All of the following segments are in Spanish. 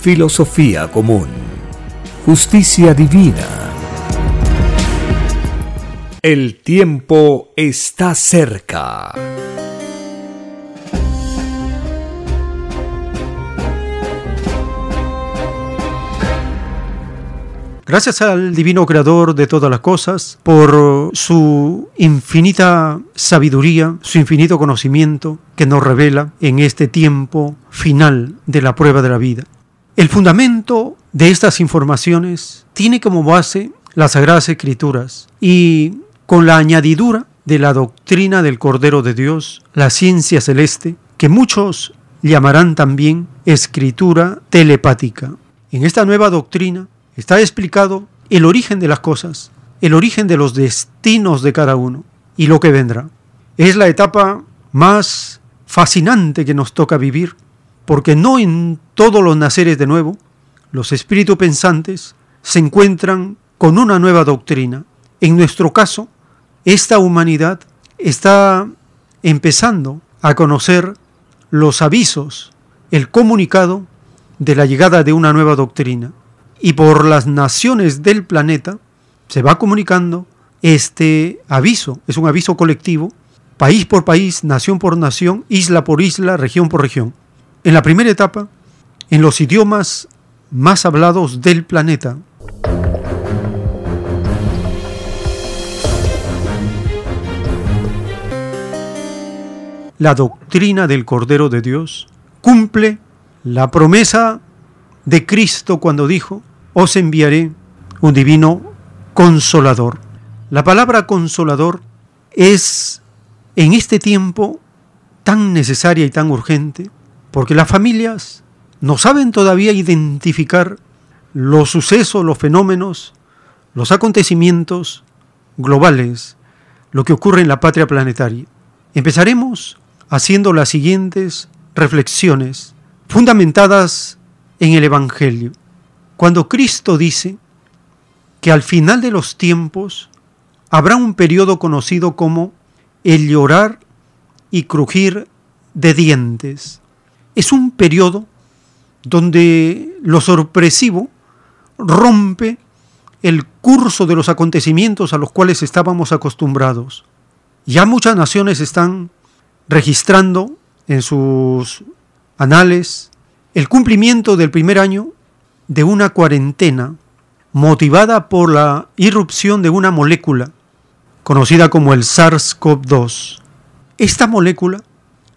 filosofía común, justicia divina. El tiempo está cerca. Gracias al divino creador de todas las cosas por su infinita sabiduría, su infinito conocimiento que nos revela en este tiempo final de la prueba de la vida. El fundamento de estas informaciones tiene como base las Sagradas Escrituras y con la añadidura de la doctrina del Cordero de Dios, la ciencia celeste, que muchos llamarán también escritura telepática. En esta nueva doctrina Está explicado el origen de las cosas, el origen de los destinos de cada uno y lo que vendrá. Es la etapa más fascinante que nos toca vivir, porque no en todos los naceres de nuevo, los espíritus pensantes se encuentran con una nueva doctrina. En nuestro caso, esta humanidad está empezando a conocer los avisos, el comunicado de la llegada de una nueva doctrina y por las naciones del planeta se va comunicando este aviso. Es un aviso colectivo, país por país, nación por nación, isla por isla, región por región. En la primera etapa, en los idiomas más hablados del planeta. La doctrina del Cordero de Dios cumple la promesa de Cristo cuando dijo, os enviaré un divino consolador. La palabra consolador es en este tiempo tan necesaria y tan urgente, porque las familias no saben todavía identificar los sucesos, los fenómenos, los acontecimientos globales, lo que ocurre en la patria planetaria. Empezaremos haciendo las siguientes reflexiones fundamentadas en el Evangelio. Cuando Cristo dice que al final de los tiempos habrá un periodo conocido como el llorar y crujir de dientes. Es un periodo donde lo sorpresivo rompe el curso de los acontecimientos a los cuales estábamos acostumbrados. Ya muchas naciones están registrando en sus anales el cumplimiento del primer año de una cuarentena motivada por la irrupción de una molécula conocida como el SARS-CoV-2. Esta molécula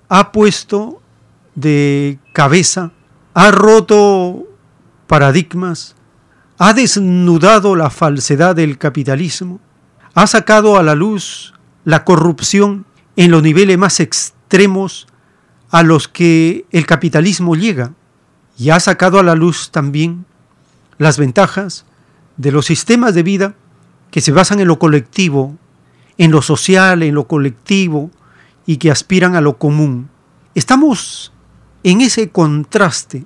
ha puesto de cabeza, ha roto paradigmas, ha desnudado la falsedad del capitalismo, ha sacado a la luz la corrupción en los niveles más extremos a los que el capitalismo llega y ha sacado a la luz también las ventajas de los sistemas de vida que se basan en lo colectivo, en lo social, en lo colectivo y que aspiran a lo común. Estamos en ese contraste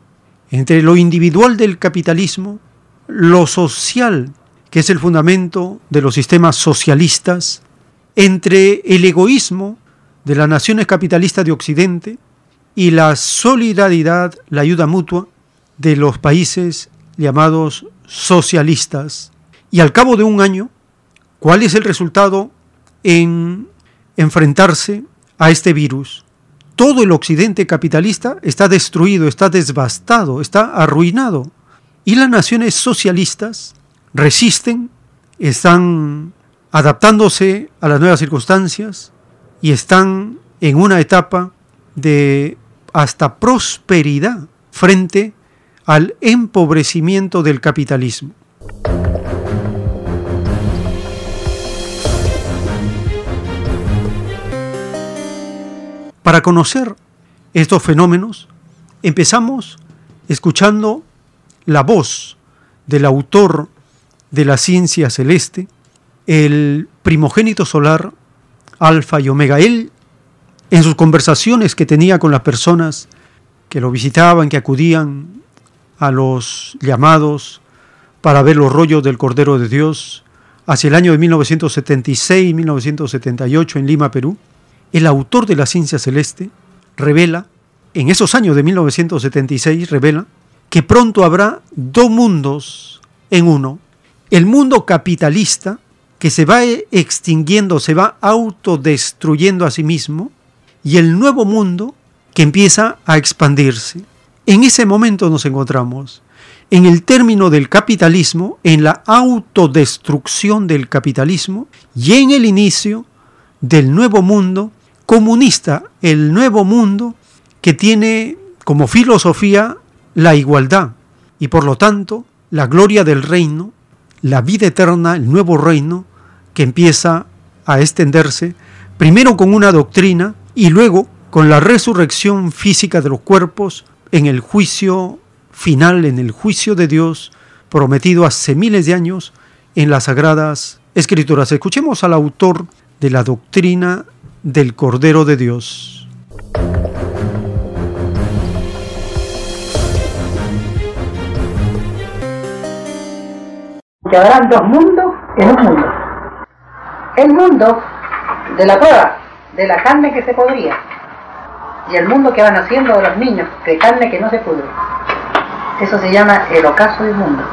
entre lo individual del capitalismo, lo social, que es el fundamento de los sistemas socialistas, entre el egoísmo de las naciones capitalistas de Occidente y la solidaridad, la ayuda mutua de los países llamados socialistas. Y al cabo de un año, ¿cuál es el resultado en enfrentarse a este virus? Todo el occidente capitalista está destruido, está devastado, está arruinado. Y las naciones socialistas resisten, están adaptándose a las nuevas circunstancias y están en una etapa de hasta prosperidad frente al empobrecimiento del capitalismo. Para conocer estos fenómenos, empezamos escuchando la voz del autor de la ciencia celeste, el primogénito solar, Alfa y Omega. Él, en sus conversaciones que tenía con las personas que lo visitaban, que acudían a los llamados para ver los rollos del Cordero de Dios, hacia el año de 1976-1978 en Lima, Perú, el autor de la ciencia celeste revela, en esos años de 1976, revela que pronto habrá dos mundos en uno. El mundo capitalista, que se va extinguiendo, se va autodestruyendo a sí mismo, y el nuevo mundo que empieza a expandirse. En ese momento nos encontramos, en el término del capitalismo, en la autodestrucción del capitalismo y en el inicio del nuevo mundo comunista, el nuevo mundo que tiene como filosofía la igualdad y por lo tanto la gloria del reino, la vida eterna, el nuevo reino que empieza a extenderse, primero con una doctrina y luego con la resurrección física de los cuerpos en el juicio final, en el juicio de Dios prometido hace miles de años en las sagradas escrituras. Escuchemos al autor de la doctrina del Cordero de Dios. Que habrán dos mundos en un mundo. El mundo de la prueba, de la carne que se podría, y el mundo que van haciendo los niños, de carne que no se pudre. Eso se llama el ocaso del mundo.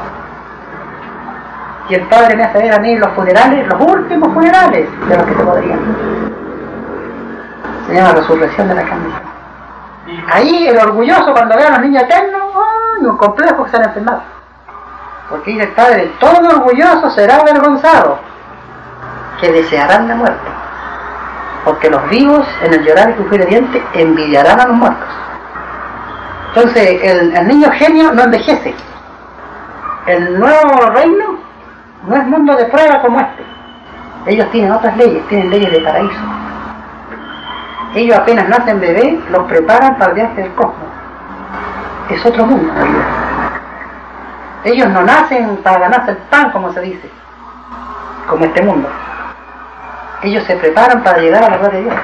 Y el Padre me hace ver a mí los funerales, los últimos funerales de los que se podrían se llama resurrección de la carne. Ahí el orgulloso cuando ve a los niños eternos, ¡ay! un complejo que se han enfermado. Porque dice el Padre, todo orgulloso será avergonzado, que desearán la muerte. Porque los vivos en el llorar y crujir de dientes envidiarán a los muertos. Entonces el, el niño genio no envejece. El nuevo reino no es mundo de prueba como este. Ellos tienen otras leyes, tienen leyes de paraíso ellos apenas nacen bebés, los preparan para el viaje del cosmos. Es otro mundo Ellos no nacen para ganarse el pan, como se dice, como este mundo. Ellos se preparan para llegar a la gloria de Dios.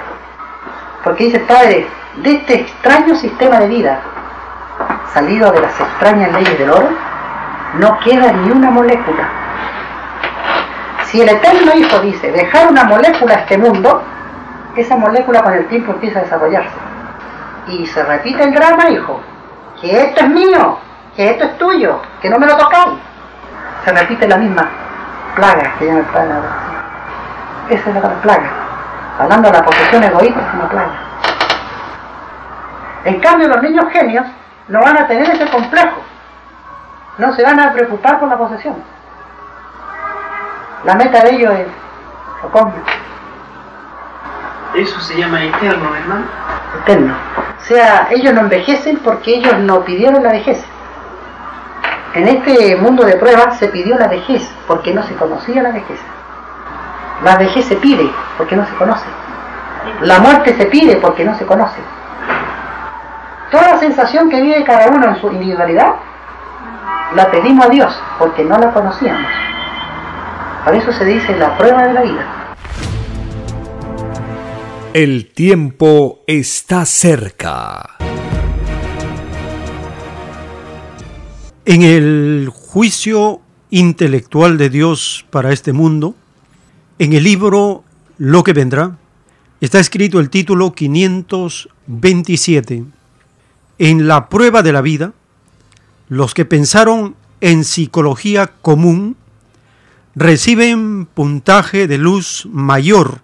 Porque dice Padre, de este extraño sistema de vida, salido de las extrañas leyes del oro, no queda ni una molécula. Si el Eterno Hijo dice, dejar una molécula a este mundo, esa molécula con el tiempo empieza a desarrollarse. Y se repite el drama, hijo, que esto es mío, que esto es tuyo, que no me lo tocáis. Se repite la misma plaga que llama Padre Esa es la plaga. Hablando de la posesión egoísta es una plaga. En cambio, los niños genios no van a tener ese complejo. No se van a preocupar por la posesión. La meta de ellos es lo eso se llama eterno, hermano. Eterno. O sea, ellos no envejecen porque ellos no pidieron la vejez. En este mundo de pruebas se pidió la vejez porque no se conocía la vejez. La vejez se pide porque no se conoce. La muerte se pide porque no se conoce. Toda sensación que vive cada uno en su individualidad, la pedimos a Dios porque no la conocíamos. Por eso se dice la prueba de la vida. El tiempo está cerca. En el juicio intelectual de Dios para este mundo, en el libro Lo que vendrá, está escrito el título 527. En la prueba de la vida, los que pensaron en psicología común reciben puntaje de luz mayor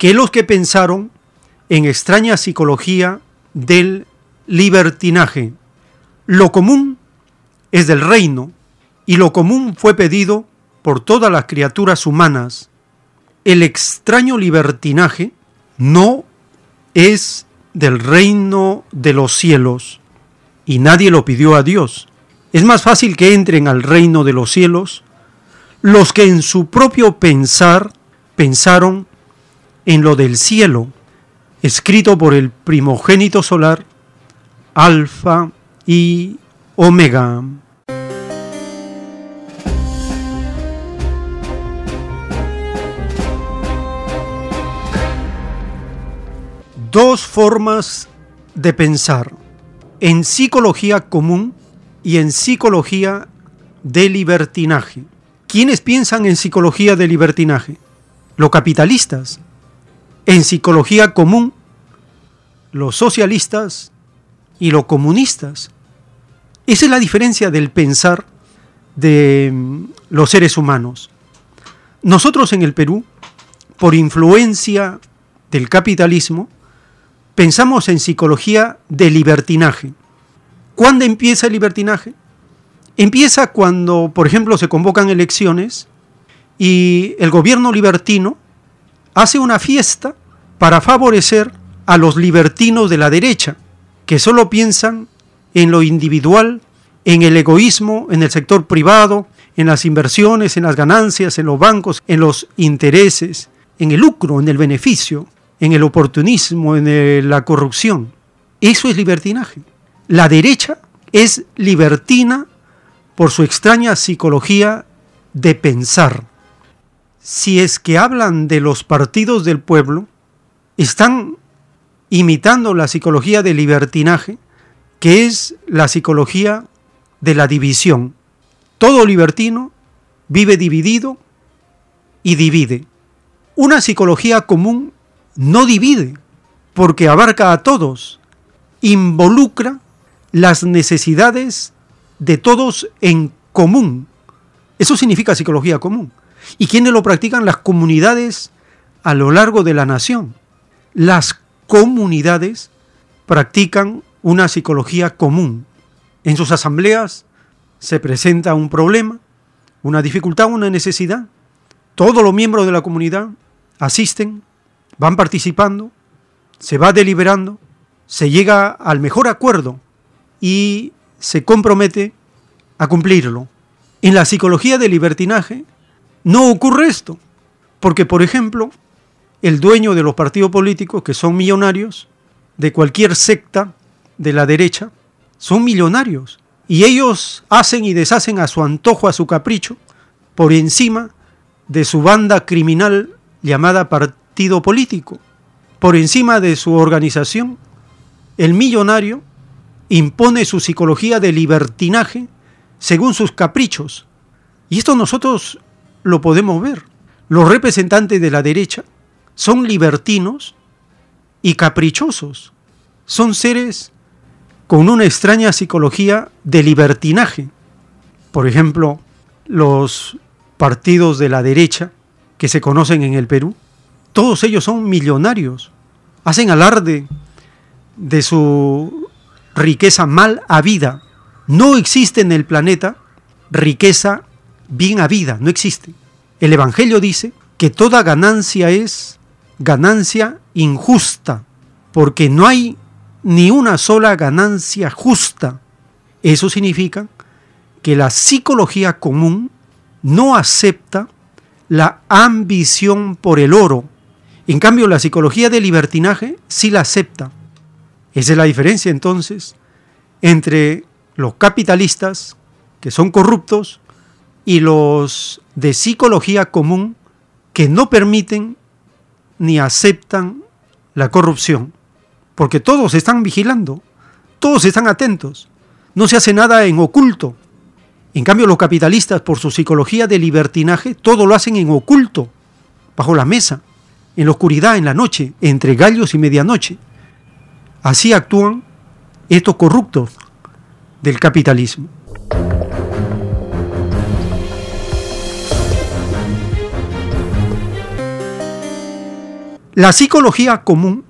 que los que pensaron en extraña psicología del libertinaje. Lo común es del reino y lo común fue pedido por todas las criaturas humanas. El extraño libertinaje no es del reino de los cielos y nadie lo pidió a Dios. Es más fácil que entren al reino de los cielos los que en su propio pensar pensaron en lo del cielo, escrito por el primogénito solar, Alfa y Omega. Dos formas de pensar, en psicología común y en psicología de libertinaje. ¿Quiénes piensan en psicología de libertinaje? Los capitalistas. En psicología común, los socialistas y los comunistas. Esa es la diferencia del pensar de mm, los seres humanos. Nosotros en el Perú, por influencia del capitalismo, pensamos en psicología de libertinaje. ¿Cuándo empieza el libertinaje? Empieza cuando, por ejemplo, se convocan elecciones y el gobierno libertino hace una fiesta para favorecer a los libertinos de la derecha, que solo piensan en lo individual, en el egoísmo, en el sector privado, en las inversiones, en las ganancias, en los bancos, en los intereses, en el lucro, en el beneficio, en el oportunismo, en la corrupción. Eso es libertinaje. La derecha es libertina por su extraña psicología de pensar. Si es que hablan de los partidos del pueblo, están imitando la psicología de libertinaje, que es la psicología de la división. Todo libertino vive dividido y divide. Una psicología común no divide, porque abarca a todos, involucra las necesidades de todos en común. Eso significa psicología común. ¿Y quiénes lo practican? Las comunidades a lo largo de la nación. Las comunidades practican una psicología común. En sus asambleas se presenta un problema, una dificultad, una necesidad. Todos los miembros de la comunidad asisten, van participando, se va deliberando, se llega al mejor acuerdo y se compromete a cumplirlo. En la psicología del libertinaje no ocurre esto, porque por ejemplo, el dueño de los partidos políticos, que son millonarios, de cualquier secta de la derecha, son millonarios, y ellos hacen y deshacen a su antojo, a su capricho, por encima de su banda criminal llamada partido político, por encima de su organización. El millonario impone su psicología de libertinaje según sus caprichos. Y esto nosotros lo podemos ver. Los representantes de la derecha son libertinos y caprichosos. Son seres con una extraña psicología de libertinaje. Por ejemplo, los partidos de la derecha que se conocen en el Perú, todos ellos son millonarios, hacen alarde de su riqueza mal habida. No existe en el planeta riqueza bien habida, no existe. El Evangelio dice que toda ganancia es ganancia injusta, porque no hay ni una sola ganancia justa. Eso significa que la psicología común no acepta la ambición por el oro. En cambio, la psicología del libertinaje sí la acepta. Esa es la diferencia entonces entre los capitalistas, que son corruptos, y los de psicología común, que no permiten ni aceptan la corrupción, porque todos están vigilando, todos están atentos, no se hace nada en oculto. En cambio, los capitalistas, por su psicología de libertinaje, todo lo hacen en oculto, bajo la mesa, en la oscuridad, en la noche, entre gallos y medianoche. Así actúan estos corruptos del capitalismo. La psicología común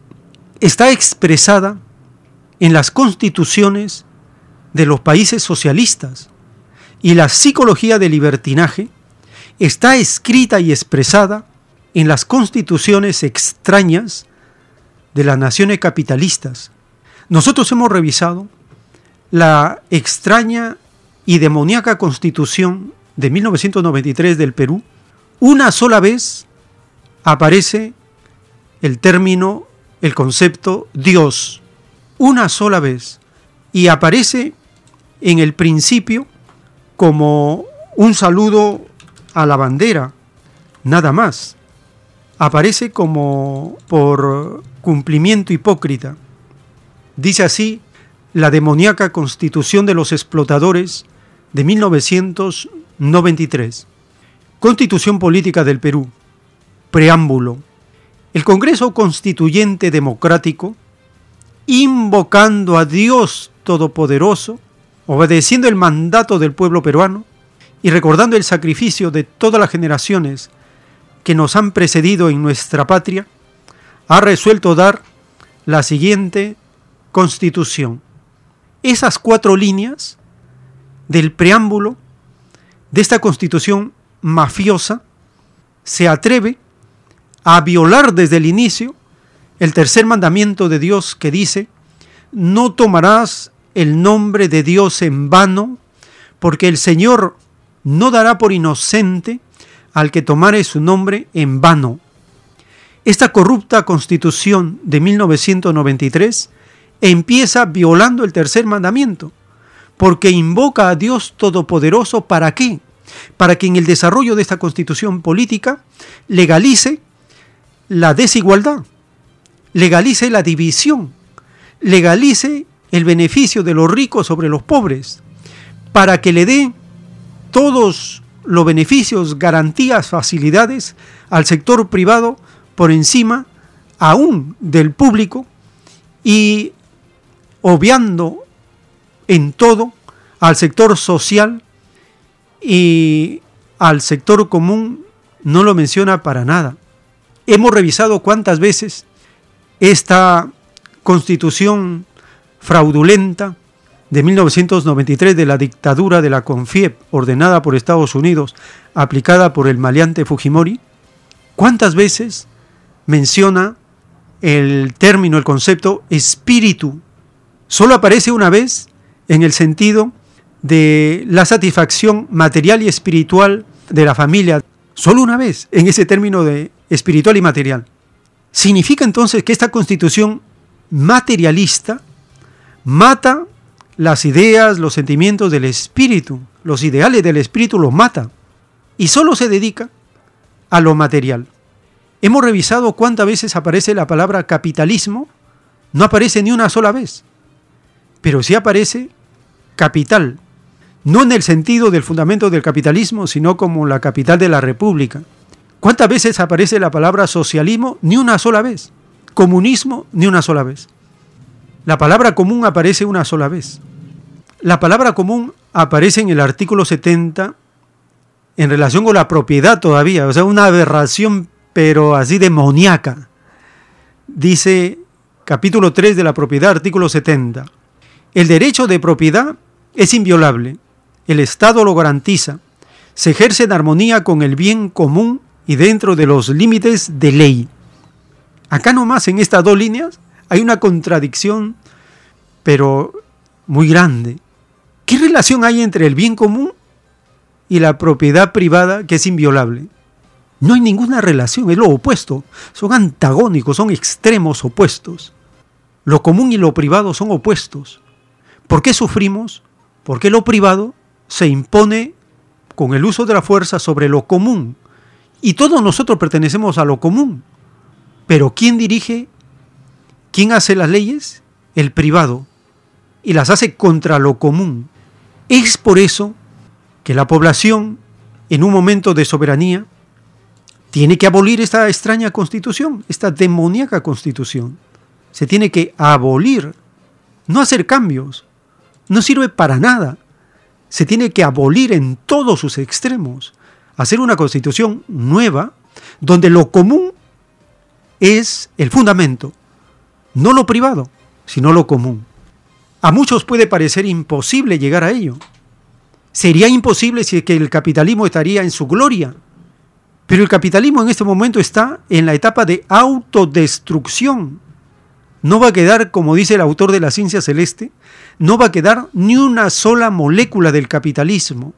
está expresada en las constituciones de los países socialistas. y la psicología del libertinaje está escrita y expresada en las constituciones extrañas de las naciones capitalistas. Nosotros hemos revisado la extraña y demoníaca constitución de 1993 del Perú. Una sola vez aparece el término, el concepto Dios. Una sola vez. Y aparece en el principio como un saludo a la bandera, nada más. Aparece como por cumplimiento hipócrita. Dice así la demoníaca constitución de los explotadores de 1993. Constitución Política del Perú. Preámbulo. El Congreso Constituyente Democrático, invocando a Dios Todopoderoso, obedeciendo el mandato del pueblo peruano y recordando el sacrificio de todas las generaciones que nos han precedido en nuestra patria, ha resuelto dar la siguiente constitución. Esas cuatro líneas del preámbulo de esta constitución mafiosa se atreve violar desde el inicio el tercer mandamiento de Dios que dice, no tomarás el nombre de Dios en vano, porque el Señor no dará por inocente al que tomare su nombre en vano. Esta corrupta constitución de 1993 empieza violando el tercer mandamiento, porque invoca a Dios Todopoderoso para qué? Para que en el desarrollo de esta constitución política legalice la desigualdad, legalice la división, legalice el beneficio de los ricos sobre los pobres, para que le dé todos los beneficios, garantías, facilidades al sector privado por encima aún del público y obviando en todo al sector social y al sector común no lo menciona para nada. Hemos revisado cuántas veces esta constitución fraudulenta de 1993 de la dictadura de la CONFIEP ordenada por Estados Unidos, aplicada por el maleante Fujimori, ¿cuántas veces menciona el término, el concepto espíritu? Solo aparece una vez en el sentido de la satisfacción material y espiritual de la familia, solo una vez en ese término de espiritual y material. Significa entonces que esta constitución materialista mata las ideas, los sentimientos del espíritu, los ideales del espíritu los mata. Y solo se dedica a lo material. Hemos revisado cuántas veces aparece la palabra capitalismo, no aparece ni una sola vez, pero sí aparece capital, no en el sentido del fundamento del capitalismo, sino como la capital de la república. ¿Cuántas veces aparece la palabra socialismo? Ni una sola vez. Comunismo, ni una sola vez. La palabra común aparece una sola vez. La palabra común aparece en el artículo 70 en relación con la propiedad todavía, o sea, una aberración pero así demoníaca. Dice capítulo 3 de la propiedad, artículo 70. El derecho de propiedad es inviolable. El Estado lo garantiza. Se ejerce en armonía con el bien común y dentro de los límites de ley. Acá nomás en estas dos líneas hay una contradicción, pero muy grande. ¿Qué relación hay entre el bien común y la propiedad privada que es inviolable? No hay ninguna relación, es lo opuesto. Son antagónicos, son extremos opuestos. Lo común y lo privado son opuestos. ¿Por qué sufrimos? Porque lo privado se impone con el uso de la fuerza sobre lo común. Y todos nosotros pertenecemos a lo común. Pero ¿quién dirige ¿Quién hace las leyes? El privado. Y las hace contra lo común. Es por eso que la población, en un momento de soberanía, tiene que abolir esta extraña constitución, esta demoníaca constitución. Se tiene que abolir, no hacer cambios. No sirve para nada. Se tiene que abolir en todos sus extremos. Hacer una constitución nueva donde lo común es el fundamento no lo privado, sino lo común. A muchos puede parecer imposible llegar a ello. Sería imposible si el capitalismo estaría en su gloria. Pero el capitalismo en este momento está en la etapa de autodestrucción. No va a quedar, como dice el autor de la ciencia celeste, no va a quedar ni una sola molécula del capitalismo.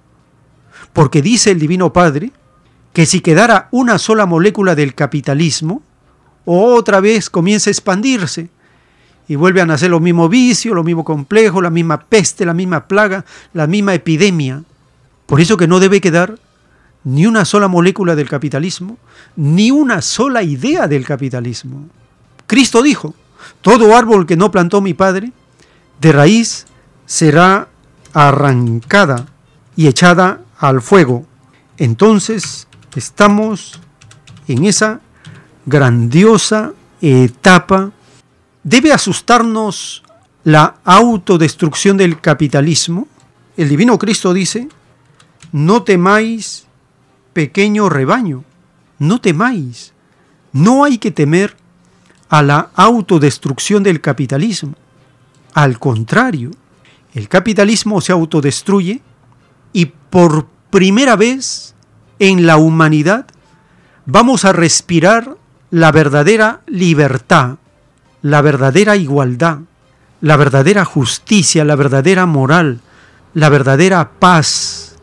Porque dice el Divino Padre que si quedara una sola molécula del capitalismo, otra vez comienza a expandirse y vuelve a nacer los mismos vicios, los mismos complejos, la misma peste, la misma plaga, la misma epidemia. Por eso que no debe quedar ni una sola molécula del capitalismo, ni una sola idea del capitalismo. Cristo dijo, todo árbol que no plantó mi Padre, de raíz será arrancada y echada al fuego. Entonces estamos en esa grandiosa etapa ¿Debe asustarnos la autodestrucción del capitalismo? El Divino Cristo dice, no temáis, pequeño rebaño, no temáis. No hay que temer a la autodestrucción del capitalismo. Al contrario, el capitalismo se autodestruye y por primera vez en la humanidad vamos a respirar la verdadera libertad, la verdadera igualdad, la verdadera justicia, la verdadera moral, la verdadera paz.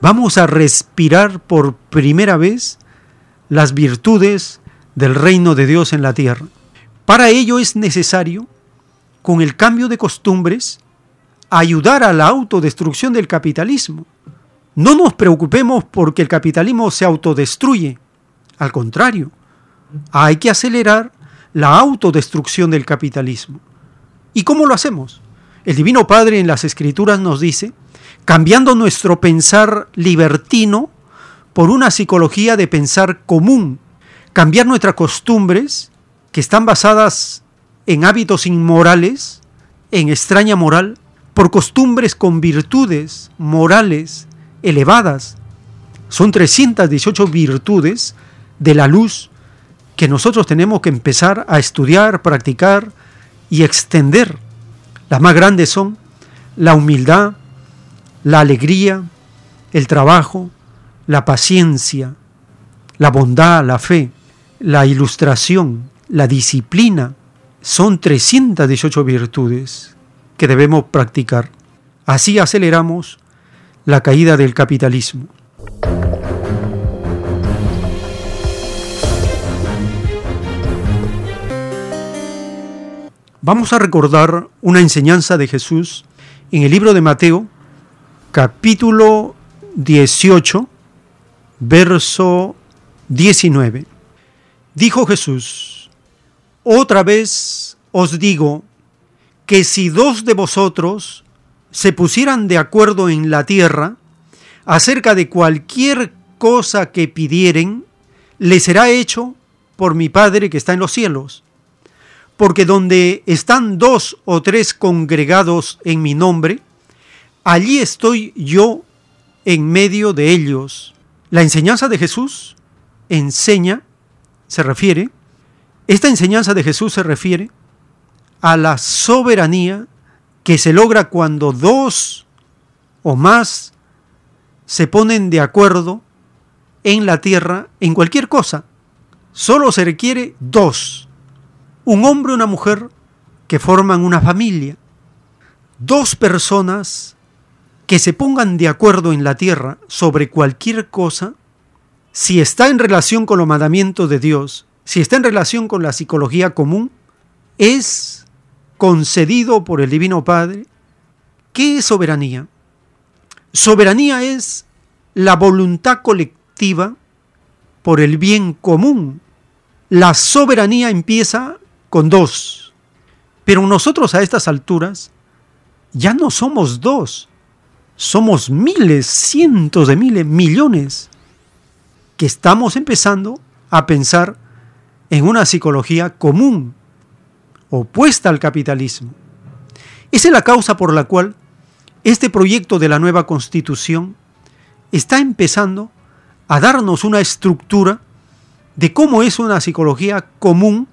Vamos a respirar por primera vez las virtudes del reino de Dios en la tierra. Para ello es necesario, con el cambio de costumbres, ayudar a la autodestrucción del capitalismo. No nos preocupemos porque el capitalismo se autodestruye. Al contrario, hay que acelerar la autodestrucción del capitalismo. ¿Y cómo lo hacemos? El Divino Padre en las Escrituras nos dice, cambiando nuestro pensar libertino por una psicología de pensar común, cambiar nuestras costumbres que están basadas en hábitos inmorales, en extraña moral, por costumbres con virtudes morales elevadas. Son 318 virtudes de la luz que nosotros tenemos que empezar a estudiar, practicar y extender. Las más grandes son la humildad, la alegría, el trabajo, la paciencia, la bondad, la fe, la ilustración, la disciplina. Son 318 virtudes que debemos practicar. Así aceleramos la caída del capitalismo. Vamos a recordar una enseñanza de Jesús en el libro de Mateo, capítulo 18, verso 19. Dijo Jesús, otra vez os digo que si dos de vosotros se pusieran de acuerdo en la tierra acerca de cualquier cosa que pidieren, le será hecho por mi Padre que está en los cielos porque donde están dos o tres congregados en mi nombre, allí estoy yo en medio de ellos. La enseñanza de Jesús enseña, se refiere, esta enseñanza de Jesús se refiere a la soberanía que se logra cuando dos o más se ponen de acuerdo en la tierra en cualquier cosa. Solo se requiere dos un hombre y una mujer que forman una familia, dos personas que se pongan de acuerdo en la tierra sobre cualquier cosa, si está en relación con los mandamientos de Dios, si está en relación con la psicología común, es concedido por el Divino Padre. ¿Qué es soberanía? Soberanía es la voluntad colectiva por el bien común. La soberanía empieza con dos. Pero nosotros a estas alturas ya no somos dos, somos miles, cientos de miles, millones, que estamos empezando a pensar en una psicología común, opuesta al capitalismo. Esa es la causa por la cual este proyecto de la nueva constitución está empezando a darnos una estructura de cómo es una psicología común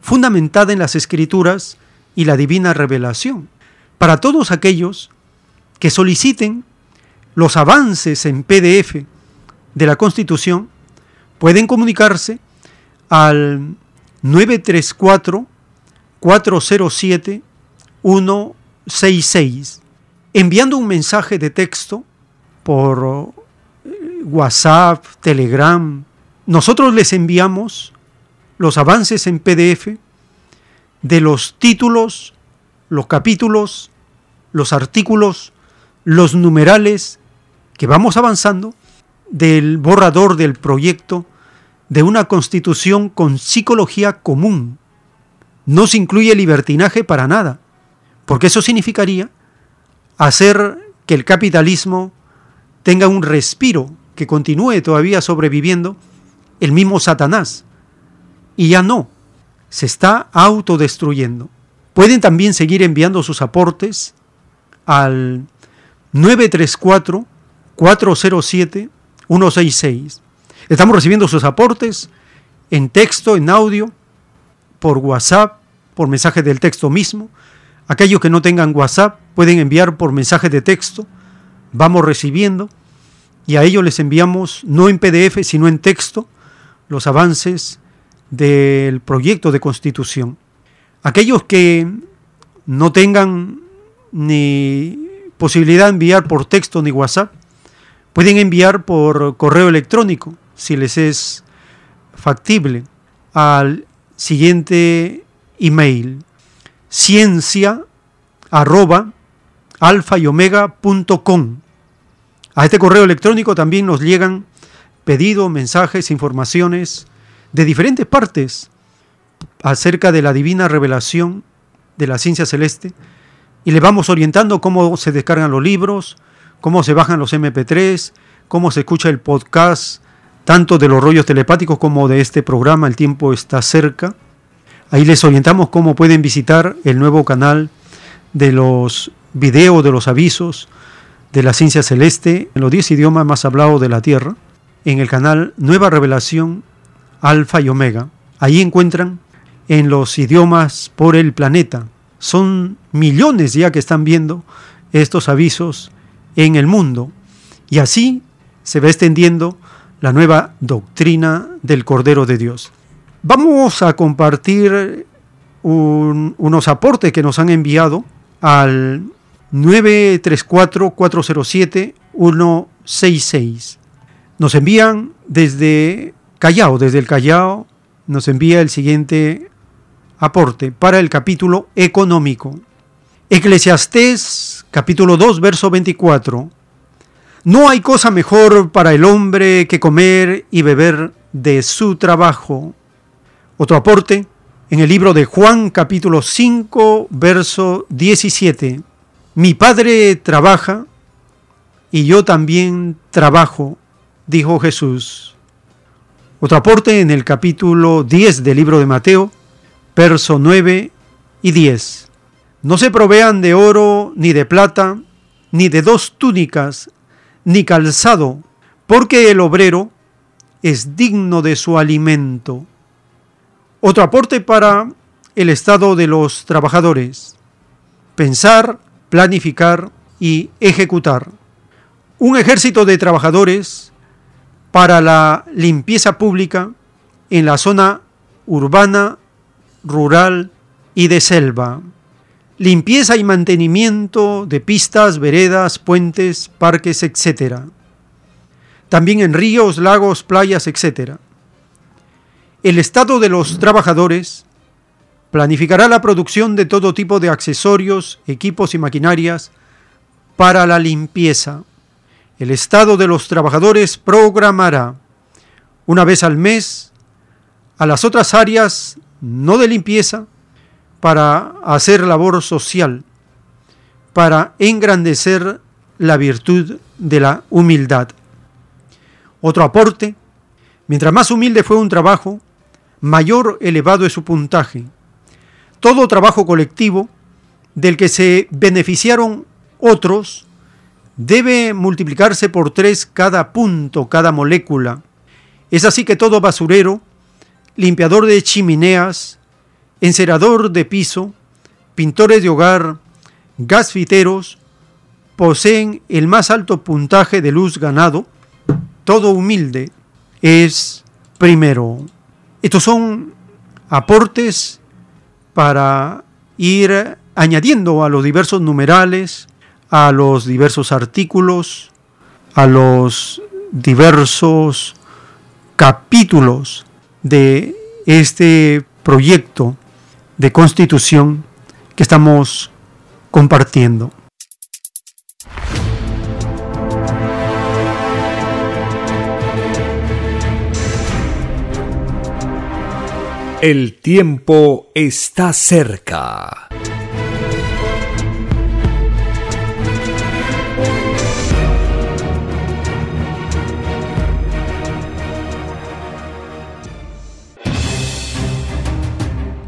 fundamentada en las escrituras y la divina revelación, para todos aquellos que soliciten los avances en PDF de la Constitución, pueden comunicarse al 934 407 166 enviando un mensaje de texto por eh, WhatsApp, Telegram. Nosotros les enviamos los avances en PDF de los títulos, los capítulos, los artículos, los numerales que vamos avanzando del borrador del proyecto de una constitución con psicología común. No se incluye libertinaje para nada, porque eso significaría hacer que el capitalismo tenga un respiro, que continúe todavía sobreviviendo el mismo Satanás. Y ya no, se está autodestruyendo. Pueden también seguir enviando sus aportes al 934-407-166. Estamos recibiendo sus aportes en texto, en audio, por WhatsApp, por mensaje del texto mismo. Aquellos que no tengan WhatsApp pueden enviar por mensaje de texto. Vamos recibiendo y a ellos les enviamos no en PDF, sino en texto, los avances del proyecto de constitución. Aquellos que no tengan ni posibilidad de enviar por texto ni WhatsApp, pueden enviar por correo electrónico, si les es factible, al siguiente email, ciencia arroba y omega.com. A este correo electrónico también nos llegan pedidos, mensajes, informaciones de diferentes partes acerca de la divina revelación de la ciencia celeste y le vamos orientando cómo se descargan los libros, cómo se bajan los MP3, cómo se escucha el podcast, tanto de los rollos telepáticos como de este programa, el tiempo está cerca. Ahí les orientamos cómo pueden visitar el nuevo canal de los videos, de los avisos de la ciencia celeste en los 10 idiomas más hablados de la Tierra, en el canal Nueva Revelación Alfa y Omega. Ahí encuentran en los idiomas por el planeta. Son millones ya que están viendo estos avisos en el mundo. Y así se va extendiendo la nueva doctrina del Cordero de Dios. Vamos a compartir unos aportes que nos han enviado al 934-407-166. Nos envían desde Callao, desde el Callao, nos envía el siguiente aporte para el capítulo económico. Eclesiastés capítulo 2 verso 24. No hay cosa mejor para el hombre que comer y beber de su trabajo. Otro aporte en el libro de Juan capítulo 5 verso 17. Mi padre trabaja y yo también trabajo, dijo Jesús. Otro aporte en el capítulo 10 del libro de Mateo, verso 9 y 10. No se provean de oro ni de plata, ni de dos túnicas, ni calzado, porque el obrero es digno de su alimento. Otro aporte para el estado de los trabajadores. Pensar, planificar y ejecutar. Un ejército de trabajadores para la limpieza pública en la zona urbana, rural y de selva. Limpieza y mantenimiento de pistas, veredas, puentes, parques, etc. También en ríos, lagos, playas, etc el Estado de los trabajadores planificará la producción de todo tipo de accesorios, equipos y maquinarias para la limpieza. El Estado de los trabajadores programará una vez al mes a las otras áreas no de limpieza para hacer labor social, para engrandecer la virtud de la humildad. Otro aporte, mientras más humilde fue un trabajo, mayor elevado es su puntaje. Todo trabajo colectivo del que se beneficiaron otros debe multiplicarse por tres cada punto, cada molécula. Es así que todo basurero, limpiador de chimeneas, encerador de piso, pintores de hogar, gasfiteros, poseen el más alto puntaje de luz ganado, todo humilde es primero. Estos son aportes para ir añadiendo a los diversos numerales, a los diversos artículos, a los diversos capítulos de este proyecto de constitución que estamos compartiendo. El tiempo está cerca.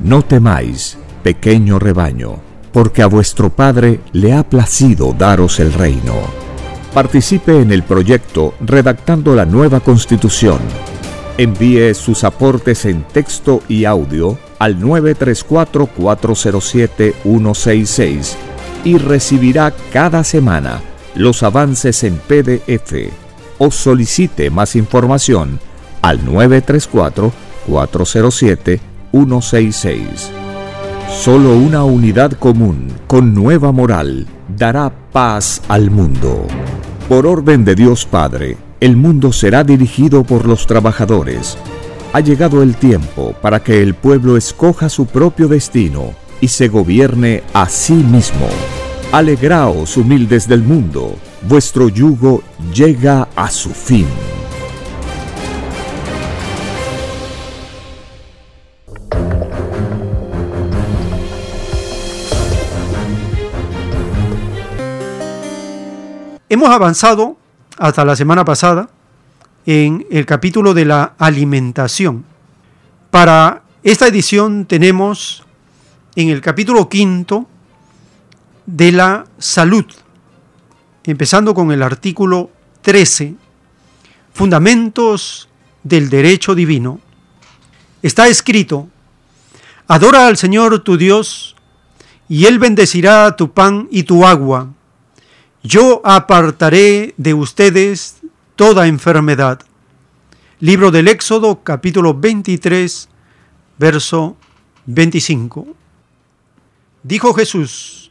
No temáis, pequeño rebaño, porque a vuestro Padre le ha placido daros el reino. Participe en el proyecto redactando la nueva constitución Envíe sus aportes en texto y audio al 934-407-166 y recibirá cada semana los avances en PDF o solicite más información al 934-407-166. Solo una unidad común con nueva moral dará paz al mundo. Por orden de Dios Padre, el mundo será dirigido por los trabajadores. Ha llegado el tiempo para que el pueblo escoja su propio destino y se gobierne a sí mismo. Alegraos, humildes del mundo, vuestro yugo llega a su fin. Hemos avanzado hasta la semana pasada en el capítulo de la alimentación. Para esta edición tenemos en el capítulo quinto de la salud, empezando con el artículo 13, Fundamentos del Derecho Divino. Está escrito, Adora al Señor tu Dios, y Él bendecirá tu pan y tu agua yo apartaré de ustedes toda enfermedad. Libro del Éxodo capítulo 23, verso 25. Dijo Jesús,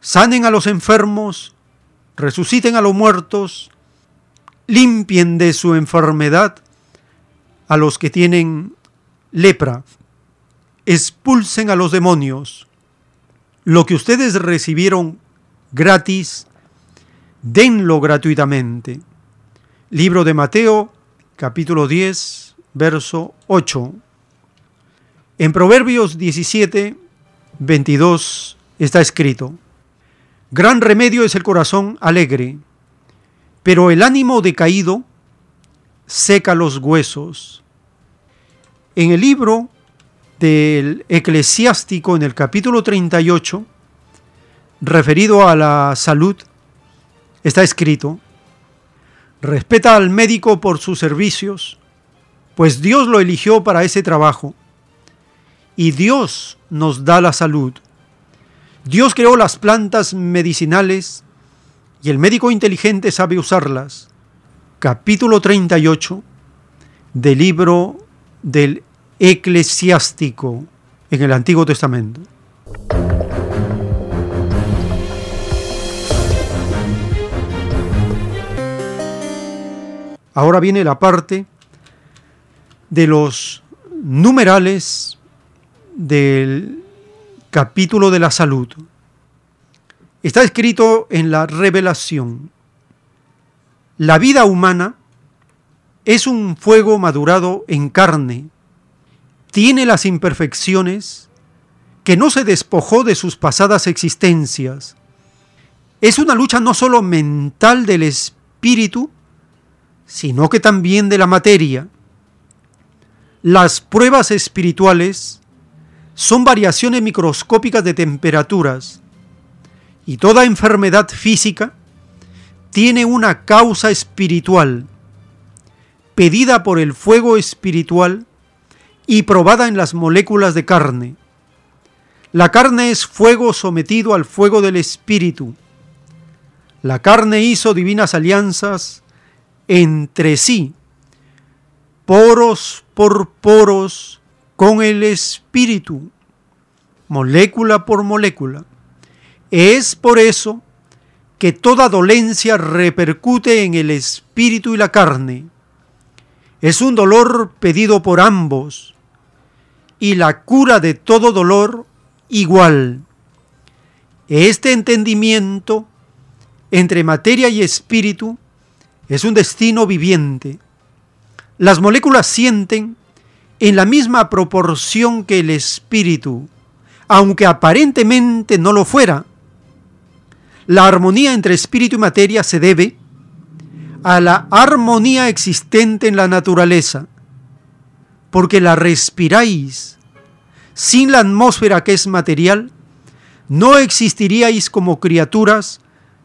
sanen a los enfermos, resuciten a los muertos, limpien de su enfermedad a los que tienen lepra, expulsen a los demonios. Lo que ustedes recibieron gratis, denlo gratuitamente. Libro de Mateo, capítulo 10, verso 8. En Proverbios 17, 22 está escrito, Gran remedio es el corazón alegre, pero el ánimo decaído seca los huesos. En el libro del eclesiástico, en el capítulo 38, referido a la salud, Está escrito, respeta al médico por sus servicios, pues Dios lo eligió para ese trabajo. Y Dios nos da la salud. Dios creó las plantas medicinales y el médico inteligente sabe usarlas. Capítulo 38 del libro del eclesiástico en el Antiguo Testamento. Ahora viene la parte de los numerales del capítulo de la salud. Está escrito en la revelación. La vida humana es un fuego madurado en carne. Tiene las imperfecciones que no se despojó de sus pasadas existencias Es una lucha no solo mental del espíritu, sino que también de la materia. Las pruebas espirituales son variaciones microscópicas de temperaturas y toda enfermedad física tiene una causa espiritual, pedida por el fuego espiritual y probada en las moléculas de carne. La carne es fuego sometido al fuego del espíritu. La carne hizo divinas alianzas entre sí, poros por poros, con el espíritu, molécula por molécula. Es por eso que toda dolencia repercute en el espíritu y la carne. Es un dolor pedido por ambos y la cura de todo dolor igual. Este entendimiento entre materia y espíritu es un destino viviente. Las moléculas sienten en la misma proporción que el espíritu, aunque aparentemente no lo fuera. La armonía entre espíritu y materia se debe a la armonía existente en la naturaleza, porque la respiráis. Sin la atmósfera que es material, no existiríais como criaturas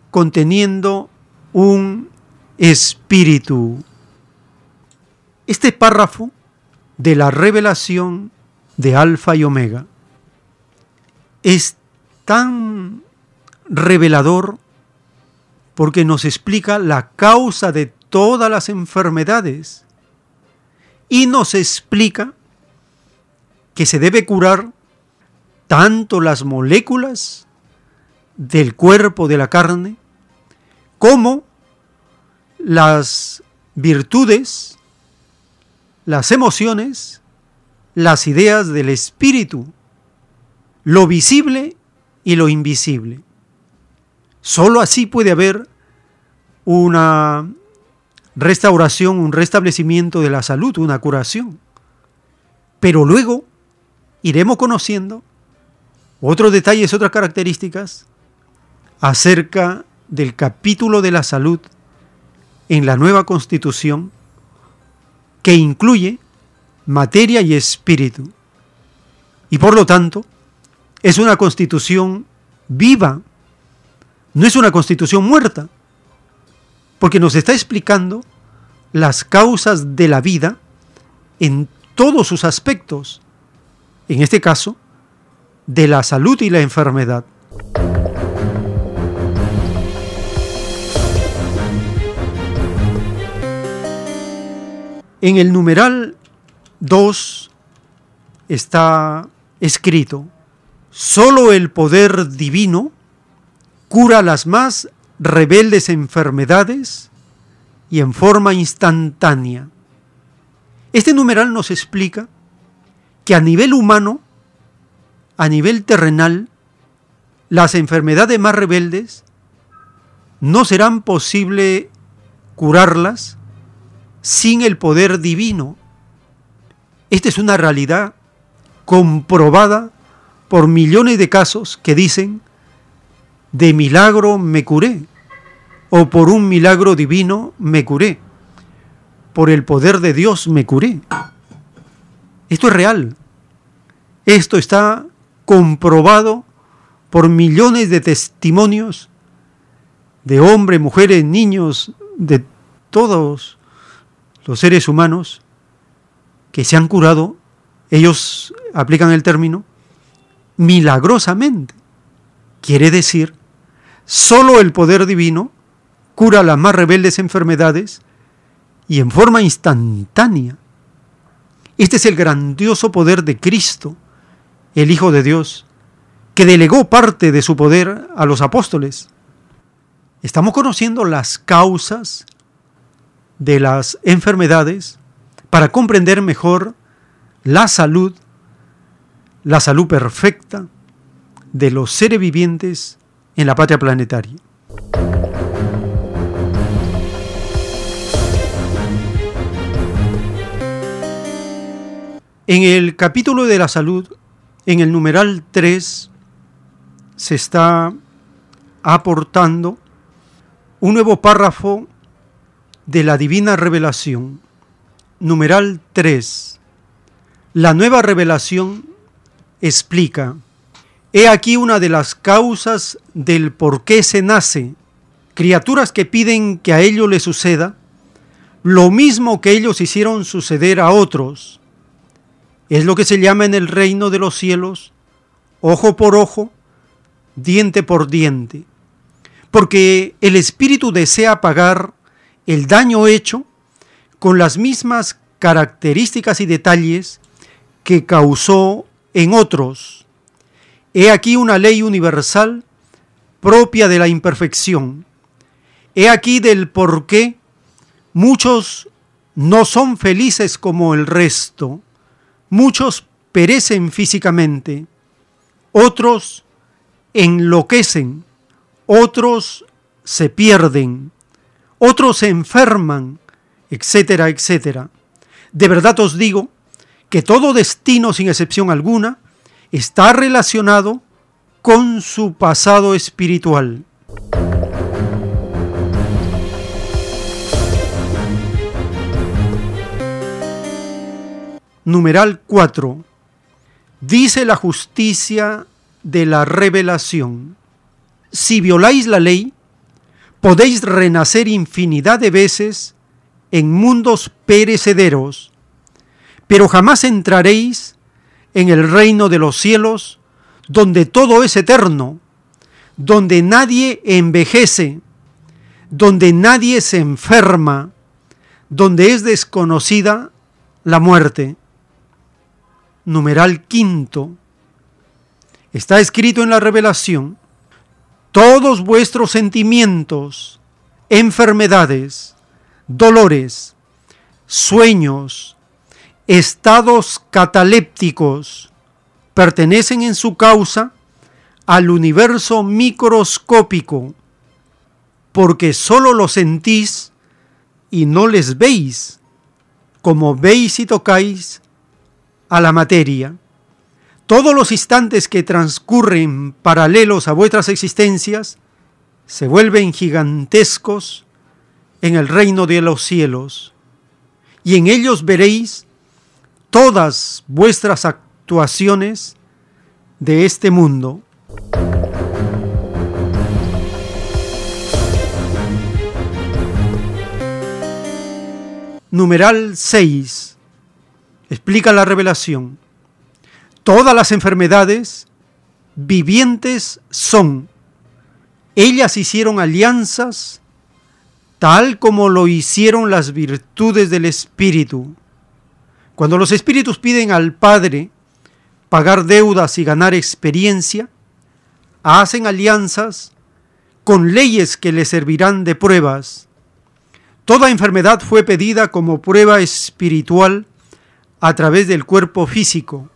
conteniendo un espíritu. Este párrafo de la revelación de Alfa y Omega es tan revelador porque nos explica la causa de todas las enfermedades y nos explica que se debe curar tanto las moléculas del cuerpo de la carne como las virtudes, las emociones, las ideas del espíritu, lo visible y lo invisible. Solo así puede haber una restauración, un restablecimiento de la salud, una curación. Pero luego iremos conociendo otros detalles, otras características acerca del capítulo de la salud en la nueva constitución que incluye materia y espíritu. Y por lo tanto, es una constitución viva, no es una constitución muerta, porque nos está explicando las causas de la vida en todos sus aspectos, en este caso, de la salud y la enfermedad. En el numeral 2 está escrito, solo el poder divino cura las más rebeldes enfermedades y en forma instantánea. Este numeral nos explica que a nivel humano, a nivel terrenal, las enfermedades más rebeldes no serán posible curarlas sin el poder divino. Esta es una realidad comprobada por millones de casos que dicen, de milagro me curé, o por un milagro divino me curé, por el poder de Dios me curé. Esto es real. Esto está comprobado por millones de testimonios de hombres, mujeres, niños, de todos los seres humanos que se han curado, ellos aplican el término, milagrosamente. Quiere decir, solo el poder divino cura las más rebeldes enfermedades y en forma instantánea. Este es el grandioso poder de Cristo, el Hijo de Dios, que delegó parte de su poder a los apóstoles. Estamos conociendo las causas de las enfermedades para comprender mejor la salud, la salud perfecta de los seres vivientes en la patria planetaria. En el capítulo de la salud, en el numeral 3, se está aportando un nuevo párrafo de la divina revelación. Numeral 3. La nueva revelación explica, he aquí una de las causas del por qué se nace, criaturas que piden que a ellos les suceda lo mismo que ellos hicieron suceder a otros. Es lo que se llama en el reino de los cielos ojo por ojo, diente por diente, porque el Espíritu desea pagar el daño hecho con las mismas características y detalles que causó en otros. He aquí una ley universal propia de la imperfección. He aquí del por qué muchos no son felices como el resto, muchos perecen físicamente, otros enloquecen, otros se pierden, otros se enferman, etcétera, etcétera. De verdad os digo que todo destino, sin excepción alguna, está relacionado con su pasado espiritual. Numeral 4 Dice la justicia de la revelación, si violáis la ley, podéis renacer infinidad de veces en mundos perecederos, pero jamás entraréis en el reino de los cielos, donde todo es eterno, donde nadie envejece, donde nadie se enferma, donde es desconocida la muerte. Numeral quinto, está escrito en la revelación, todos vuestros sentimientos, enfermedades, dolores, sueños, estados catalépticos, pertenecen en su causa al universo microscópico, porque sólo lo sentís y no les veis, como veis y tocáis a la materia, todos los instantes que transcurren paralelos a vuestras existencias se vuelven gigantescos en el reino de los cielos, y en ellos veréis todas vuestras actuaciones de este mundo. Numeral 6 explica la revelación, todas las enfermedades vivientes son. Ellas hicieron alianzas tal como lo hicieron las virtudes del Espíritu. Cuando los espíritus piden al Padre pagar deudas y ganar experiencia, hacen alianzas con leyes que les servirán de pruebas. Toda enfermedad fue pedida como prueba espiritual a través del cuerpo físico,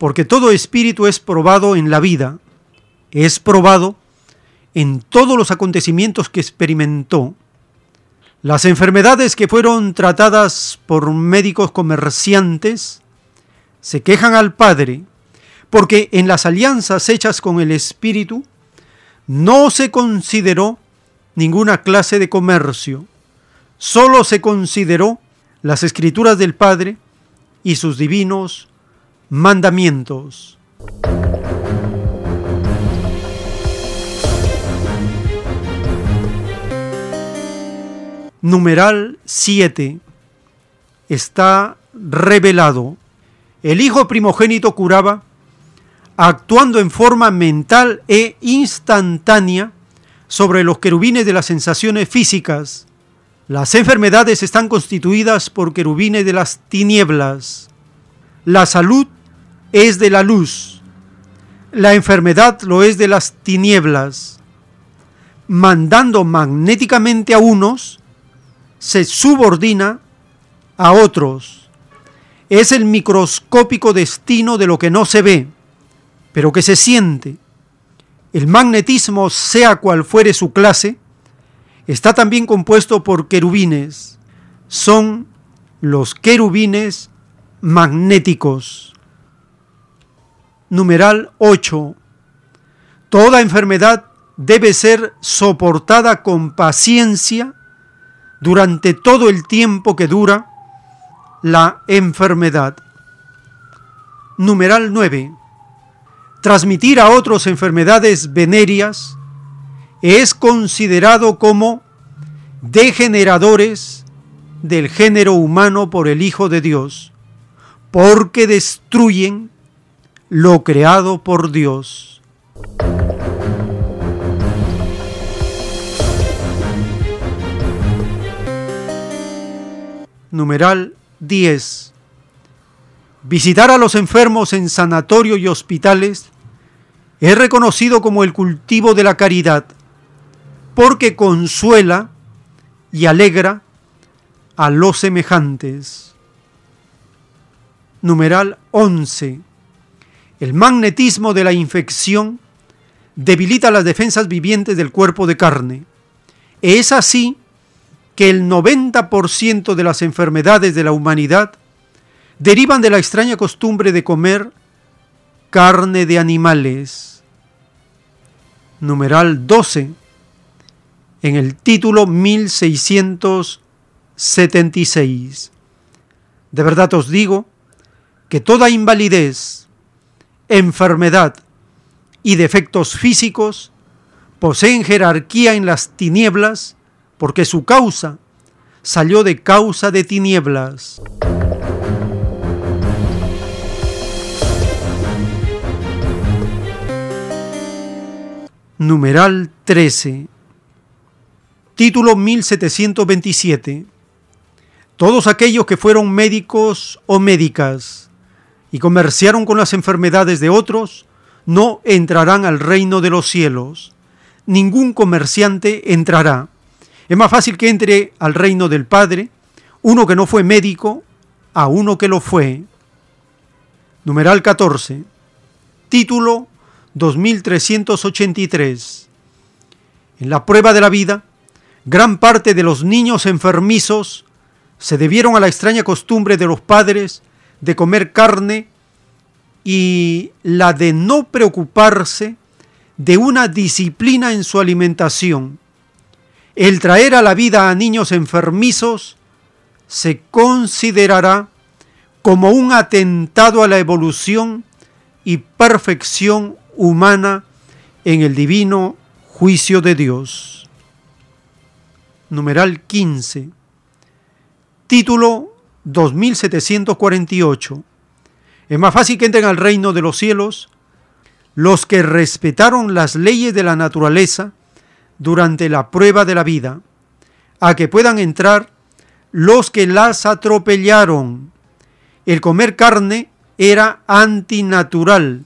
porque todo espíritu es probado en la vida, es probado en todos los acontecimientos que experimentó. Las enfermedades que fueron tratadas por médicos comerciantes se quejan al Padre, porque en las alianzas hechas con el Espíritu no se consideró ninguna clase de comercio, solo se consideró las escrituras del Padre y sus divinos mandamientos. Numeral 7 está revelado. El Hijo primogénito curaba, actuando en forma mental e instantánea sobre los querubines de las sensaciones físicas, las enfermedades están constituidas por querubines de las tinieblas. La salud es de la luz. La enfermedad lo es de las tinieblas. Mandando magnéticamente a unos, se subordina a otros. Es el microscópico destino de lo que no se ve, pero que se siente. El magnetismo, sea cual fuere su clase, está también compuesto por querubines. Son los querubines magnéticos. Numeral 8. Toda enfermedad debe ser soportada con paciencia durante todo el tiempo que dura la enfermedad. Numeral 9. Transmitir a otros enfermedades venéreas es considerado como degeneradores del género humano por el Hijo de Dios, porque destruyen lo creado por Dios. Numeral 10. Visitar a los enfermos en sanatorio y hospitales es reconocido como el cultivo de la caridad, porque consuela y alegra a los semejantes. Numeral 11. El magnetismo de la infección debilita las defensas vivientes del cuerpo de carne. Es así que el 90% de las enfermedades de la humanidad derivan de la extraña costumbre de comer carne de animales. Numeral 12. En el título 1676. De verdad os digo que toda invalidez, enfermedad y defectos físicos poseen jerarquía en las tinieblas porque su causa salió de causa de tinieblas. Numeral 13. Título 1727. Todos aquellos que fueron médicos o médicas y comerciaron con las enfermedades de otros, no entrarán al reino de los cielos. Ningún comerciante entrará. Es más fácil que entre al reino del Padre uno que no fue médico a uno que lo fue. Numeral 14. Título 2383. En la prueba de la vida, gran parte de los niños enfermizos se debieron a la extraña costumbre de los padres de comer carne y la de no preocuparse de una disciplina en su alimentación. El traer a la vida a niños enfermizos se considerará como un atentado a la evolución y perfección humana en el divino juicio de Dios. Numeral 15. Título 2748. Es más fácil que entren al reino de los cielos los que respetaron las leyes de la naturaleza durante la prueba de la vida, a que puedan entrar los que las atropellaron. El comer carne era antinatural,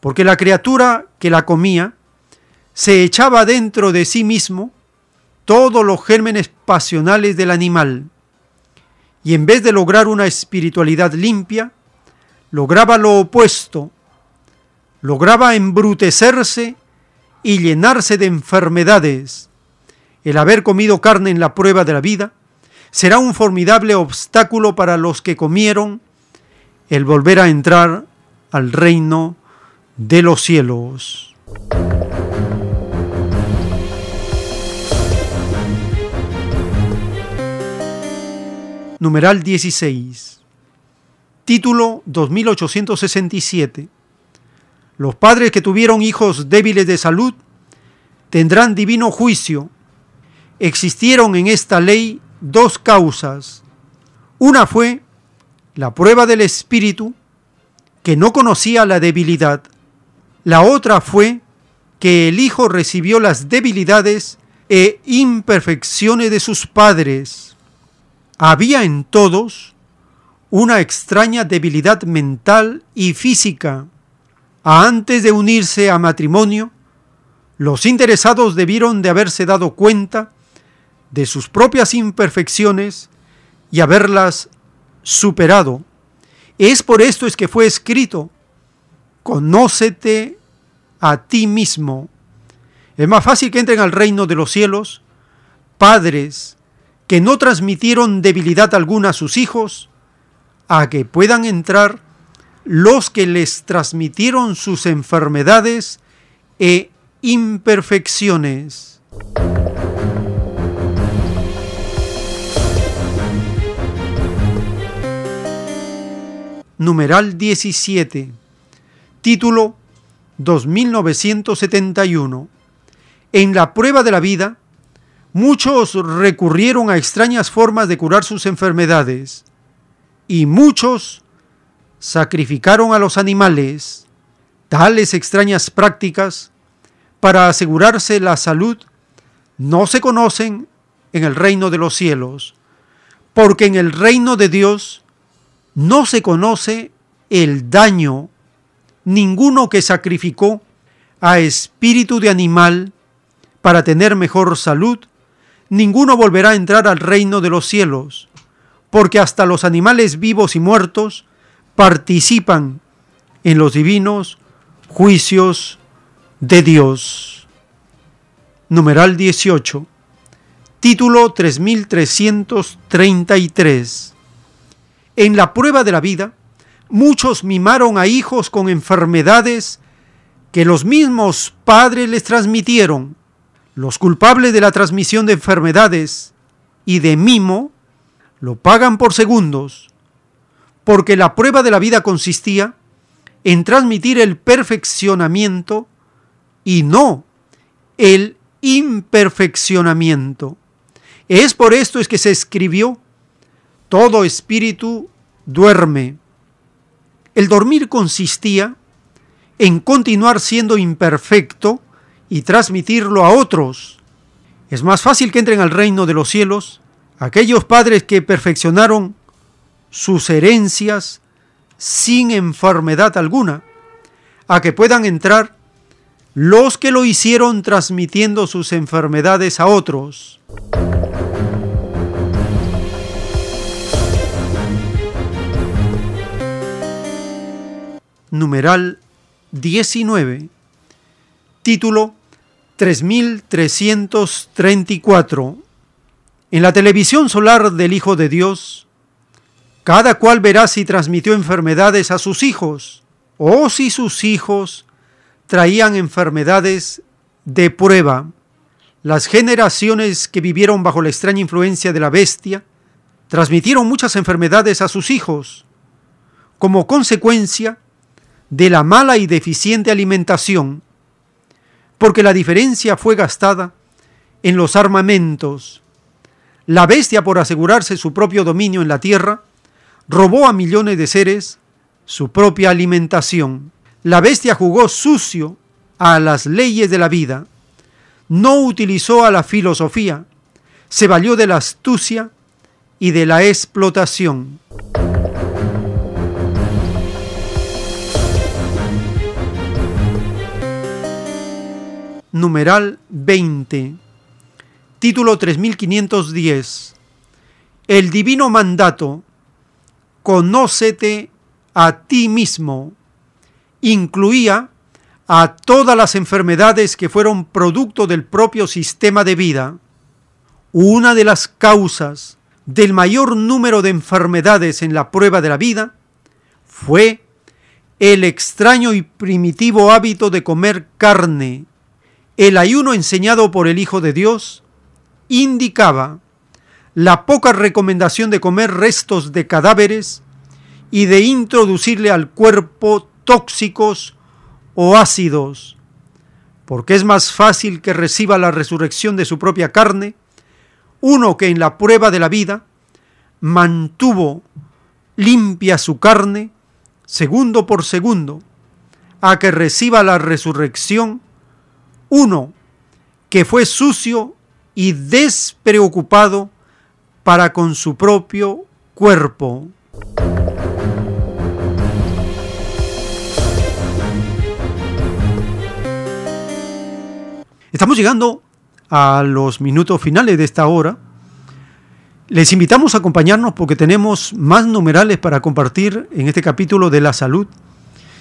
porque la criatura que la comía se echaba dentro de sí mismo todos los gérmenes pasionales del animal, y en vez de lograr una espiritualidad limpia, lograba lo opuesto, lograba embrutecerse y llenarse de enfermedades. El haber comido carne en la prueba de la vida será un formidable obstáculo para los que comieron el volver a entrar al reino de los cielos. Numeral 16. Título 2867. Los padres que tuvieron hijos débiles de salud tendrán divino juicio. Existieron en esta ley dos causas. Una fue la prueba del espíritu, que no conocía la debilidad, la otra fue que el Hijo recibió las debilidades e imperfecciones de sus padres. Había en todos una extraña debilidad mental y física. Antes de unirse a matrimonio, los interesados debieron de haberse dado cuenta de sus propias imperfecciones y haberlas superado. Es por esto es que fue escrito conócete a ti mismo. Es más fácil que entren al reino de los cielos padres que no transmitieron debilidad alguna a sus hijos, a que puedan entrar los que les transmitieron sus enfermedades e imperfecciones. Numeral 17. Título 2971. En la prueba de la vida, muchos recurrieron a extrañas formas de curar sus enfermedades y muchos sacrificaron a los animales. Tales extrañas prácticas para asegurarse la salud no se conocen en el reino de los cielos, porque en el reino de Dios no se conoce el daño ninguno que sacrificó a espíritu de animal para tener mejor salud, ninguno volverá a entrar al reino de los cielos, porque hasta los animales vivos y muertos participan en los divinos juicios de Dios. Numeral 18. Título 3333. En la prueba de la vida, muchos mimaron a hijos con enfermedades que los mismos padres les transmitieron. Los culpables de la transmisión de enfermedades y de mimo lo pagan por segundos, porque la prueba de la vida consistía en transmitir el perfeccionamiento y no el imperfeccionamiento. Es por esto es que se escribió, todo espíritu duerme. El dormir consistía en continuar siendo imperfecto y transmitirlo a otros. Es más fácil que entren al reino de los cielos aquellos padres que perfeccionaron sus herencias sin enfermedad alguna, a que puedan entrar los que lo hicieron transmitiendo sus enfermedades a otros. Numeral 19. Título 3334. En la televisión solar del Hijo de Dios, cada cual verá si transmitió enfermedades a sus hijos o si sus hijos traían enfermedades de prueba. Las generaciones que vivieron bajo la extraña influencia de la bestia transmitieron muchas enfermedades a sus hijos como consecuencia de la mala y deficiente alimentación, porque la diferencia fue gastada en los armamentos. La bestia, por asegurarse su propio dominio en la tierra, robó a millones de seres su propia alimentación. La bestia jugó sucio a las leyes de la vida, no utilizó a la filosofía, se valió de la astucia y de la explotación. Numeral 20. Título 3510. El divino mandato conócete a ti mismo, incluía a todas las enfermedades que fueron producto del propio sistema de vida. Una de las causas del mayor número de enfermedades en la prueba de la vida fue el extraño y primitivo hábito de comer carne. El ayuno enseñado por el Hijo de Dios indicaba la poca recomendación de comer restos de cadáveres y de introducirle al cuerpo tóxicos o ácidos, porque es más fácil que reciba la resurrección de su propia carne uno que en la prueba de la vida mantuvo limpia su carne segundo por segundo, a que reciba la resurrección uno que fue sucio y despreocupado para con su propio cuerpo. Estamos llegando a los minutos finales de esta hora. Les invitamos a acompañarnos porque tenemos más numerales para compartir en este capítulo de la salud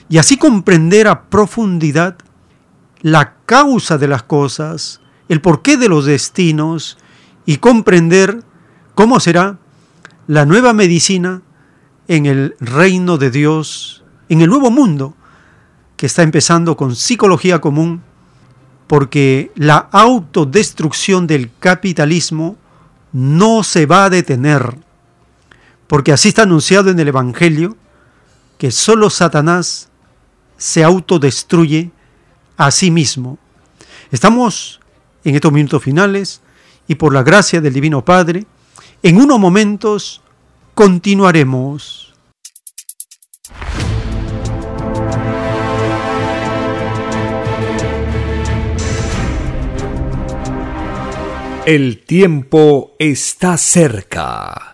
y así comprender a profundidad la causa de las cosas, el porqué de los destinos y comprender ¿Cómo será la nueva medicina en el reino de Dios, en el nuevo mundo que está empezando con psicología común porque la autodestrucción del capitalismo no se va a detener, porque así está anunciado en el Evangelio que solo Satanás se autodestruye a sí mismo. Estamos en estos minutos finales y por la gracia del Divino Padre, en unos momentos continuaremos. El tiempo está cerca.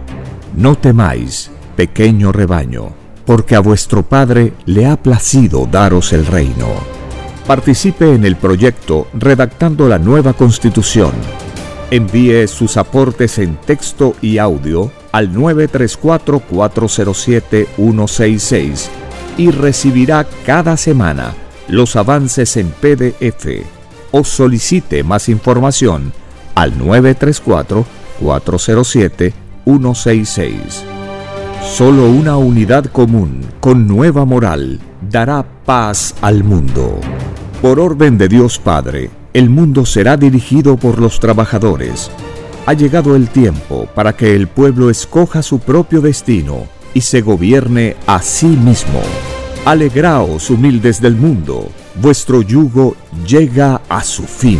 No temáis, pequeño rebaño, porque a vuestro Padre le ha placido daros el reino. Participe en el proyecto redactando la nueva constitución Envíe sus aportes en texto y audio al 934-407-166 y recibirá cada semana los avances en PDF o solicite más información al 934-407-166. Solo una unidad común con nueva moral dará paz al mundo. Por orden de Dios Padre, el mundo será dirigido por los trabajadores. Ha llegado el tiempo para que el pueblo escoja su propio destino y se gobierne a sí mismo. Alegraos, humildes del mundo, vuestro yugo llega a su fin.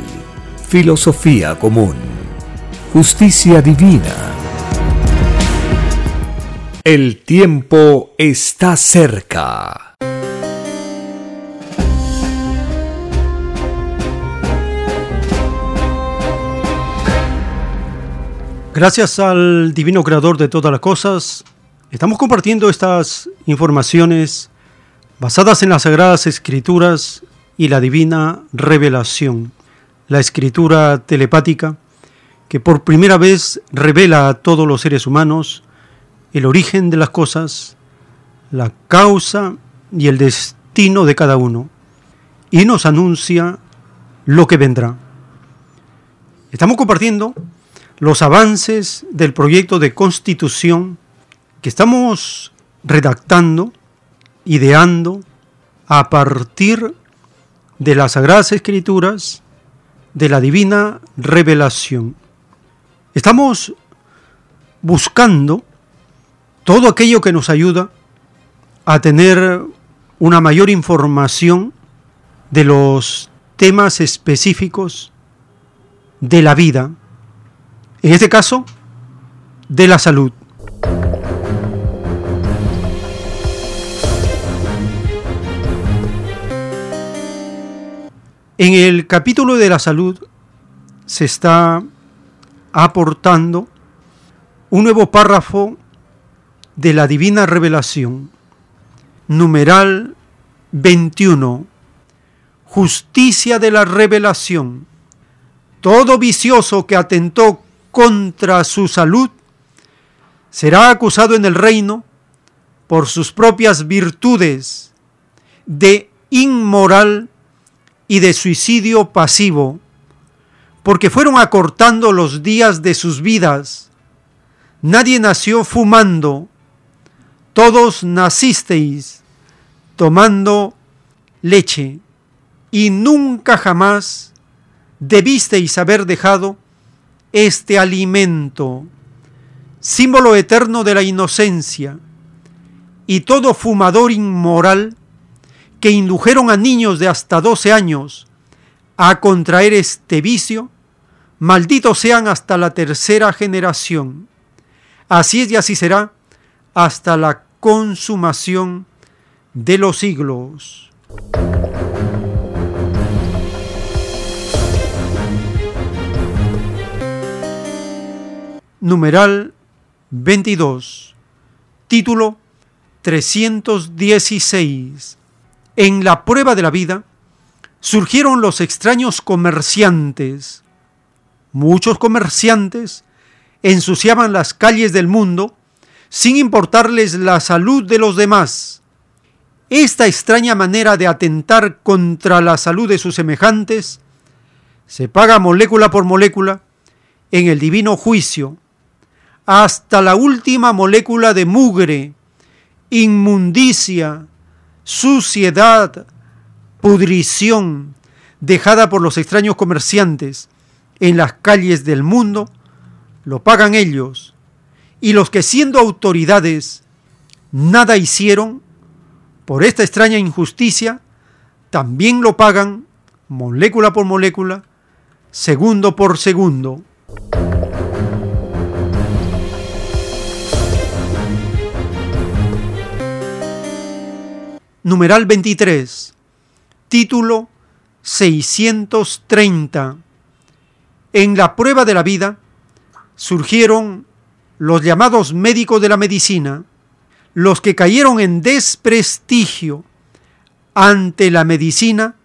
filosofía común, justicia divina. El tiempo está cerca. Gracias al Divino Creador de todas las cosas, estamos compartiendo estas informaciones basadas en las Sagradas Escrituras y la Divina Revelación, la escritura telepática que por primera vez revela a todos los seres humanos el origen de las cosas, la causa y el destino de cada uno, y nos anuncia lo que vendrá. Estamos compartiendo los avances del proyecto de constitución que estamos redactando, ideando a partir de las Sagradas Escrituras, de la divina revelación. Estamos buscando todo aquello que nos ayuda a tener una mayor información de los temas específicos de la vida en este caso, de la salud. En el capítulo de la salud se está aportando un nuevo párrafo de la divina revelación, numeral 21, justicia de la revelación. Todo vicioso que atentó contra su salud, será acusado en el reino por sus propias virtudes de inmoral y de suicidio pasivo, porque fueron acortando los días de sus vidas. Nadie nació fumando, todos nacisteis tomando leche, y nunca jamás debisteis haber dejado este alimento, símbolo eterno de la inocencia, y todo fumador inmoral que indujeron a niños de hasta 12 años a contraer este vicio, malditos sean hasta la tercera generación. Así es y así será hasta la consumación de los siglos. numeral 22, título 316. En la prueba de la vida surgieron los extraños comerciantes. Muchos comerciantes ensuciaban las calles del mundo sin importarles la salud de los demás. Esta extraña manera de atentar contra la salud de sus semejantes se paga molécula por molécula en el divino juicio hasta la última molécula de mugre, inmundicia, suciedad, pudrición dejada por los extraños comerciantes en las calles del mundo, lo pagan ellos. Y los que siendo autoridades nada hicieron por esta extraña injusticia, también lo pagan molécula por molécula, segundo por segundo. Numeral 23, título 630. En la prueba de la vida surgieron los llamados médicos de la medicina, los que cayeron en desprestigio ante la medicina,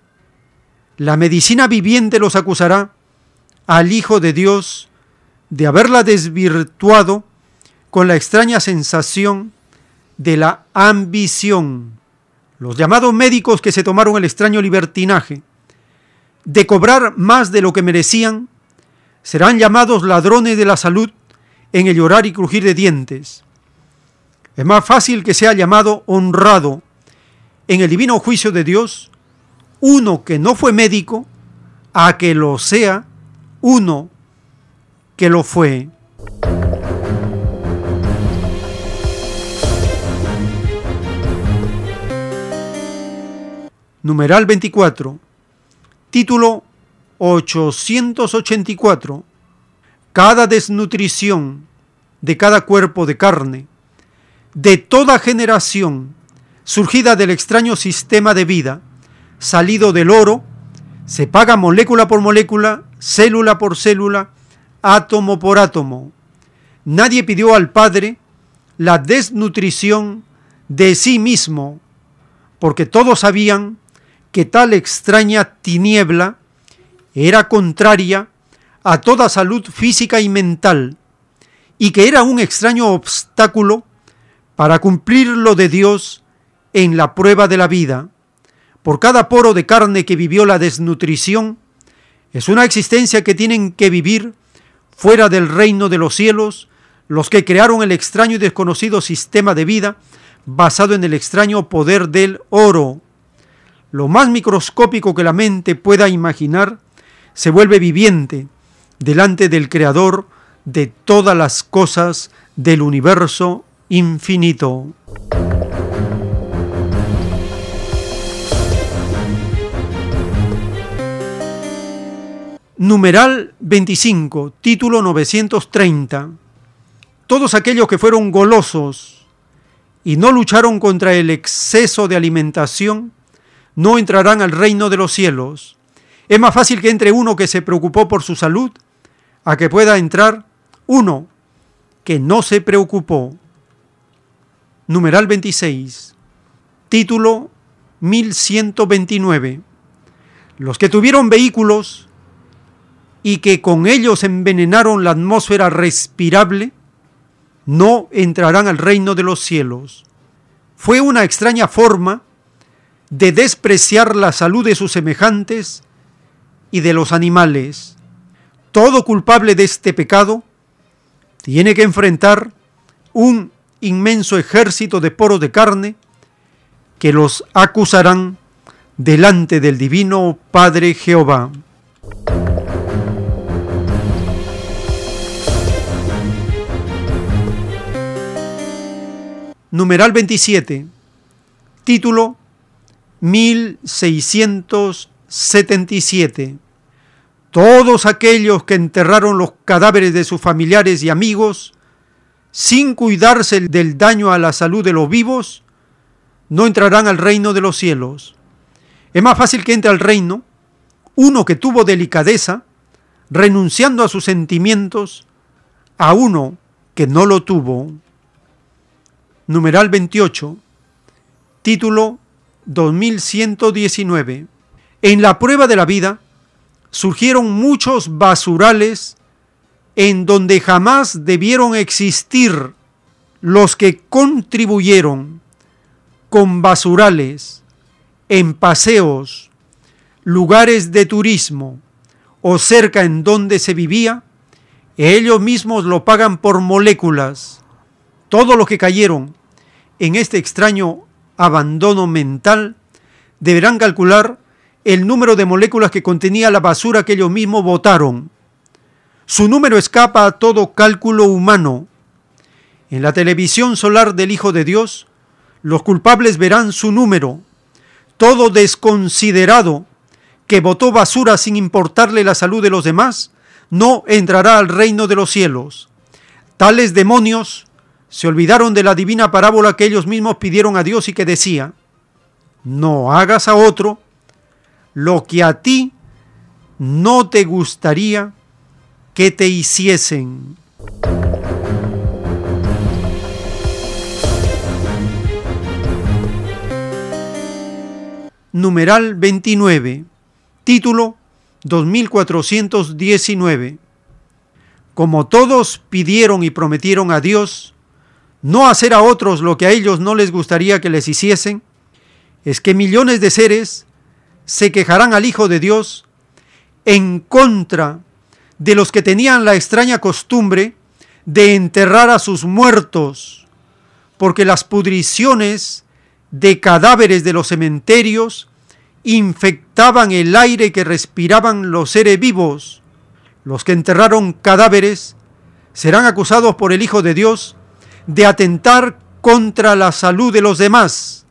la medicina viviente los acusará al Hijo de Dios de haberla desvirtuado con la extraña sensación de la ambición. Los llamados médicos que se tomaron el extraño libertinaje de cobrar más de lo que merecían serán llamados ladrones de la salud en el llorar y crujir de dientes. Es más fácil que sea llamado honrado en el divino juicio de Dios uno que no fue médico a que lo sea uno que lo fue. Numeral 24. Título 884. Cada desnutrición de cada cuerpo de carne, de toda generación, surgida del extraño sistema de vida, salido del oro, se paga molécula por molécula, célula por célula, átomo por átomo. Nadie pidió al Padre la desnutrición de sí mismo, porque todos sabían que tal extraña tiniebla era contraria a toda salud física y mental, y que era un extraño obstáculo para cumplir lo de Dios en la prueba de la vida. Por cada poro de carne que vivió la desnutrición, es una existencia que tienen que vivir fuera del reino de los cielos los que crearon el extraño y desconocido sistema de vida basado en el extraño poder del oro. Lo más microscópico que la mente pueda imaginar se vuelve viviente delante del Creador de todas las cosas del universo infinito. Numeral 25, título 930. Todos aquellos que fueron golosos y no lucharon contra el exceso de alimentación, no entrarán al reino de los cielos. Es más fácil que entre uno que se preocupó por su salud a que pueda entrar uno que no se preocupó. Numeral 26, título 1129. Los que tuvieron vehículos y que con ellos envenenaron la atmósfera respirable, no entrarán al reino de los cielos. Fue una extraña forma de despreciar la salud de sus semejantes y de los animales. Todo culpable de este pecado tiene que enfrentar un inmenso ejército de poros de carne que los acusarán delante del divino Padre Jehová. numeral 27, título 1677. Todos aquellos que enterraron los cadáveres de sus familiares y amigos, sin cuidarse del daño a la salud de los vivos, no entrarán al reino de los cielos. Es más fácil que entre al reino uno que tuvo delicadeza, renunciando a sus sentimientos, a uno que no lo tuvo numeral 28, título 2119. En la prueba de la vida surgieron muchos basurales en donde jamás debieron existir los que contribuyeron con basurales en paseos, lugares de turismo o cerca en donde se vivía, ellos mismos lo pagan por moléculas. Todos los que cayeron en este extraño abandono mental, deberán calcular el número de moléculas que contenía la basura que ellos mismos botaron. Su número escapa a todo cálculo humano. En la televisión solar del Hijo de Dios, los culpables verán su número. Todo desconsiderado que botó basura sin importarle la salud de los demás, no entrará al reino de los cielos. Tales demonios se olvidaron de la divina parábola que ellos mismos pidieron a Dios y que decía, no hagas a otro lo que a ti no te gustaría que te hiciesen. Numeral 29. Título 2419. Como todos pidieron y prometieron a Dios no hacer a otros lo que a ellos no les gustaría que les hiciesen, es que millones de seres se quejarán al Hijo de Dios en contra de los que tenían la extraña costumbre de enterrar a sus muertos, porque las pudriciones de cadáveres de los cementerios infectaban el aire que respiraban los seres vivos. Los que enterraron cadáveres serán acusados por el Hijo de Dios de atentar contra la salud de los demás.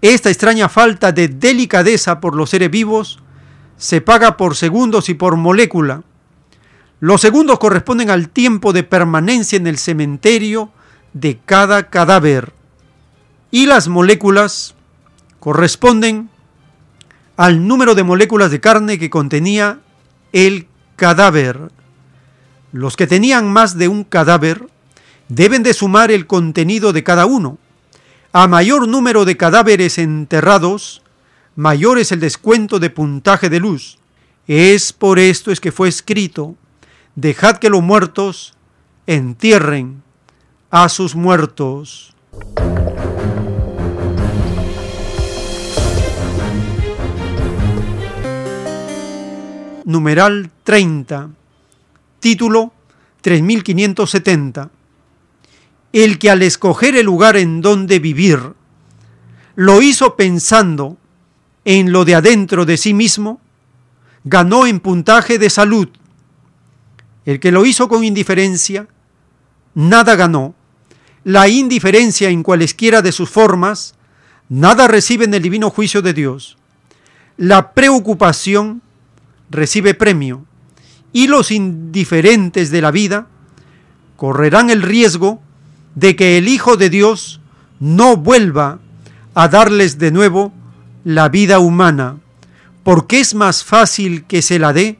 Esta extraña falta de delicadeza por los seres vivos se paga por segundos y por molécula. Los segundos corresponden al tiempo de permanencia en el cementerio de cada cadáver y las moléculas corresponden al número de moléculas de carne que contenía el cadáver. Los que tenían más de un cadáver deben de sumar el contenido de cada uno. A mayor número de cadáveres enterrados, mayor es el descuento de puntaje de luz. Es por esto es que fue escrito, dejad que los muertos entierren a sus muertos. Numeral 30. Título 3570. El que al escoger el lugar en donde vivir, lo hizo pensando en lo de adentro de sí mismo, ganó en puntaje de salud. El que lo hizo con indiferencia, nada ganó. La indiferencia en cualesquiera de sus formas, nada recibe en el divino juicio de Dios. La preocupación recibe premio y los indiferentes de la vida correrán el riesgo de que el Hijo de Dios no vuelva a darles de nuevo la vida humana, porque es más fácil que se la dé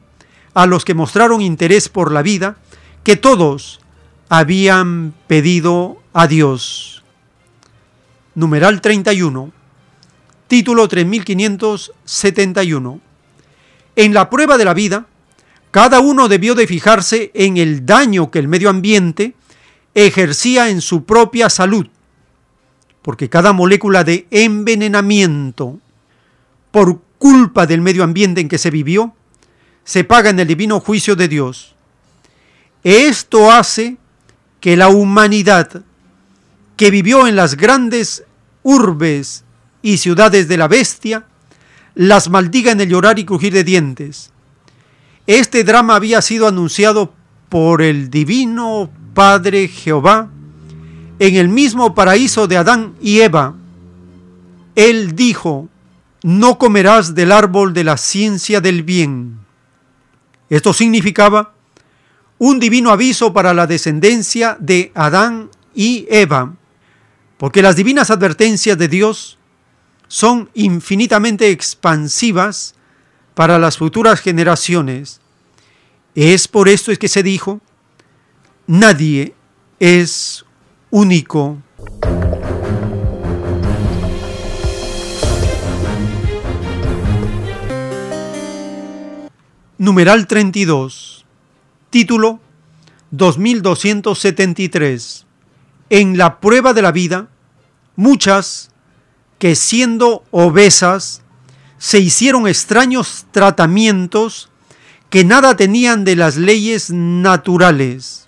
a los que mostraron interés por la vida que todos habían pedido a Dios. Numeral 31, título 3571. En la prueba de la vida, cada uno debió de fijarse en el daño que el medio ambiente ejercía en su propia salud, porque cada molécula de envenenamiento por culpa del medio ambiente en que se vivió, se paga en el divino juicio de Dios. Esto hace que la humanidad que vivió en las grandes urbes y ciudades de la bestia, las maldiga en el llorar y crujir de dientes. Este drama había sido anunciado por el divino Padre Jehová en el mismo paraíso de Adán y Eva. Él dijo, no comerás del árbol de la ciencia del bien. Esto significaba un divino aviso para la descendencia de Adán y Eva, porque las divinas advertencias de Dios son infinitamente expansivas para las futuras generaciones. Es por esto es que se dijo, nadie es único. Numeral 32. Título 2273. En la prueba de la vida, muchas que siendo obesas se hicieron extraños tratamientos que nada tenían de las leyes naturales.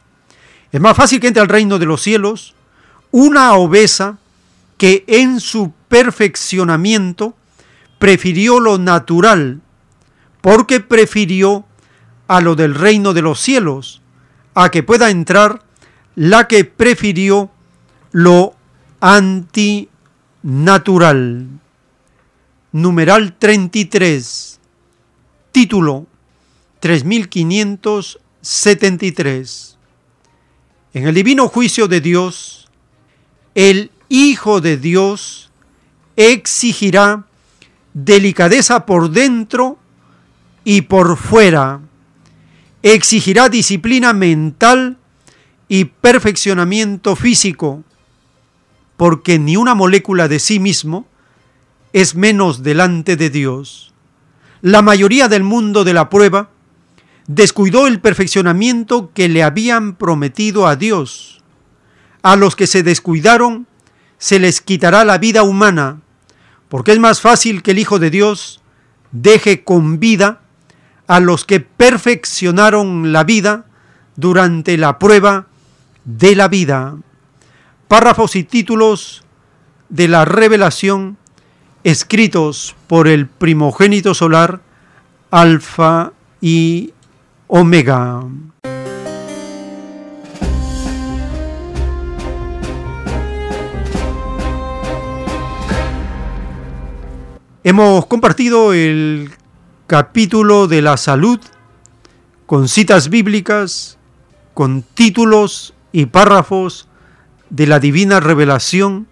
Es más fácil que entre al reino de los cielos una obesa que en su perfeccionamiento prefirió lo natural porque prefirió a lo del reino de los cielos, a que pueda entrar la que prefirió lo antinatural. Numeral 33. Título 3573. En el divino juicio de Dios, el Hijo de Dios exigirá delicadeza por dentro y por fuera. Exigirá disciplina mental y perfeccionamiento físico, porque ni una molécula de sí mismo es menos delante de Dios. la mayoría del mundo de la prueba descuidó el perfeccionamiento que le habían prometido a Dios. A los que se descuidaron se les quitará la vida humana, porque es más fácil que el Hijo de Dios deje con vida a los que perfeccionaron la vida durante la prueba de la vida. Párrafos y títulos de la revelación escritos por el primogénito solar, Alfa y Omega. Hemos compartido el capítulo de la salud con citas bíblicas, con títulos y párrafos de la divina revelación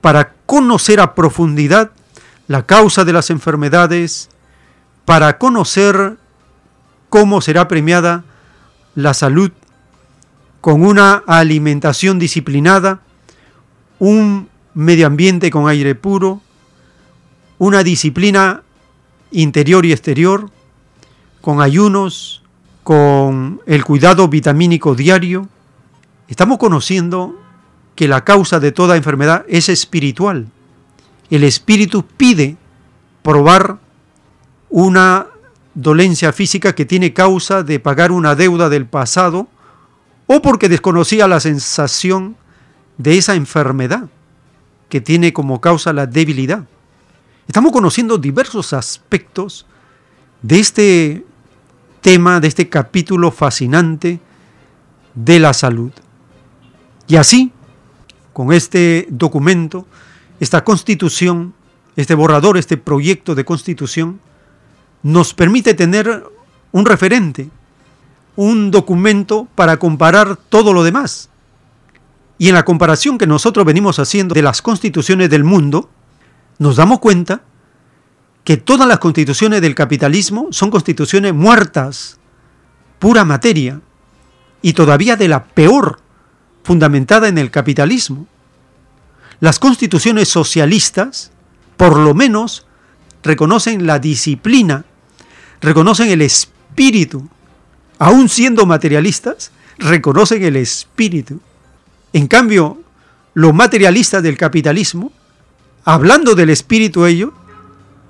para conocer a profundidad la causa de las enfermedades, para conocer cómo será premiada la salud con una alimentación disciplinada, un medio ambiente con aire puro, una disciplina interior y exterior, con ayunos, con el cuidado vitamínico diario. Estamos conociendo que la causa de toda enfermedad es espiritual. El espíritu pide probar una dolencia física que tiene causa de pagar una deuda del pasado o porque desconocía la sensación de esa enfermedad que tiene como causa la debilidad. Estamos conociendo diversos aspectos de este tema, de este capítulo fascinante de la salud. Y así, con este documento, esta constitución, este borrador, este proyecto de constitución, nos permite tener un referente, un documento para comparar todo lo demás. Y en la comparación que nosotros venimos haciendo de las constituciones del mundo, nos damos cuenta que todas las constituciones del capitalismo son constituciones muertas, pura materia, y todavía de la peor, fundamentada en el capitalismo. Las constituciones socialistas, por lo menos, reconocen la disciplina, reconocen el espíritu, aún siendo materialistas, reconocen el espíritu. En cambio, los materialistas del capitalismo hablando del Espíritu ellos,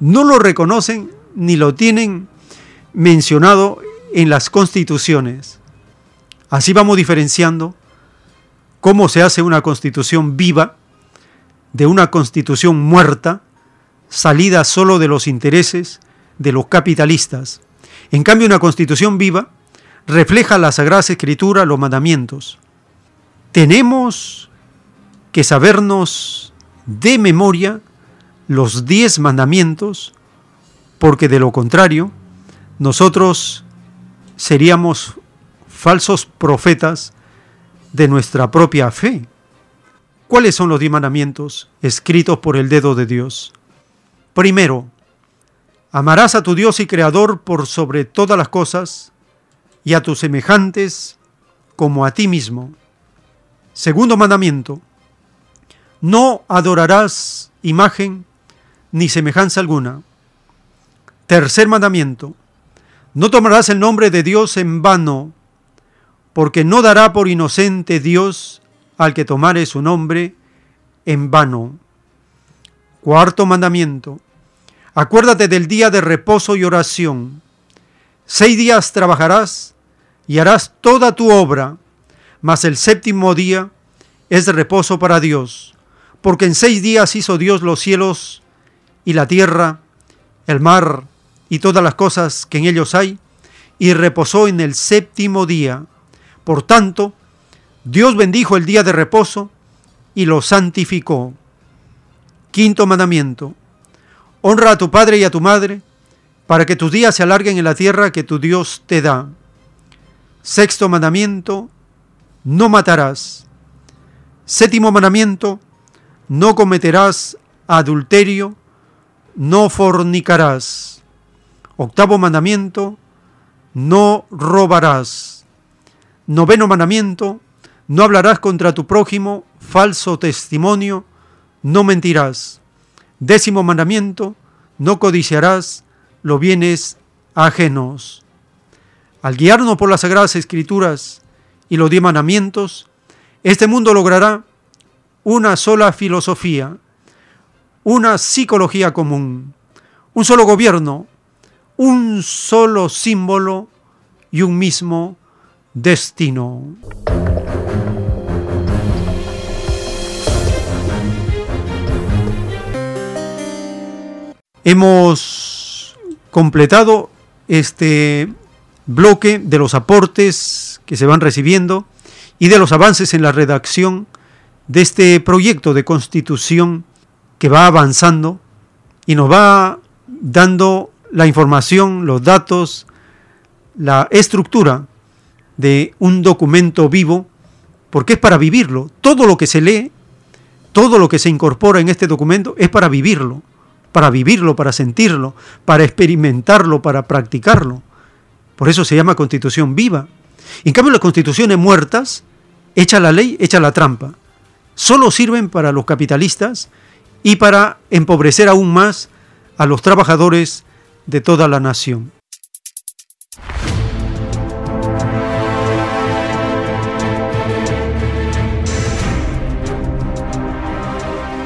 no lo reconocen ni lo tienen mencionado en las constituciones. Así vamos diferenciando cómo se hace una constitución viva de una constitución muerta, salida solo de los intereses de los capitalistas. En cambio, una constitución viva refleja la Sagrada Escritura, los mandamientos. Tenemos que sabernos de memoria los diez mandamientos, porque de lo contrario, nosotros seríamos falsos profetas de nuestra propia fe. ¿Cuáles son los diez mandamientos escritos por el dedo de Dios? Primero, amarás a tu Dios y Creador por sobre todas las cosas y a tus semejantes como a ti mismo. Segundo mandamiento, no adorarás imagen ni semejanza alguna. Tercer mandamiento. No tomarás el nombre de Dios en vano, porque no dará por inocente Dios al que tomare su nombre en vano. Cuarto mandamiento. Acuérdate del día de reposo y oración. Seis días trabajarás y harás toda tu obra, mas el séptimo día es de reposo para Dios porque en seis días hizo Dios los cielos y la tierra, el mar y todas las cosas que en ellos hay, y reposó en el séptimo día. Por tanto, Dios bendijo el día de reposo y lo santificó. Quinto mandamiento. Honra a tu padre y a tu madre, para que tus días se alarguen en la tierra que tu Dios te da. Sexto mandamiento. No matarás. Séptimo mandamiento no cometerás adulterio, no fornicarás. Octavo mandamiento, no robarás. Noveno mandamiento, no hablarás contra tu prójimo falso testimonio, no mentirás. Décimo mandamiento, no codiciarás los bienes ajenos. Al guiarnos por las sagradas escrituras y los diez mandamientos, este mundo logrará una sola filosofía, una psicología común, un solo gobierno, un solo símbolo y un mismo destino. Hemos completado este bloque de los aportes que se van recibiendo y de los avances en la redacción de este proyecto de constitución que va avanzando y nos va dando la información, los datos, la estructura de un documento vivo, porque es para vivirlo. Todo lo que se lee, todo lo que se incorpora en este documento es para vivirlo para vivirlo, para sentirlo, para experimentarlo, para practicarlo. Por eso se llama constitución viva. En cambio, las constituciones muertas, echa la ley, echa la trampa. Solo sirven para los capitalistas y para empobrecer aún más a los trabajadores de toda la nación.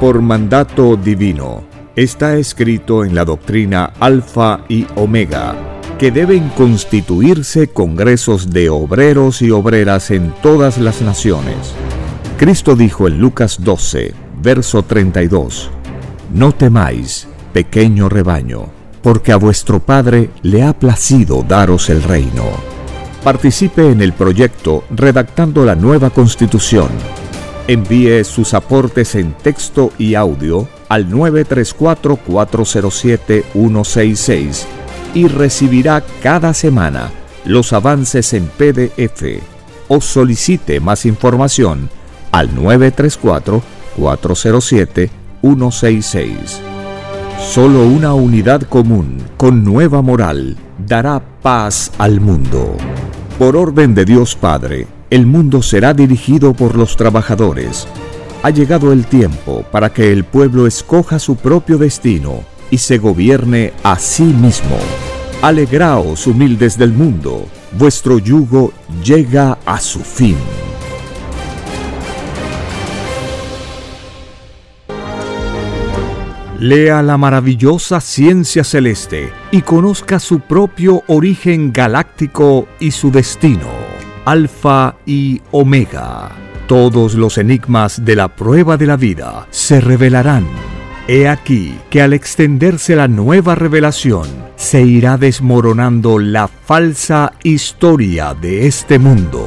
por mandato divino. Está escrito en la doctrina Alfa y Omega que deben constituirse congresos de obreros y obreras en todas las naciones. Cristo dijo en Lucas 12, verso 32, No temáis, pequeño rebaño, porque a vuestro Padre le ha placido daros el reino. Participe en el proyecto redactando la nueva constitución Envíe sus aportes en texto y audio al 934-407-166 y recibirá cada semana los avances en PDF o solicite más información al 934-407-166. Solo una unidad común con nueva moral dará paz al mundo. Por orden de Dios Padre, el mundo será dirigido por los trabajadores. Ha llegado el tiempo para que el pueblo escoja su propio destino y se gobierne a sí mismo. Alegraos, humildes del mundo, vuestro yugo llega a su fin. Lea la maravillosa ciencia celeste y conozca su propio origen galáctico y su destino. Alfa y Omega. Todos los enigmas de la prueba de la vida se revelarán. He aquí que al extenderse la nueva revelación, se irá desmoronando la falsa historia de este mundo.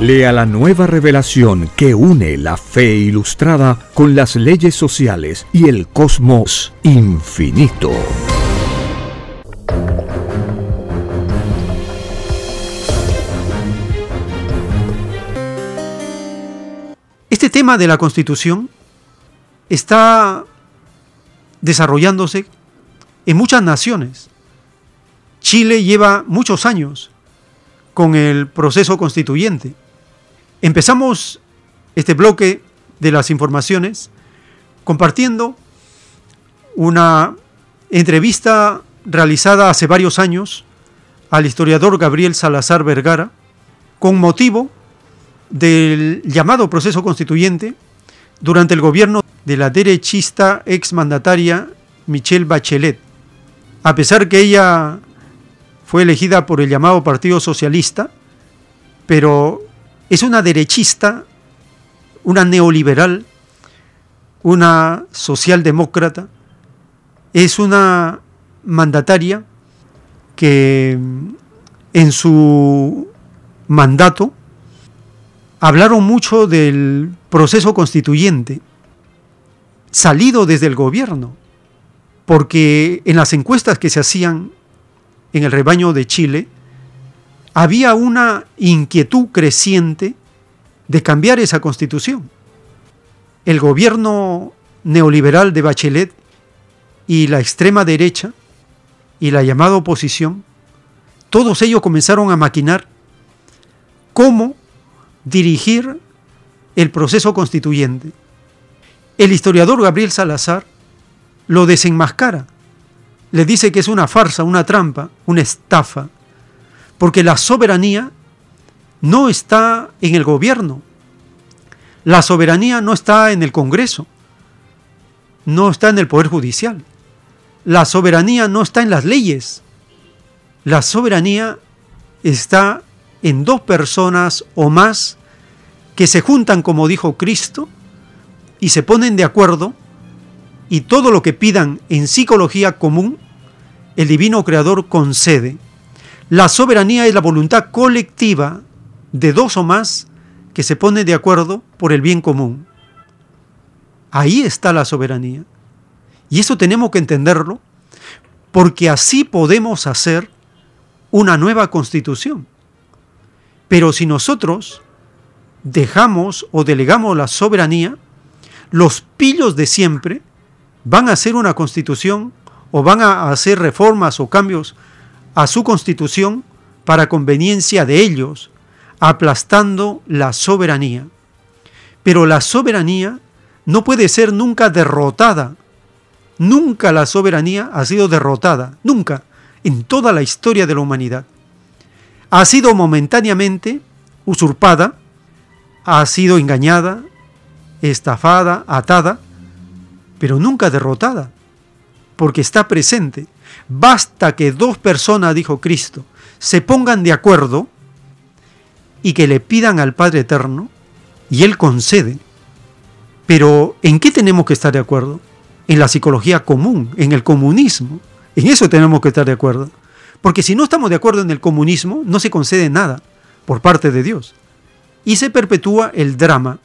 Lea la nueva revelación que une la fe ilustrada con las leyes sociales y el cosmos infinito. Este tema de la Constitución está desarrollándose en muchas naciones. Chile lleva muchos años con el proceso constituyente. Empezamos este bloque de las informaciones compartiendo una entrevista realizada hace varios años al historiador Gabriel Salazar Vergara con motivo del llamado proceso constituyente durante el gobierno de la derechista exmandataria Michelle Bachelet. A pesar que ella fue elegida por el llamado Partido Socialista, pero es una derechista, una neoliberal, una socialdemócrata, es una mandataria que en su mandato hablaron mucho del proceso constituyente salido desde el gobierno, porque en las encuestas que se hacían en el rebaño de Chile, había una inquietud creciente de cambiar esa constitución. El gobierno neoliberal de Bachelet y la extrema derecha y la llamada oposición, todos ellos comenzaron a maquinar cómo dirigir el proceso constituyente. El historiador Gabriel Salazar lo desenmascara, le dice que es una farsa, una trampa, una estafa, porque la soberanía no está en el gobierno, la soberanía no está en el Congreso, no está en el Poder Judicial, la soberanía no está en las leyes, la soberanía está en dos personas o más que se juntan, como dijo Cristo, y se ponen de acuerdo, y todo lo que pidan en psicología común, el divino creador concede. La soberanía es la voluntad colectiva de dos o más que se ponen de acuerdo por el bien común. Ahí está la soberanía. Y eso tenemos que entenderlo porque así podemos hacer una nueva constitución. Pero si nosotros dejamos o delegamos la soberanía, los pillos de siempre van a hacer una constitución o van a hacer reformas o cambios a su constitución para conveniencia de ellos, aplastando la soberanía. Pero la soberanía no puede ser nunca derrotada. Nunca la soberanía ha sido derrotada, nunca, en toda la historia de la humanidad ha sido momentáneamente usurpada, ha sido engañada, estafada, atada, pero nunca derrotada, porque está presente. Basta que dos personas, dijo Cristo, se pongan de acuerdo y que le pidan al Padre Eterno, y Él concede. Pero ¿en qué tenemos que estar de acuerdo? En la psicología común, en el comunismo. En eso tenemos que estar de acuerdo. Porque si no estamos de acuerdo en el comunismo, no se concede nada por parte de Dios. Y se perpetúa el drama.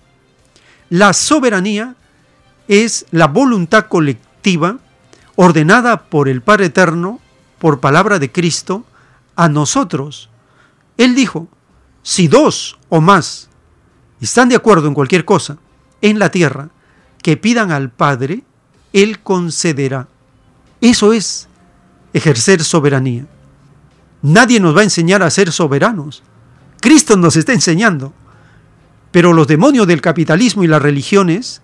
La soberanía es la voluntad colectiva ordenada por el Padre Eterno, por palabra de Cristo, a nosotros. Él dijo, si dos o más están de acuerdo en cualquier cosa en la tierra, que pidan al Padre, Él concederá. Eso es ejercer soberanía. Nadie nos va a enseñar a ser soberanos. Cristo nos está enseñando. Pero los demonios del capitalismo y las religiones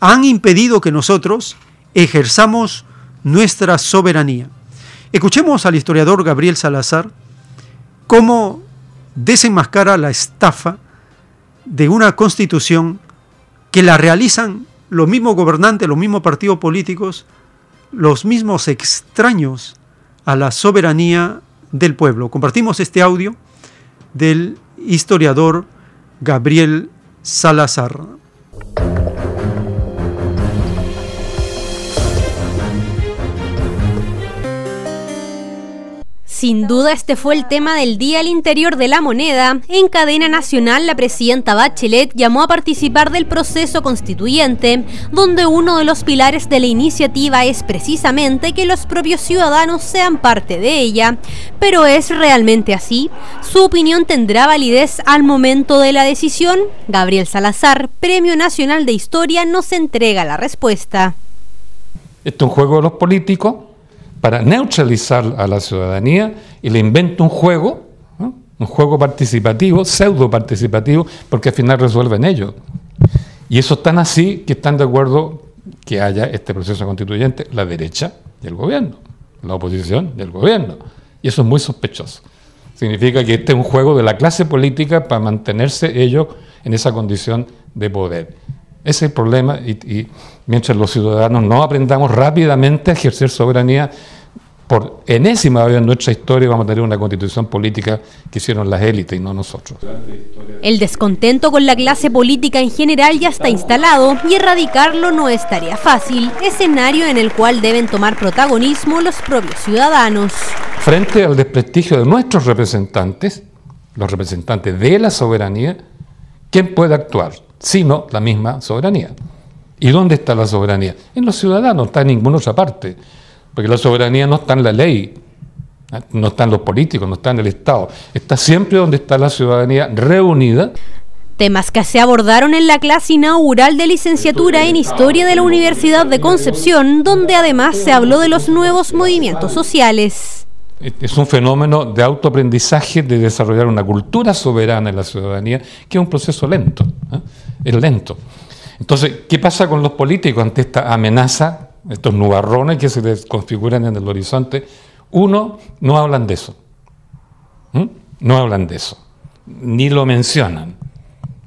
han impedido que nosotros ejerzamos nuestra soberanía. Escuchemos al historiador Gabriel Salazar cómo desenmascara la estafa de una constitución que la realizan los mismos gobernantes, los mismos partidos políticos, los mismos extraños a la soberanía del pueblo. Compartimos este audio del historiador Gabriel Salazar. Sin duda este fue el tema del día al interior de la moneda. En cadena nacional la presidenta Bachelet llamó a participar del proceso constituyente, donde uno de los pilares de la iniciativa es precisamente que los propios ciudadanos sean parte de ella. Pero ¿es realmente así? ¿Su opinión tendrá validez al momento de la decisión? Gabriel Salazar, Premio Nacional de Historia, nos entrega la respuesta. Esto es un juego de los políticos para neutralizar a la ciudadanía y le inventa un juego, un juego participativo, pseudo participativo, porque al final resuelven ellos. Y eso es tan así que están de acuerdo que haya este proceso constituyente la derecha y el gobierno, la oposición y el gobierno. Y eso es muy sospechoso. Significa que este es un juego de la clase política para mantenerse ellos en esa condición de poder. Ese es el problema y, mientras los ciudadanos no aprendamos rápidamente a ejercer soberanía, por enésima vez en nuestra historia vamos a tener una constitución política que hicieron las élites y no nosotros. El descontento con la clase política en general ya está instalado y erradicarlo no es tarea fácil, escenario en el cual deben tomar protagonismo los propios ciudadanos. Frente al desprestigio de nuestros representantes, los representantes de la soberanía, ¿quién puede actuar? Sino la misma soberanía. ¿Y dónde está la soberanía? En los ciudadanos, no está en ninguna otra parte. Porque la soberanía no está en la ley, no está en los políticos, no está en el Estado. Está siempre donde está la ciudadanía reunida. Temas que se abordaron en la clase inaugural de licenciatura en Historia de la Universidad de Concepción, donde además se habló de los nuevos movimientos sociales. Es un fenómeno de autoaprendizaje, de desarrollar una cultura soberana en la ciudadanía, que es un proceso lento, ¿eh? es lento. Entonces, ¿qué pasa con los políticos ante esta amenaza estos nubarrones que se les configuran en el horizonte, uno, no hablan de eso. ¿Mm? No hablan de eso. Ni lo mencionan.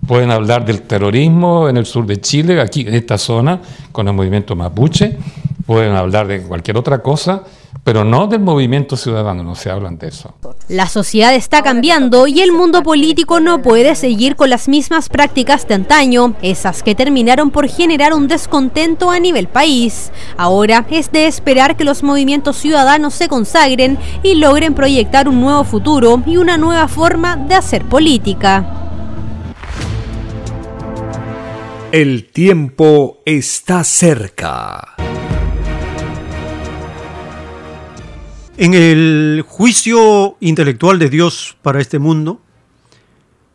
Pueden hablar del terrorismo en el sur de Chile, aquí en esta zona, con el movimiento mapuche. Pueden hablar de cualquier otra cosa, pero no del movimiento ciudadano, no se hablan de eso. La sociedad está cambiando y el mundo político no puede seguir con las mismas prácticas de antaño, esas que terminaron por generar un descontento a nivel país. Ahora es de esperar que los movimientos ciudadanos se consagren y logren proyectar un nuevo futuro y una nueva forma de hacer política. El tiempo está cerca. En el juicio intelectual de Dios para este mundo,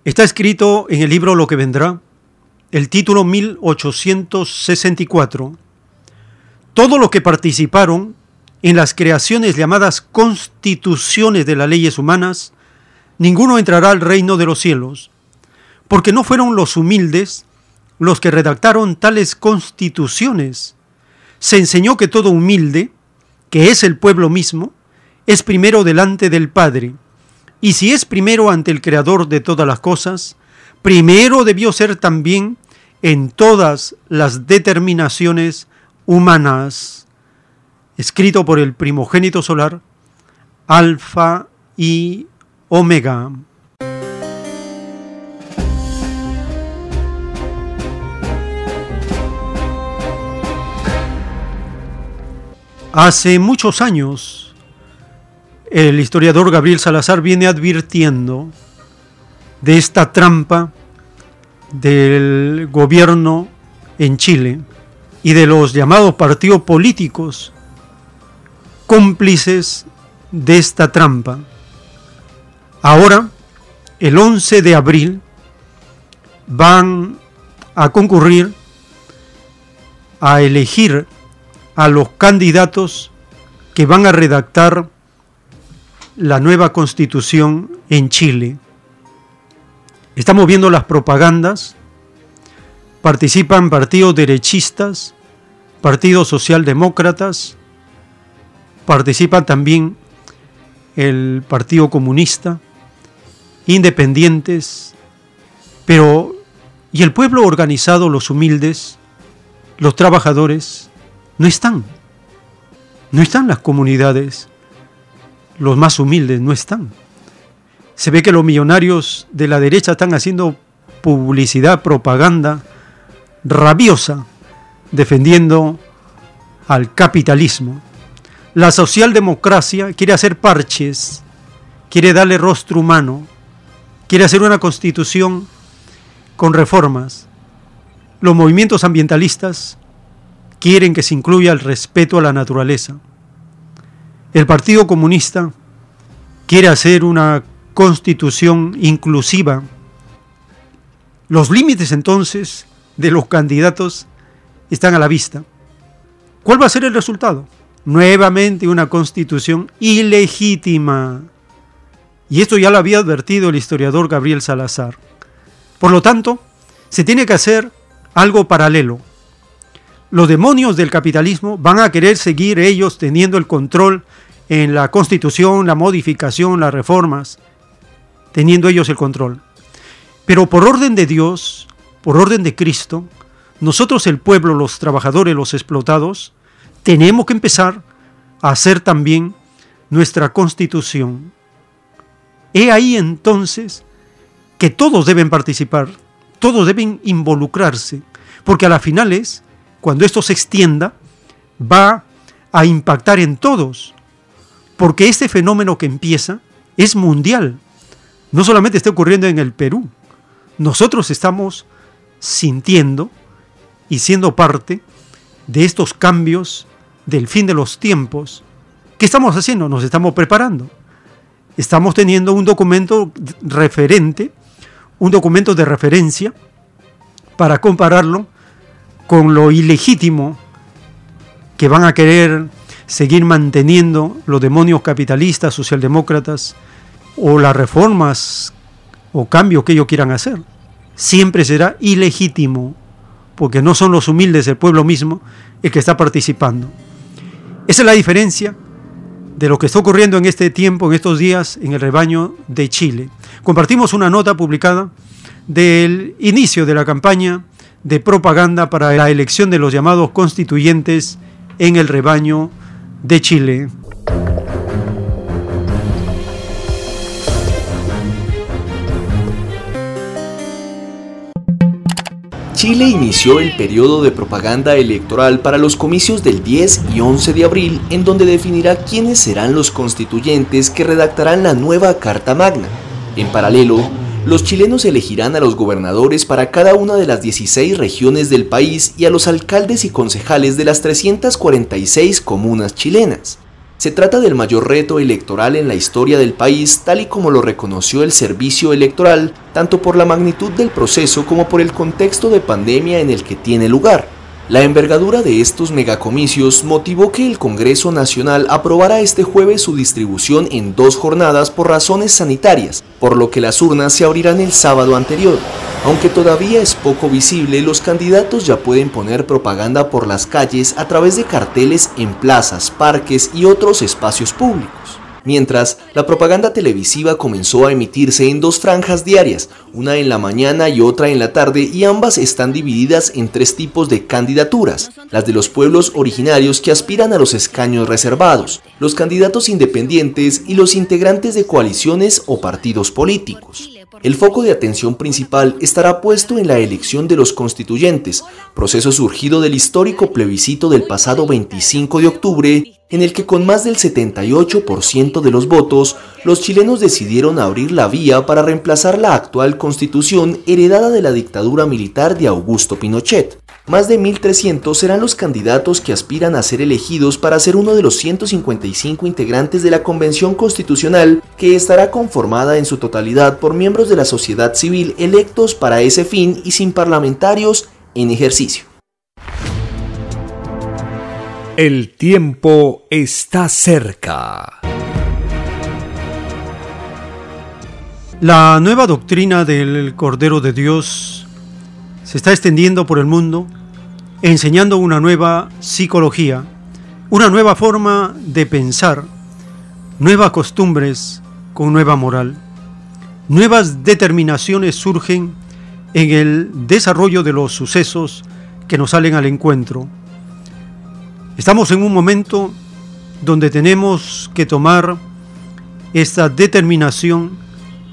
está escrito en el libro Lo que vendrá, el título 1864, todos los que participaron en las creaciones llamadas constituciones de las leyes humanas, ninguno entrará al reino de los cielos, porque no fueron los humildes los que redactaron tales constituciones. Se enseñó que todo humilde, que es el pueblo mismo, es primero delante del Padre, y si es primero ante el Creador de todas las cosas, primero debió ser también en todas las determinaciones humanas. Escrito por el primogénito solar, Alfa y Omega. Hace muchos años, el historiador Gabriel Salazar viene advirtiendo de esta trampa del gobierno en Chile y de los llamados partidos políticos cómplices de esta trampa. Ahora, el 11 de abril, van a concurrir a elegir a los candidatos que van a redactar la nueva constitución en Chile. Estamos viendo las propagandas, participan partidos derechistas, partidos socialdemócratas, participa también el Partido Comunista, independientes, pero ¿y el pueblo organizado, los humildes, los trabajadores? No están. No están las comunidades los más humildes no están. Se ve que los millonarios de la derecha están haciendo publicidad, propaganda rabiosa, defendiendo al capitalismo. La socialdemocracia quiere hacer parches, quiere darle rostro humano, quiere hacer una constitución con reformas. Los movimientos ambientalistas quieren que se incluya el respeto a la naturaleza. El Partido Comunista quiere hacer una constitución inclusiva. Los límites entonces de los candidatos están a la vista. ¿Cuál va a ser el resultado? Nuevamente una constitución ilegítima. Y esto ya lo había advertido el historiador Gabriel Salazar. Por lo tanto, se tiene que hacer algo paralelo. Los demonios del capitalismo van a querer seguir ellos teniendo el control en la constitución, la modificación, las reformas, teniendo ellos el control. Pero por orden de Dios, por orden de Cristo, nosotros el pueblo, los trabajadores, los explotados, tenemos que empezar a hacer también nuestra constitución. He ahí entonces que todos deben participar, todos deben involucrarse, porque a las finales, cuando esto se extienda, va a impactar en todos, porque este fenómeno que empieza es mundial, no solamente está ocurriendo en el Perú, nosotros estamos sintiendo y siendo parte de estos cambios del fin de los tiempos. ¿Qué estamos haciendo? Nos estamos preparando. Estamos teniendo un documento referente, un documento de referencia para compararlo con lo ilegítimo que van a querer seguir manteniendo los demonios capitalistas, socialdemócratas o las reformas o cambios que ellos quieran hacer. Siempre será ilegítimo, porque no son los humildes del pueblo mismo el que está participando. Esa es la diferencia de lo que está ocurriendo en este tiempo, en estos días, en el rebaño de Chile. Compartimos una nota publicada del inicio de la campaña de propaganda para la elección de los llamados constituyentes en el rebaño de Chile. Chile inició el periodo de propaganda electoral para los comicios del 10 y 11 de abril, en donde definirá quiénes serán los constituyentes que redactarán la nueva Carta Magna. En paralelo, los chilenos elegirán a los gobernadores para cada una de las 16 regiones del país y a los alcaldes y concejales de las 346 comunas chilenas. Se trata del mayor reto electoral en la historia del país, tal y como lo reconoció el Servicio Electoral, tanto por la magnitud del proceso como por el contexto de pandemia en el que tiene lugar. La envergadura de estos megacomicios motivó que el Congreso Nacional aprobara este jueves su distribución en dos jornadas por razones sanitarias, por lo que las urnas se abrirán el sábado anterior. Aunque todavía es poco visible, los candidatos ya pueden poner propaganda por las calles a través de carteles en plazas, parques y otros espacios públicos mientras la propaganda televisiva comenzó a emitirse en dos franjas diarias, una en la mañana y otra en la tarde, y ambas están divididas en tres tipos de candidaturas, las de los pueblos originarios que aspiran a los escaños reservados, los candidatos independientes y los integrantes de coaliciones o partidos políticos. El foco de atención principal estará puesto en la elección de los constituyentes, proceso surgido del histórico plebiscito del pasado 25 de octubre en el que con más del 78% de los votos, los chilenos decidieron abrir la vía para reemplazar la actual constitución heredada de la dictadura militar de Augusto Pinochet. Más de 1.300 serán los candidatos que aspiran a ser elegidos para ser uno de los 155 integrantes de la Convención Constitucional, que estará conformada en su totalidad por miembros de la sociedad civil electos para ese fin y sin parlamentarios en ejercicio. El tiempo está cerca. La nueva doctrina del Cordero de Dios se está extendiendo por el mundo, enseñando una nueva psicología, una nueva forma de pensar, nuevas costumbres con nueva moral. Nuevas determinaciones surgen en el desarrollo de los sucesos que nos salen al encuentro Estamos en un momento donde tenemos que tomar esta determinación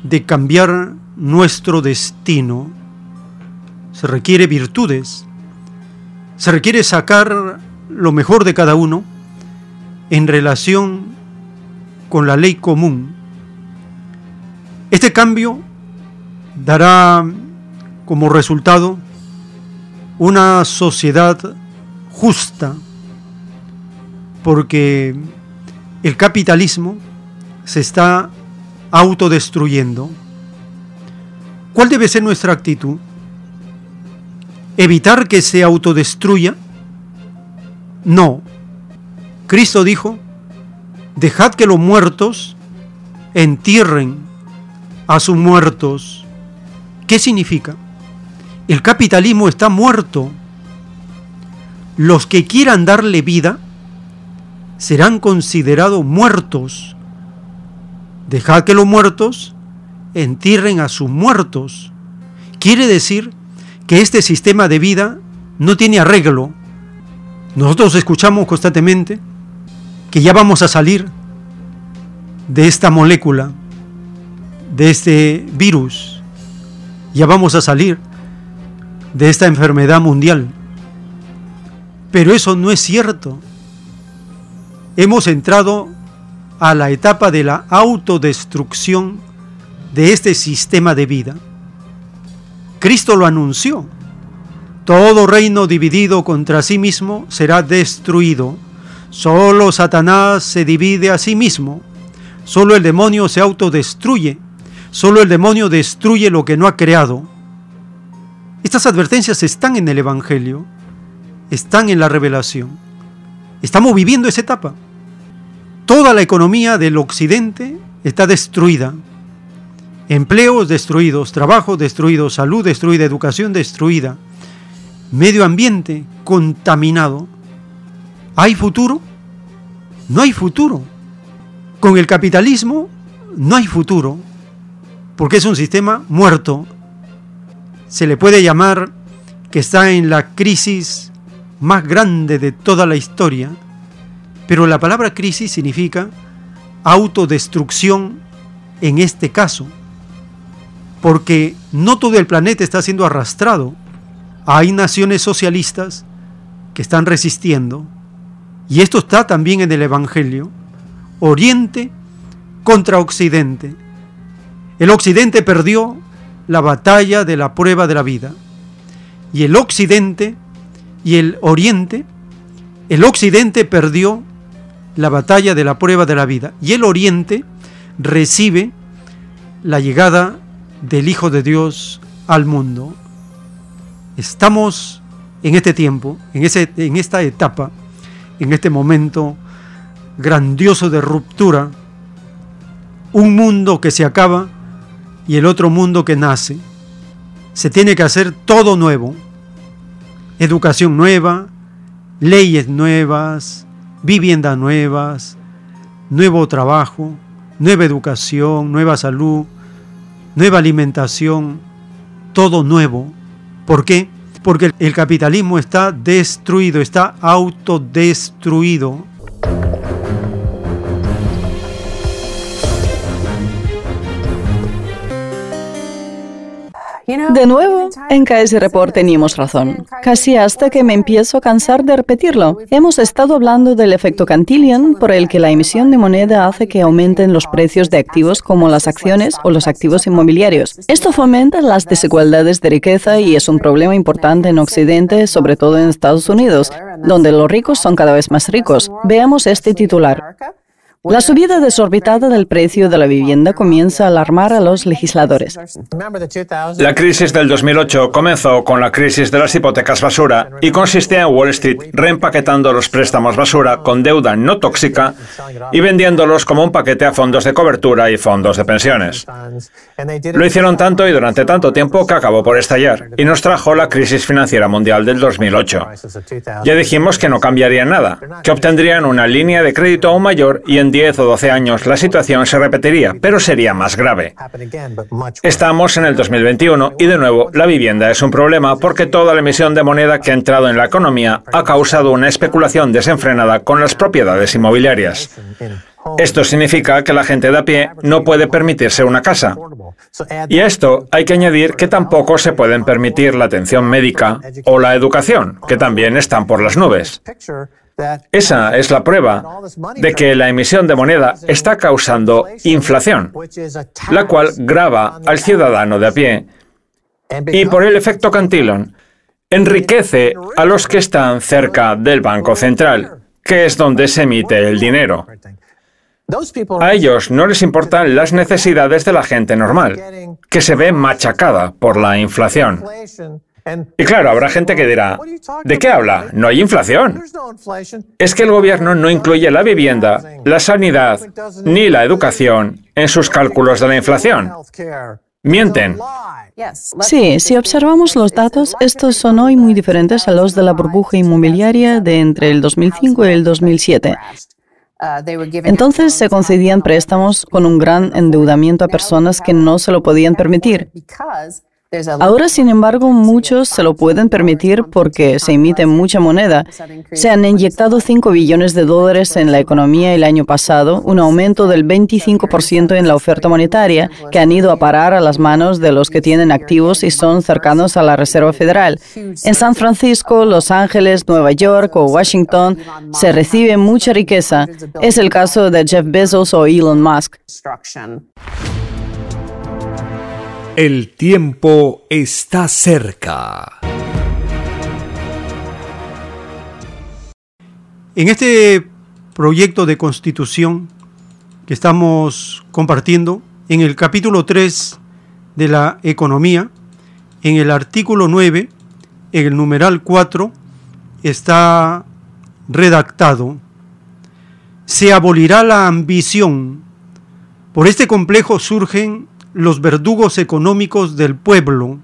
de cambiar nuestro destino. Se requiere virtudes, se requiere sacar lo mejor de cada uno en relación con la ley común. Este cambio dará como resultado una sociedad justa, porque el capitalismo se está autodestruyendo. ¿Cuál debe ser nuestra actitud? ¿Evitar que se autodestruya? No. Cristo dijo, dejad que los muertos entierren a sus muertos. ¿Qué significa? El capitalismo está muerto. Los que quieran darle vida, serán considerados muertos. Dejad que los muertos entierren a sus muertos. Quiere decir que este sistema de vida no tiene arreglo. Nosotros escuchamos constantemente que ya vamos a salir de esta molécula, de este virus. Ya vamos a salir de esta enfermedad mundial. Pero eso no es cierto. Hemos entrado a la etapa de la autodestrucción de este sistema de vida. Cristo lo anunció. Todo reino dividido contra sí mismo será destruido. Solo Satanás se divide a sí mismo. Solo el demonio se autodestruye. Solo el demonio destruye lo que no ha creado. Estas advertencias están en el Evangelio, están en la revelación. Estamos viviendo esa etapa. Toda la economía del Occidente está destruida. Empleos destruidos, trabajo destruido, salud destruida, educación destruida, medio ambiente contaminado. ¿Hay futuro? No hay futuro. Con el capitalismo no hay futuro, porque es un sistema muerto. Se le puede llamar que está en la crisis más grande de toda la historia, pero la palabra crisis significa autodestrucción en este caso, porque no todo el planeta está siendo arrastrado. Hay naciones socialistas que están resistiendo, y esto está también en el Evangelio, Oriente contra Occidente. El Occidente perdió la batalla de la prueba de la vida. Y el Occidente y el Oriente, el Occidente perdió la batalla de la prueba de la vida. Y el Oriente recibe la llegada del Hijo de Dios al mundo. Estamos en este tiempo, en, ese, en esta etapa, en este momento grandioso de ruptura, un mundo que se acaba y el otro mundo que nace. Se tiene que hacer todo nuevo, educación nueva, leyes nuevas, viviendas nuevas, nuevo trabajo, nueva educación, nueva salud, nueva alimentación, todo nuevo. ¿Por qué? Porque el capitalismo está destruido, está autodestruido. De nuevo, en KS Report teníamos razón, casi hasta que me empiezo a cansar de repetirlo. Hemos estado hablando del efecto Cantillon, por el que la emisión de moneda hace que aumenten los precios de activos como las acciones o los activos inmobiliarios. Esto fomenta las desigualdades de riqueza y es un problema importante en Occidente, sobre todo en Estados Unidos, donde los ricos son cada vez más ricos. Veamos este titular. La subida desorbitada del precio de la vivienda comienza a alarmar a los legisladores. La crisis del 2008 comenzó con la crisis de las hipotecas basura y consistía en Wall Street reempaquetando los préstamos basura con deuda no tóxica y vendiéndolos como un paquete a fondos de cobertura y fondos de pensiones. Lo hicieron tanto y durante tanto tiempo que acabó por estallar y nos trajo la crisis financiera mundial del 2008. Ya dijimos que no cambiaría nada, que obtendrían una línea de crédito aún mayor y en 10 o 12 años la situación se repetiría, pero sería más grave. Estamos en el 2021 y de nuevo la vivienda es un problema porque toda la emisión de moneda que ha entrado en la economía ha causado una especulación desenfrenada con las propiedades inmobiliarias. Esto significa que la gente de a pie no puede permitirse una casa. Y a esto hay que añadir que tampoco se pueden permitir la atención médica o la educación, que también están por las nubes. Esa es la prueba de que la emisión de moneda está causando inflación, la cual grava al ciudadano de a pie y por el efecto Cantillon enriquece a los que están cerca del Banco Central, que es donde se emite el dinero. A ellos no les importan las necesidades de la gente normal, que se ve machacada por la inflación. Y claro, habrá gente que dirá, ¿de qué habla? No hay inflación. Es que el gobierno no incluye la vivienda, la sanidad ni la educación en sus cálculos de la inflación. Mienten. Sí, si observamos los datos, estos son hoy muy diferentes a los de la burbuja inmobiliaria de entre el 2005 y el 2007. Entonces se concedían préstamos con un gran endeudamiento a personas que no se lo podían permitir. Ahora, sin embargo, muchos se lo pueden permitir porque se emite mucha moneda. Se han inyectado 5 billones de dólares en la economía el año pasado, un aumento del 25% en la oferta monetaria, que han ido a parar a las manos de los que tienen activos y son cercanos a la Reserva Federal. En San Francisco, Los Ángeles, Nueva York o Washington se recibe mucha riqueza. Es el caso de Jeff Bezos o Elon Musk. El tiempo está cerca. En este proyecto de constitución que estamos compartiendo, en el capítulo 3 de la economía, en el artículo 9, en el numeral 4, está redactado, se abolirá la ambición. Por este complejo surgen los verdugos económicos del pueblo,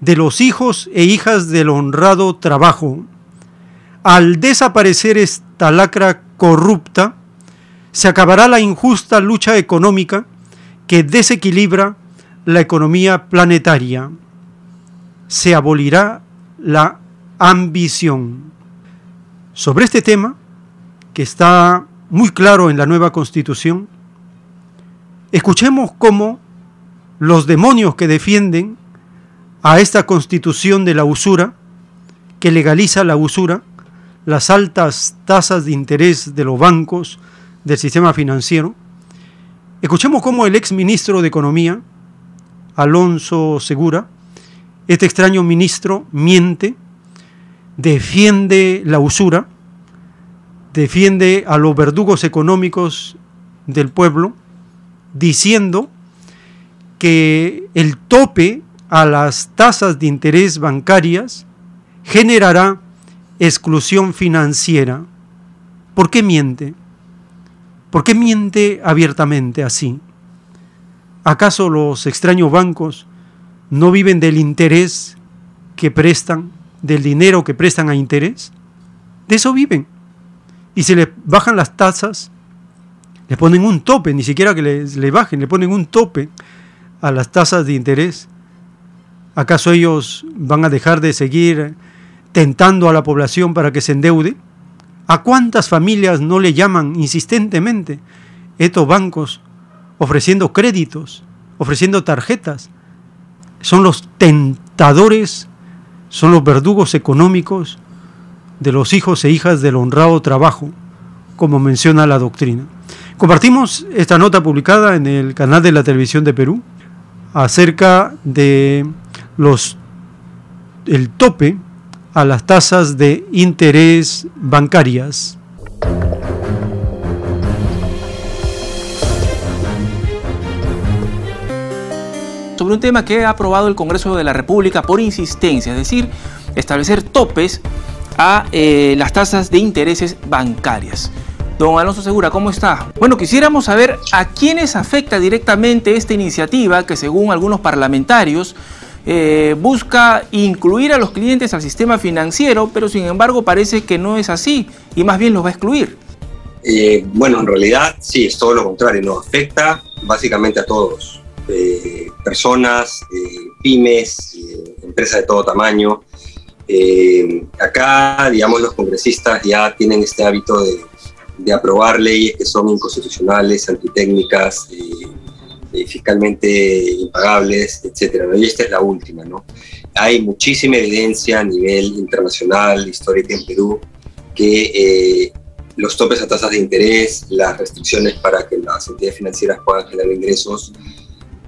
de los hijos e hijas del honrado trabajo. Al desaparecer esta lacra corrupta, se acabará la injusta lucha económica que desequilibra la economía planetaria. Se abolirá la ambición. Sobre este tema, que está muy claro en la nueva constitución, escuchemos cómo los demonios que defienden a esta constitución de la usura, que legaliza la usura, las altas tasas de interés de los bancos, del sistema financiero. Escuchemos cómo el ex ministro de Economía, Alonso Segura, este extraño ministro, miente, defiende la usura, defiende a los verdugos económicos del pueblo, diciendo que el tope a las tasas de interés bancarias generará exclusión financiera. ¿Por qué miente? ¿Por qué miente abiertamente así? ¿Acaso los extraños bancos no viven del interés que prestan, del dinero que prestan a interés? De eso viven. Y se les bajan las tasas, le ponen un tope, ni siquiera que les, le bajen, le ponen un tope a las tasas de interés? ¿Acaso ellos van a dejar de seguir tentando a la población para que se endeude? ¿A cuántas familias no le llaman insistentemente estos bancos ofreciendo créditos, ofreciendo tarjetas? Son los tentadores, son los verdugos económicos de los hijos e hijas del honrado trabajo, como menciona la doctrina. Compartimos esta nota publicada en el canal de la televisión de Perú acerca de los el tope a las tasas de interés bancarias. Sobre un tema que ha aprobado el Congreso de la República por insistencia, es decir, establecer topes a eh, las tasas de intereses bancarias. Don Alonso Segura, ¿cómo está? Bueno, quisiéramos saber a quiénes afecta directamente esta iniciativa que según algunos parlamentarios eh, busca incluir a los clientes al sistema financiero, pero sin embargo parece que no es así y más bien los va a excluir. Eh, bueno, en realidad sí, es todo lo contrario, nos afecta básicamente a todos, eh, personas, pymes, empresas de todo tamaño. acá, digamos, los congresistas ya tienen este hábito de de aprobar leyes que son inconstitucionales, antitécnicas, eh, eh, fiscalmente impagables, etcétera. Y esta es la última. ¿no? Hay muchísima evidencia a nivel internacional, histórica en Perú, que eh, los topes a tasas de interés, las restricciones para que las entidades financieras puedan generar ingresos,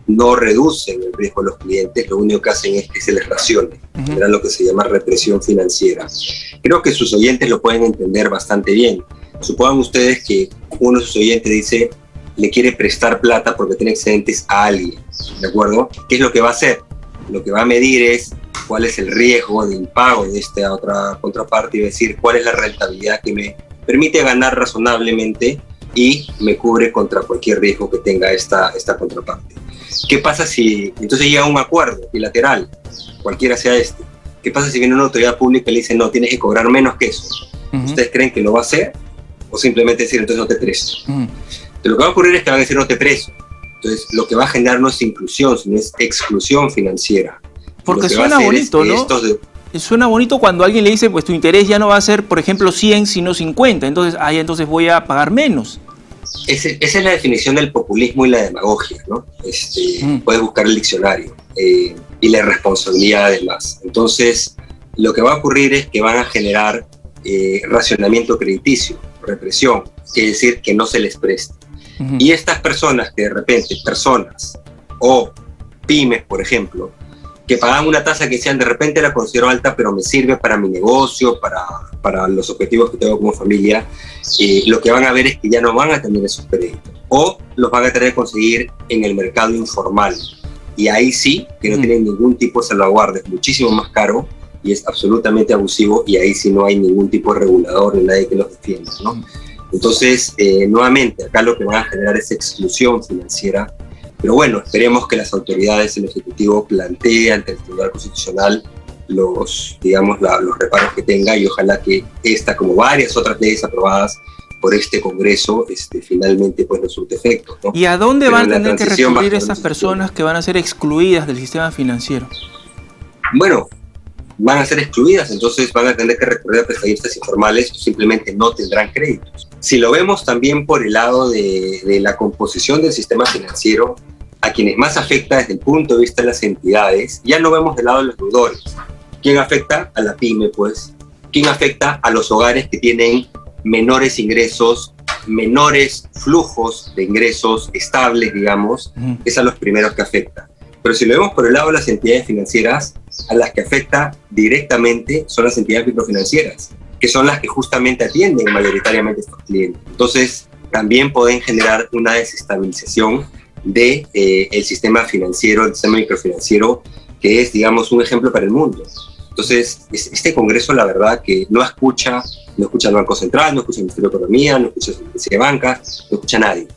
no reducen el riesgo de los clientes, lo único que hacen es que se les racione, generan lo que se llama represión financiera. Creo que sus oyentes lo pueden entender bastante bien. Supongan ustedes que uno de sus oyentes dice, le quiere prestar plata porque tiene excedentes a alguien, ¿de acuerdo? ¿Qué es lo que va a hacer? Lo que va a medir es cuál es el riesgo de impago de esta otra contraparte y decir cuál es la rentabilidad que me permite ganar razonablemente y me cubre contra cualquier riesgo que tenga esta, esta contraparte. ¿Qué pasa si entonces llega un acuerdo bilateral, cualquiera sea este? ¿Qué pasa si viene una autoridad pública y le dice, no, tienes que cobrar menos que eso? ¿Ustedes creen que lo va a hacer? O simplemente decir entonces no te preso. Entonces, lo que va a ocurrir es que van a decir no te preso. Entonces lo que va a generar no es inclusión, sino es exclusión financiera. Porque suena bonito, ¿no? Suena bonito cuando alguien le dice, pues tu interés ya no va a ser, por ejemplo, 100, sino 50. Entonces, ahí entonces voy a pagar menos. esa es la definición del populismo y la demagogia, ¿no? Este, mm. Puedes buscar el diccionario. Eh, y la responsabilidad además. Entonces, lo que va a ocurrir es que van a generar eh, racionamiento crediticio, represión, es decir, que no se les preste. Y estas personas que de repente, personas o pymes, por ejemplo, que pagan una tasa que sean de repente la considero alta, pero me sirve para mi negocio, para, para los objetivos que tengo como familia, eh, lo que van a ver es que ya no van a tener esos créditos o los van a tener que conseguir en el mercado informal. Y ahí sí, que no tienen ningún tipo de salvaguarda, es muchísimo más caro y es absolutamente abusivo y ahí sí no hay ningún tipo de regulador ni nadie que los defienda, ¿no? Entonces, eh, nuevamente, acá lo que van a generar es exclusión financiera, pero bueno, esperemos que las autoridades, el Ejecutivo plantee ante el Tribunal Constitucional los, digamos, los reparos que tenga y ojalá que esta, como varias otras leyes aprobadas por este Congreso, este, finalmente pues no surte efecto. ¿Y a dónde van a tener que recurrir esas personas que van a ser excluidas del sistema financiero? Bueno, van a ser excluidas, entonces van a tener que recurrir a prestamistas informales o simplemente no tendrán créditos. Si lo vemos también por el lado de, de, la composición del sistema financiero, a quienes más afecta desde el punto de vista de las entidades, ya no vemos del lado de los deudores. ¿Quién afecta? A la pyme, pues. ¿Quién afecta? A los hogares que tienen menores ingresos, menores flujos de ingresos estables, digamos, es a los primeros que afecta. Pero si lo vemos por el lado de las entidades financieras, a las que afecta directamente son las entidades microfinancieras, que son las que justamente atienden mayoritariamente a estos clientes. Entonces, también pueden generar una desestabilización del de, eh, sistema financiero, el sistema microfinanciero, que es, digamos, un ejemplo para el mundo. Entonces, este Congreso, la verdad, que no escucha, no escucha al Banco Central, no escucha el Ministerio de Economía, no escucha la Secretaría de Banca, no escucha a nadie.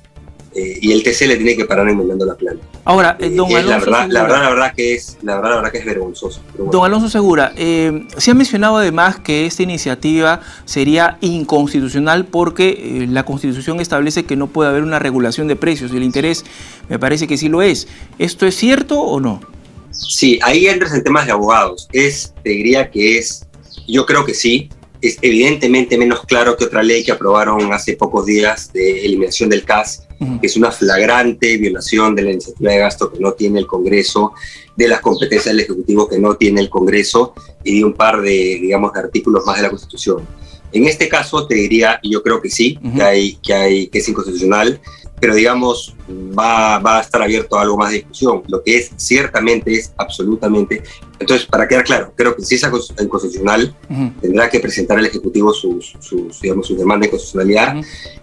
Eh, y el TC le tiene que parar enmendando la plana. Ahora, eh, don Alonso la verdad, la verdad, la verdad que es, la verdad, la verdad que es vergonzoso. Don Alonso Segura, eh, se ha mencionado además que esta iniciativa sería inconstitucional porque la Constitución establece que no puede haber una regulación de precios y el interés me parece que sí lo es. ¿Esto es cierto o no? Sí, ahí entras en temas de abogados. Es, te diría que es, yo creo que sí, es evidentemente menos claro que otra ley que aprobaron hace pocos días de eliminación del CAS, que es una flagrante violación de la iniciativa de gasto que no tiene el Congreso, de las competencias del Ejecutivo que no tiene el Congreso y de un par de, digamos, de artículos más de la Constitución. En este caso te diría, y yo creo que sí, que, hay, que, hay, que es inconstitucional, pero digamos, va, va, a estar abierto a algo más de discusión. Lo que es, ciertamente, es absolutamente. Entonces, para quedar claro, creo que si es inconstitucional, tendrá que presentar al Ejecutivo sus, sus, digamos, sus demandas de constitucionalidad,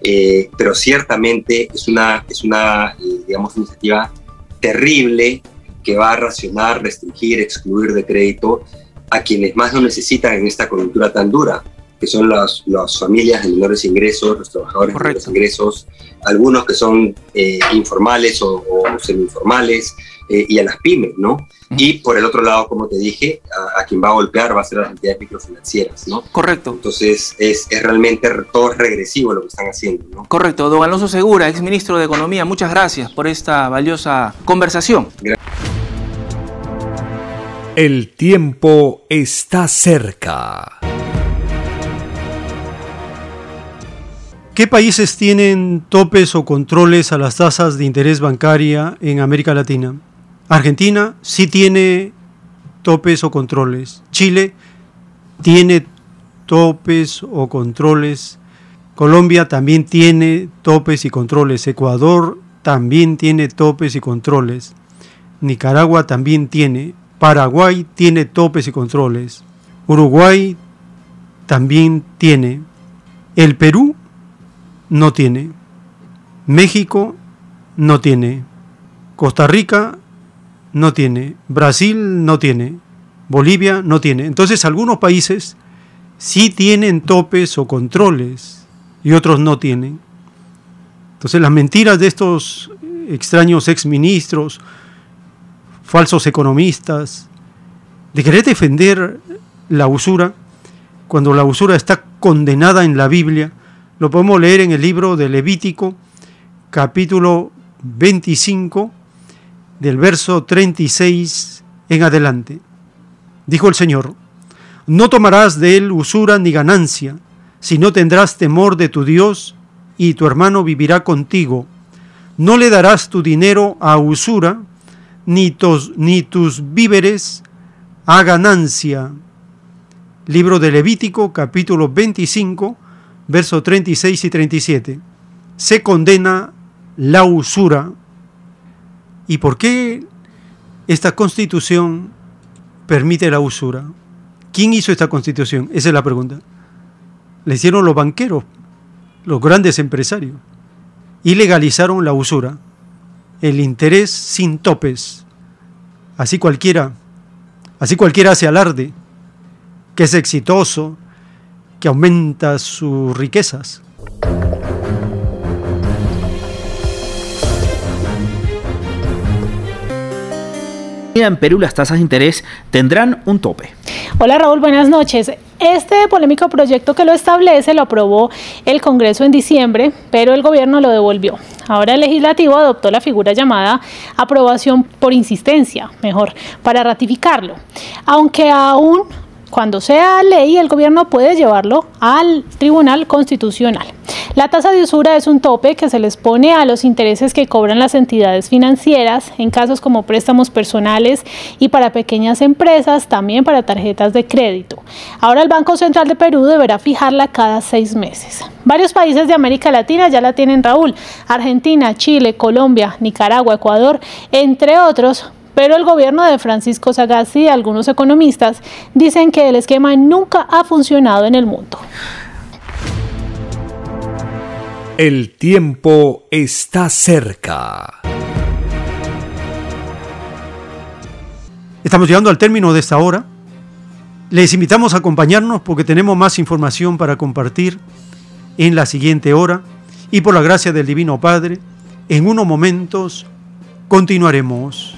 eh, pero ciertamente es una, es una eh, digamos, iniciativa terrible que va a racionar, restringir, excluir de crédito a quienes más lo necesitan en esta coyuntura tan dura que son las, las familias de menores ingresos, los trabajadores de menores ingresos, algunos que son eh, informales o, o semi-informales, eh, y a las pymes, ¿no? Y por el otro lado, como te dije, a, quien va a golpear va a ser a las entidades microfinancieras, ¿no? Correcto. Entonces, es, es realmente todo regresivo lo que están haciendo, ¿no? Correcto. Don Alonso Segura, ex ministro de Economía, muchas gracias por esta valiosa conversación. El tiempo está cerca. ¿Qué países tienen topes o controles a las tasas de interés bancaria en América Latina? Argentina sí tiene topes o controles. Chile tiene topes o controles. Colombia también tiene topes y controles. Ecuador también tiene topes y controles. Nicaragua también tiene. Paraguay tiene topes y controles. Uruguay también tiene. El Perú no tiene. México no tiene. Costa Rica no tiene. Brasil no tiene. Bolivia no tiene. Entonces algunos países sí tienen topes o controles y otros no tienen. Entonces las mentiras de estos extraños exministros, falsos economistas, de querer defender la usura, cuando la usura está condenada en la Biblia, lo podemos leer en el libro de Levítico, capítulo 25, del verso 36 en adelante. Dijo el Señor, no tomarás de él usura ni ganancia, sino tendrás temor de tu Dios y tu hermano vivirá contigo. No le darás tu dinero a usura, ni tus, ni tus víveres a ganancia. Libro de Levítico, capítulo 25, versos 36 y 37. Se condena la usura. ¿Y por qué esta constitución permite la usura? ¿Quién hizo esta constitución? Esa es la pregunta. Le hicieron los banqueros, los grandes empresarios, y legalizaron la usura, el interés sin topes. Así cualquiera, así cualquiera hace alarde, que es exitoso, que aumenta sus riquezas. En Perú las tasas de interés tendrán un tope. Hola Raúl, buenas noches. Este polémico proyecto que lo establece lo aprobó el Congreso en diciembre, pero el gobierno lo devolvió. Ahora el legislativo adoptó la figura llamada aprobación por insistencia, mejor, para ratificarlo. Aunque aún cuando sea ley, el gobierno puede llevarlo al Tribunal Constitucional. La tasa de usura es un tope que se les pone a los intereses que cobran las entidades financieras en casos como préstamos personales y para pequeñas empresas, también para tarjetas de crédito. Ahora el Banco Central de Perú deberá fijarla cada seis meses. Varios países de América Latina ya la tienen Raúl, Argentina, Chile, Colombia, Nicaragua, Ecuador, entre otros, pero el gobierno de Francisco Sagasti y algunos economistas dicen que el esquema nunca ha funcionado en el mundo. El tiempo está cerca. Estamos llegando al término de esta hora. Les invitamos a acompañarnos porque tenemos más información para compartir en la siguiente hora y por la gracia del Divino Padre, en unos momentos continuaremos.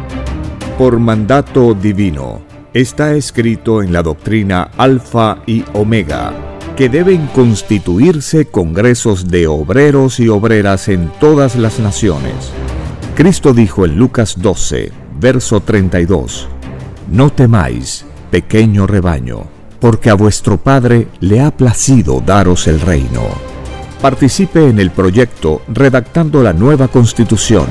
por mandato divino. Está escrito en la doctrina Alfa y Omega que deben constituirse congresos de obreros y obreras en todas las naciones. Cristo dijo en Lucas 12, verso 32, No temáis, pequeño rebaño, porque a vuestro Padre le ha placido daros el reino. Participe en el proyecto redactando la nueva constitución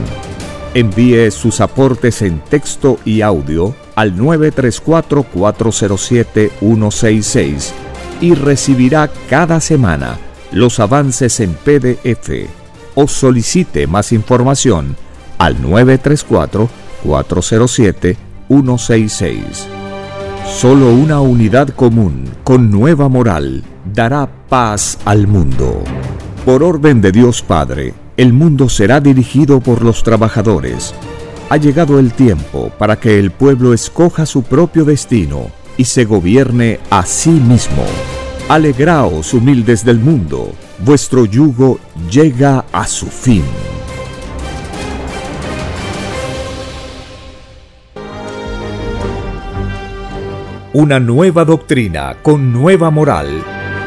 Envíe sus aportes en texto y audio al 934-407-166 y recibirá cada semana los avances en PDF o solicite más información al 934-407-166. Solo una unidad común con nueva moral dará paz al mundo. Por orden de Dios Padre, el mundo será dirigido por los trabajadores. Ha llegado el tiempo para que el pueblo escoja su propio destino y se gobierne a sí mismo. Alegraos, humildes del mundo, vuestro yugo llega a su fin. Una nueva doctrina con nueva moral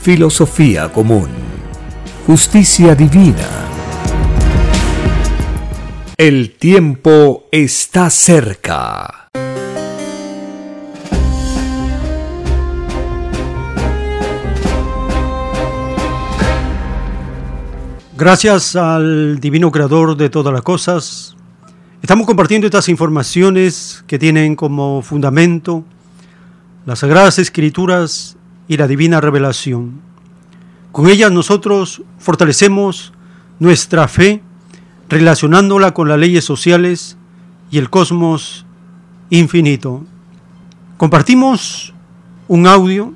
filosofía común, justicia divina. El tiempo está cerca. Gracias al Divino Creador de todas las cosas, estamos compartiendo estas informaciones que tienen como fundamento las Sagradas Escrituras y la Divina Revelación. Con ellas nosotros fortalecemos nuestra fe relacionándola con las leyes sociales y el cosmos infinito. Compartimos un audio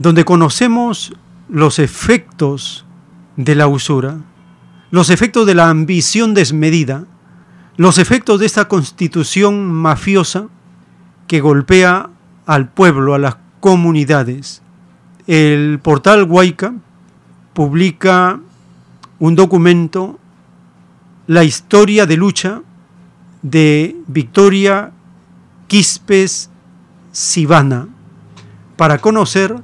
donde conocemos los efectos de la usura, los efectos de la ambición desmedida, los efectos de esta constitución mafiosa que golpea al pueblo, a las comunidades. El portal Huayca publica un documento, la historia de lucha de Victoria Quispes Sivana, para conocer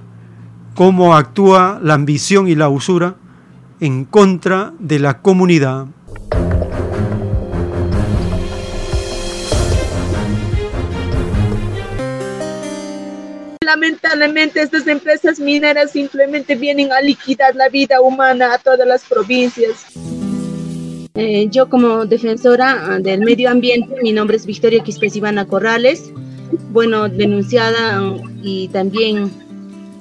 cómo actúa la ambición y la usura en contra de la comunidad. Lamentablemente estas empresas mineras simplemente vienen a liquidar la vida humana a todas las provincias. Eh, yo como defensora ah, del medio ambiente, mi nombre es Victoria Quispes Ivana Corrales, bueno, denunciada ah, y también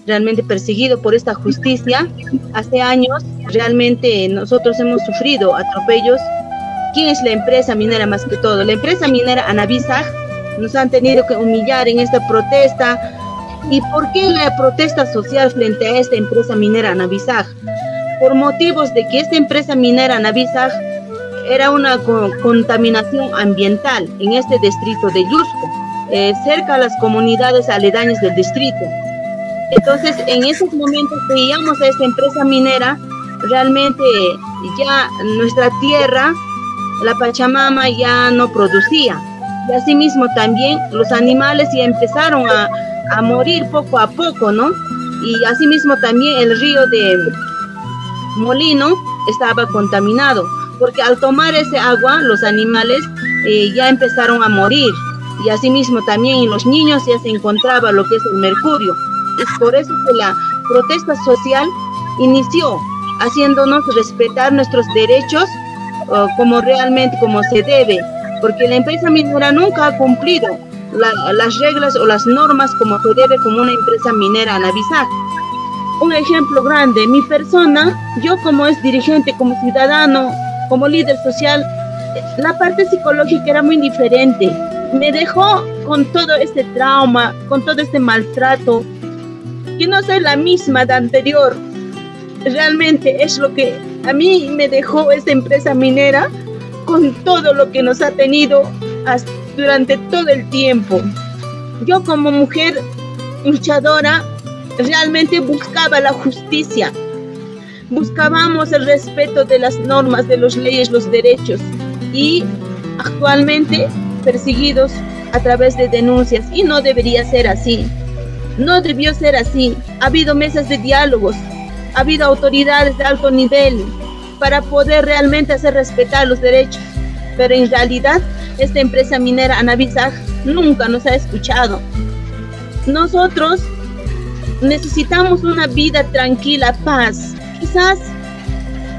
realmente perseguido por esta justicia. Hace años realmente nosotros hemos sufrido atropellos. ¿Quién es la empresa minera más que todo? La empresa minera Anavisa nos han tenido que humillar en esta protesta. ¿Y por qué la protesta social frente a esta empresa minera Anavisa? Por motivos de que esta empresa minera Anavisa era una co- contaminación ambiental en este distrito de Yusco, eh, cerca a las comunidades aledañas del distrito. Entonces, en esos momentos veíamos a esta empresa minera, realmente ya nuestra tierra la Pachamama ya no producía. Y asimismo también los animales ya empezaron a, a morir poco a poco, ¿no? Y asimismo también el río de Molino estaba contaminado, porque al tomar ese agua los animales eh, ya empezaron a morir. Y asimismo también en los niños ya se encontraba lo que es el mercurio. Es por eso que la protesta social inició, haciéndonos respetar nuestros derechos uh, como realmente como se debe, porque la empresa minera nunca ha cumplido la, las reglas o las normas como se debe como una empresa minera Anavisac. Un ejemplo grande, mi persona, yo como es dirigente, como ciudadano, como líder social, la parte psicológica era muy diferente. Me dejó con todo este trauma, con todo este maltrato, que no soy la misma de anterior. Realmente es lo que a mí me dejó esta empresa minera con todo lo que nos ha tenido hasta durante todo el tiempo. Yo como mujer luchadora realmente buscaba la justicia. Buscábamos el respeto de las normas, de las leyes, los derechos y actualmente perseguidos a través de denuncias y no debería ser así. No debió ser así. Ha habido mesas de diálogos, ha habido autoridades de alto nivel para poder realmente hacer respetar los derechos, pero en realidad esta empresa minera Anavisag nunca nos ha escuchado. Nosotros necesitamos una vida tranquila, paz. Quizás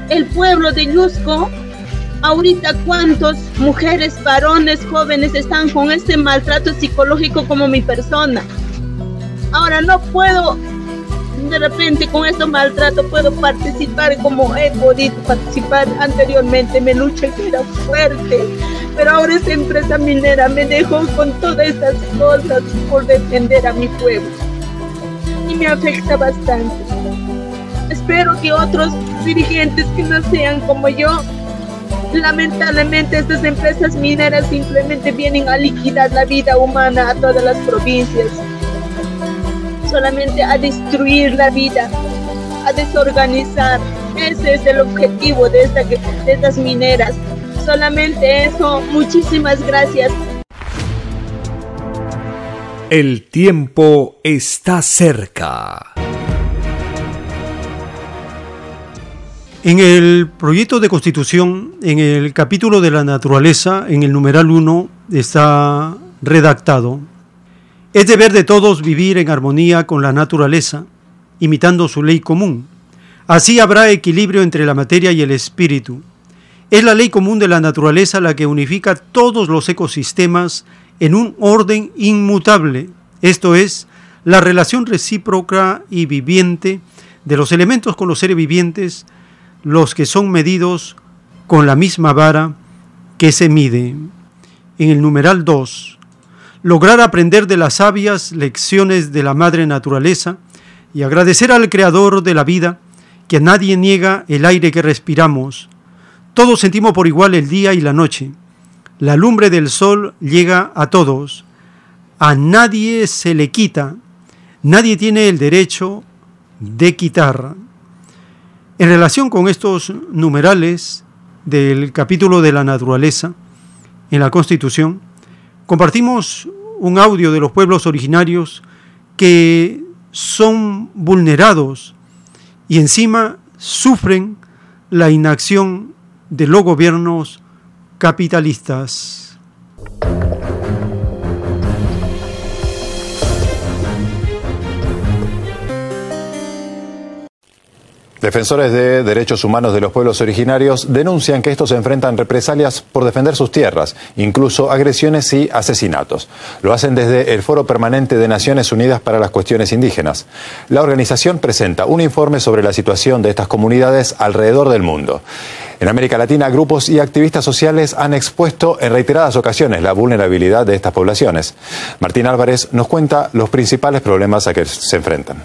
el pueblo de Yusco, ahorita cuántos mujeres, varones, jóvenes están con este maltrato psicológico como mi persona. Ahora no puedo de repente con este maltrato puedo participar como he podido participar anteriormente. Me luché que era fuerte, pero ahora esta empresa minera me dejó con todas estas cosas por defender a mi pueblo. Y me afecta bastante. Espero que otros dirigentes que no sean como yo, lamentablemente estas empresas mineras simplemente vienen a liquidar la vida humana a todas las provincias solamente a destruir la vida, a desorganizar. Ese es el objetivo de, esta, de estas mineras. Solamente eso. Muchísimas gracias. El tiempo está cerca. En el proyecto de constitución, en el capítulo de la naturaleza, en el numeral 1, está redactado es deber de todos vivir en armonía con la naturaleza, imitando su ley común. Así habrá equilibrio entre la materia y el espíritu. Es la ley común de la naturaleza la que unifica todos los ecosistemas en un orden inmutable, esto es, la relación recíproca y viviente de los elementos con los seres vivientes, los que son medidos con la misma vara que se mide. En el numeral 2, lograr aprender de las sabias lecciones de la madre naturaleza y agradecer al Creador de la vida que a nadie niega el aire que respiramos. Todos sentimos por igual el día y la noche. La lumbre del sol llega a todos. A nadie se le quita. Nadie tiene el derecho de quitar. En relación con estos numerales del capítulo de la naturaleza en la Constitución, compartimos un audio de los pueblos originarios que son vulnerados y encima sufren la inacción de los gobiernos capitalistas. Defensores de derechos humanos de los pueblos originarios denuncian que estos enfrentan represalias por defender sus tierras, incluso agresiones y asesinatos. Lo hacen desde el Foro Permanente de Naciones Unidas para las Cuestiones Indígenas. La organización presenta un informe sobre la situación de estas comunidades alrededor del mundo. En América Latina, grupos y activistas sociales han expuesto en reiteradas ocasiones la vulnerabilidad de estas poblaciones. Martín Álvarez nos cuenta los principales problemas a que se enfrentan.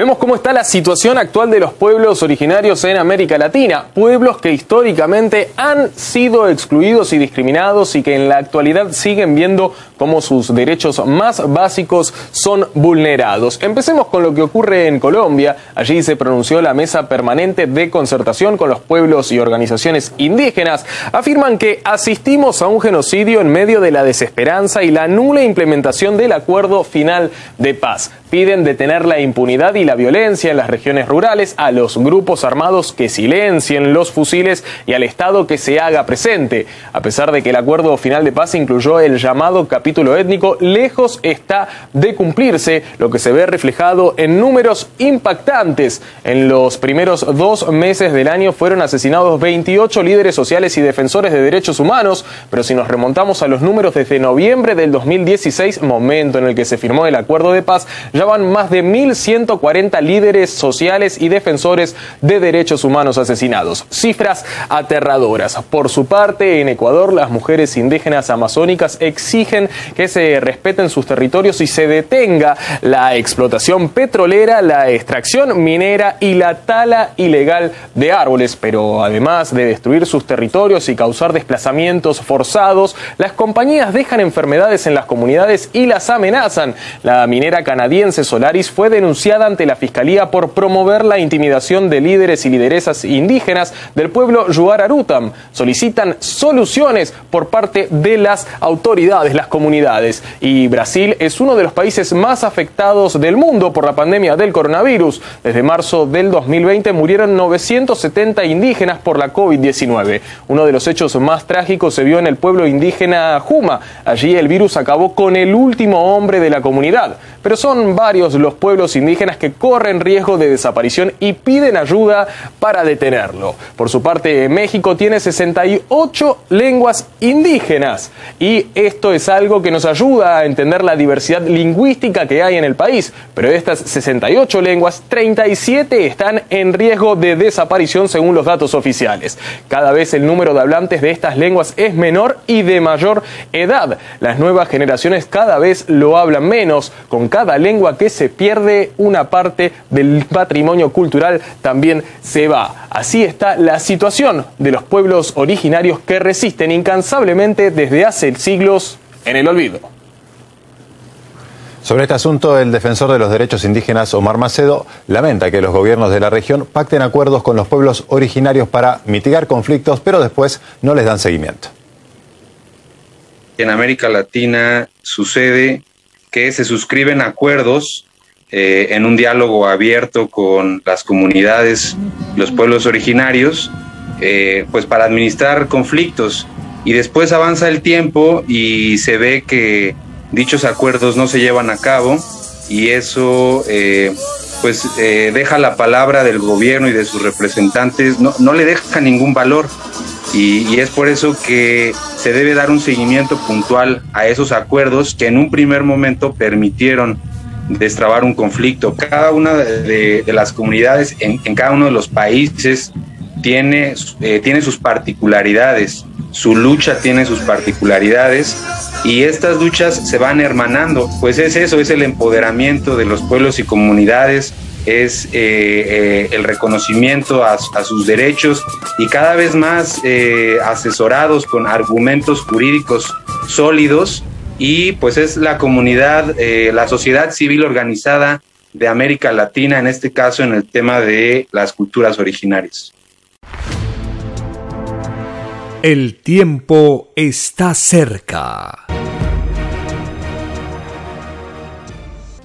Vemos cómo está la situación actual de los pueblos originarios en América Latina, pueblos que históricamente han sido excluidos y discriminados y que en la actualidad siguen viendo cómo sus derechos más básicos son vulnerados. Empecemos con lo que ocurre en Colombia. Allí se pronunció la Mesa Permanente de Concertación con los pueblos y organizaciones indígenas. Afirman que asistimos a un genocidio en medio de la desesperanza y la nula implementación del acuerdo final de paz. Piden detener la impunidad y la violencia en las regiones rurales, a los grupos armados que silencien los fusiles y al Estado que se haga presente. A pesar de que el acuerdo final de paz incluyó el llamado capítulo étnico, lejos está de cumplirse, lo que se ve reflejado en números impactantes. En los primeros dos meses del año fueron asesinados 28 líderes sociales y defensores de derechos humanos, pero si nos remontamos a los números desde noviembre del 2016, momento en el que se firmó el acuerdo de paz, ya más de 1.140 líderes sociales y defensores de derechos humanos asesinados. Cifras aterradoras. Por su parte, en Ecuador, las mujeres indígenas amazónicas exigen que se respeten sus territorios y se detenga la explotación petrolera, la extracción minera y la tala ilegal de árboles. Pero además de destruir sus territorios y causar desplazamientos forzados, las compañías dejan enfermedades en las comunidades y las amenazan. La minera canadiense Solaris fue denunciada ante la Fiscalía por promover la intimidación de líderes y lideresas indígenas del pueblo Yuararutam. Solicitan soluciones por parte de las autoridades, las comunidades. Y Brasil es uno de los países más afectados del mundo por la pandemia del coronavirus. Desde marzo del 2020 murieron 970 indígenas por la COVID-19. Uno de los hechos más trágicos se vio en el pueblo indígena Juma. Allí el virus acabó con el último hombre de la comunidad. Pero son varios los pueblos indígenas que corren riesgo de desaparición y piden ayuda para detenerlo. Por su parte, México tiene 68 lenguas indígenas y esto es algo que nos ayuda a entender la diversidad lingüística que hay en el país. Pero de estas 68 lenguas, 37 están en riesgo de desaparición según los datos oficiales. Cada vez el número de hablantes de estas lenguas es menor y de mayor edad. Las nuevas generaciones cada vez lo hablan menos. Con cada lengua que se pierde una parte del patrimonio cultural también se va. Así está la situación de los pueblos originarios que resisten incansablemente desde hace siglos en el olvido. Sobre este asunto, el defensor de los derechos indígenas, Omar Macedo, lamenta que los gobiernos de la región pacten acuerdos con los pueblos originarios para mitigar conflictos, pero después no les dan seguimiento. En América Latina sucede que se suscriben acuerdos eh, en un diálogo abierto con las comunidades, los pueblos originarios, eh, pues para administrar conflictos. Y después avanza el tiempo y se ve que dichos acuerdos no se llevan a cabo y eso eh, pues deja la palabra del gobierno y de sus representantes, no, no le deja ningún valor. Y, es por eso que se debe dar un seguimiento puntual a esos acuerdos que en un primer momento permitieron destrabar un conflicto. Cada una de, las comunidades en, cada uno de los países tiene, eh, tiene sus particularidades, su lucha tiene sus particularidades y estas luchas se van hermanando. Pues es eso, es el empoderamiento de los pueblos y comunidades, es eh, eh, el reconocimiento a, sus derechos y cada vez más eh, asesorados con argumentos jurídicos sólidos y pues es la comunidad, la sociedad civil organizada de América Latina, en este caso en el tema de las culturas originarias. El tiempo está cerca.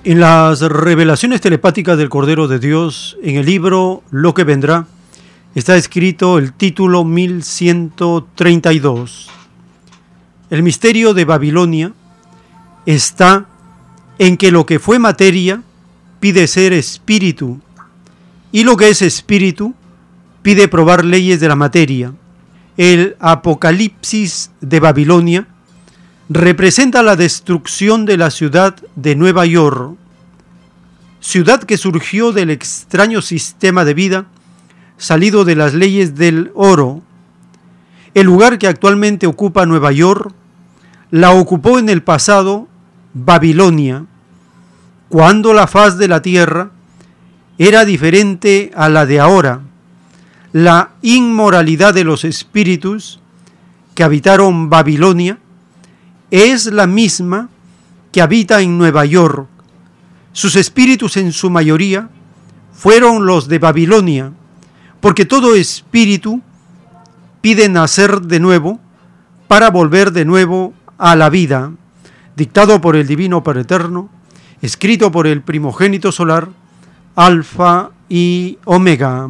En las revelaciones telepáticas del Cordero de Dios, en el libro Lo que vendrá, está escrito el título 1132. El misterio de Babilonia está en que lo que fue materia pide ser espíritu y lo que es espíritu pide probar leyes de la materia. El Apocalipsis de Babilonia representa la destrucción de la ciudad de Nueva York, ciudad que surgió del extraño sistema de vida salido de las leyes del oro. El lugar que actualmente ocupa Nueva York la ocupó en el pasado Babilonia, cuando la faz de la tierra era diferente a la de ahora. La inmoralidad de los espíritus que habitaron Babilonia es la misma que habita en Nueva York. Sus espíritus en su mayoría fueron los de Babilonia, porque todo espíritu pide nacer de nuevo para volver de nuevo a la vida, dictado por el Divino Padre Eterno, escrito por el primogénito solar, Alfa y Omega.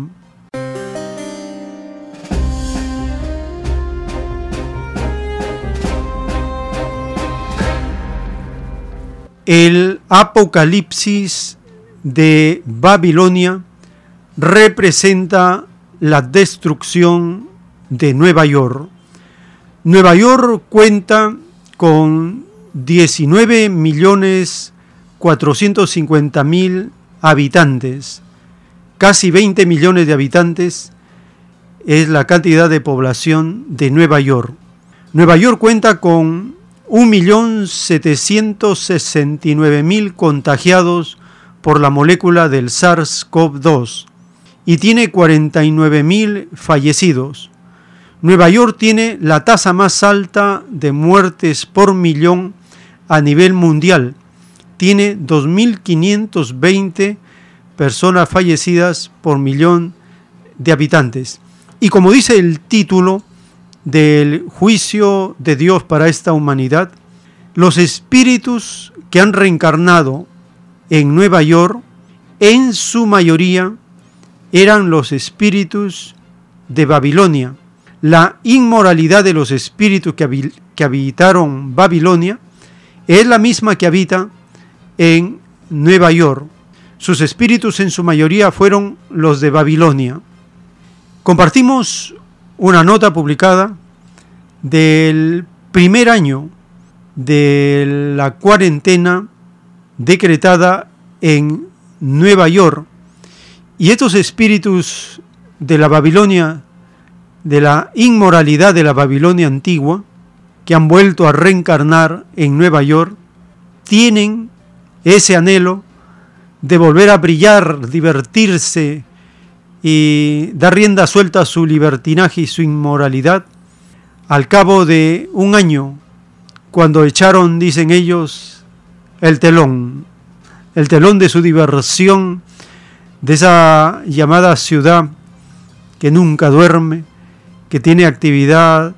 El Apocalipsis de Babilonia representa la destrucción de Nueva York. Nueva York cuenta con 19 millones 450 mil habitantes, casi 20 millones de habitantes es la cantidad de población de Nueva York. Nueva York cuenta con 1.769.000 contagiados por la molécula del SARS-CoV-2 y tiene 49.000 fallecidos. Nueva York tiene la tasa más alta de muertes por millón a nivel mundial. Tiene 2.520 personas fallecidas por millón de habitantes. Y como dice el título, del juicio de Dios para esta humanidad, los espíritus que han reencarnado en Nueva York, en su mayoría, eran los espíritus de Babilonia. La inmoralidad de los espíritus que, que habitaron Babilonia es la misma que habita en Nueva York. Sus espíritus en su mayoría fueron los de Babilonia. Compartimos una nota publicada del primer año de la cuarentena decretada en Nueva York. Y estos espíritus de la Babilonia, de la inmoralidad de la Babilonia antigua, que han vuelto a reencarnar en Nueva York, tienen ese anhelo de volver a brillar, divertirse, y dar rienda suelta a su libertinaje y su inmoralidad, al cabo de un año, cuando echaron, dicen ellos, el telón, el telón de su diversión, de esa llamada ciudad que nunca duerme, que tiene actividad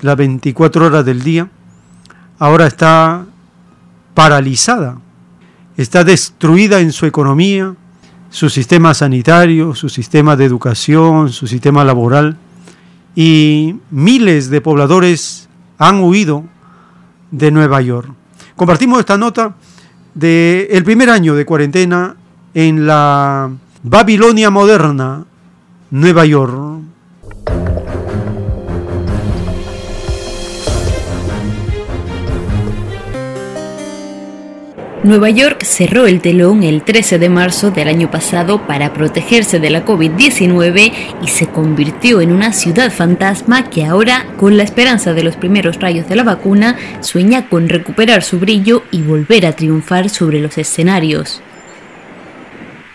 las 24 horas del día, ahora está paralizada, está destruida en su economía, su sistema sanitario, su sistema de educación, su sistema laboral, y miles de pobladores han huido de Nueva York. Compartimos esta nota del el primer año de cuarentena en la Babilonia moderna, Nueva York. Nueva York cerró el telón el 13 de marzo del año pasado para protegerse de la COVID-19 y se convirtió en una ciudad fantasma que ahora, con la esperanza de los primeros rayos de la vacuna, sueña con recuperar su brillo y volver a triunfar sobre los escenarios.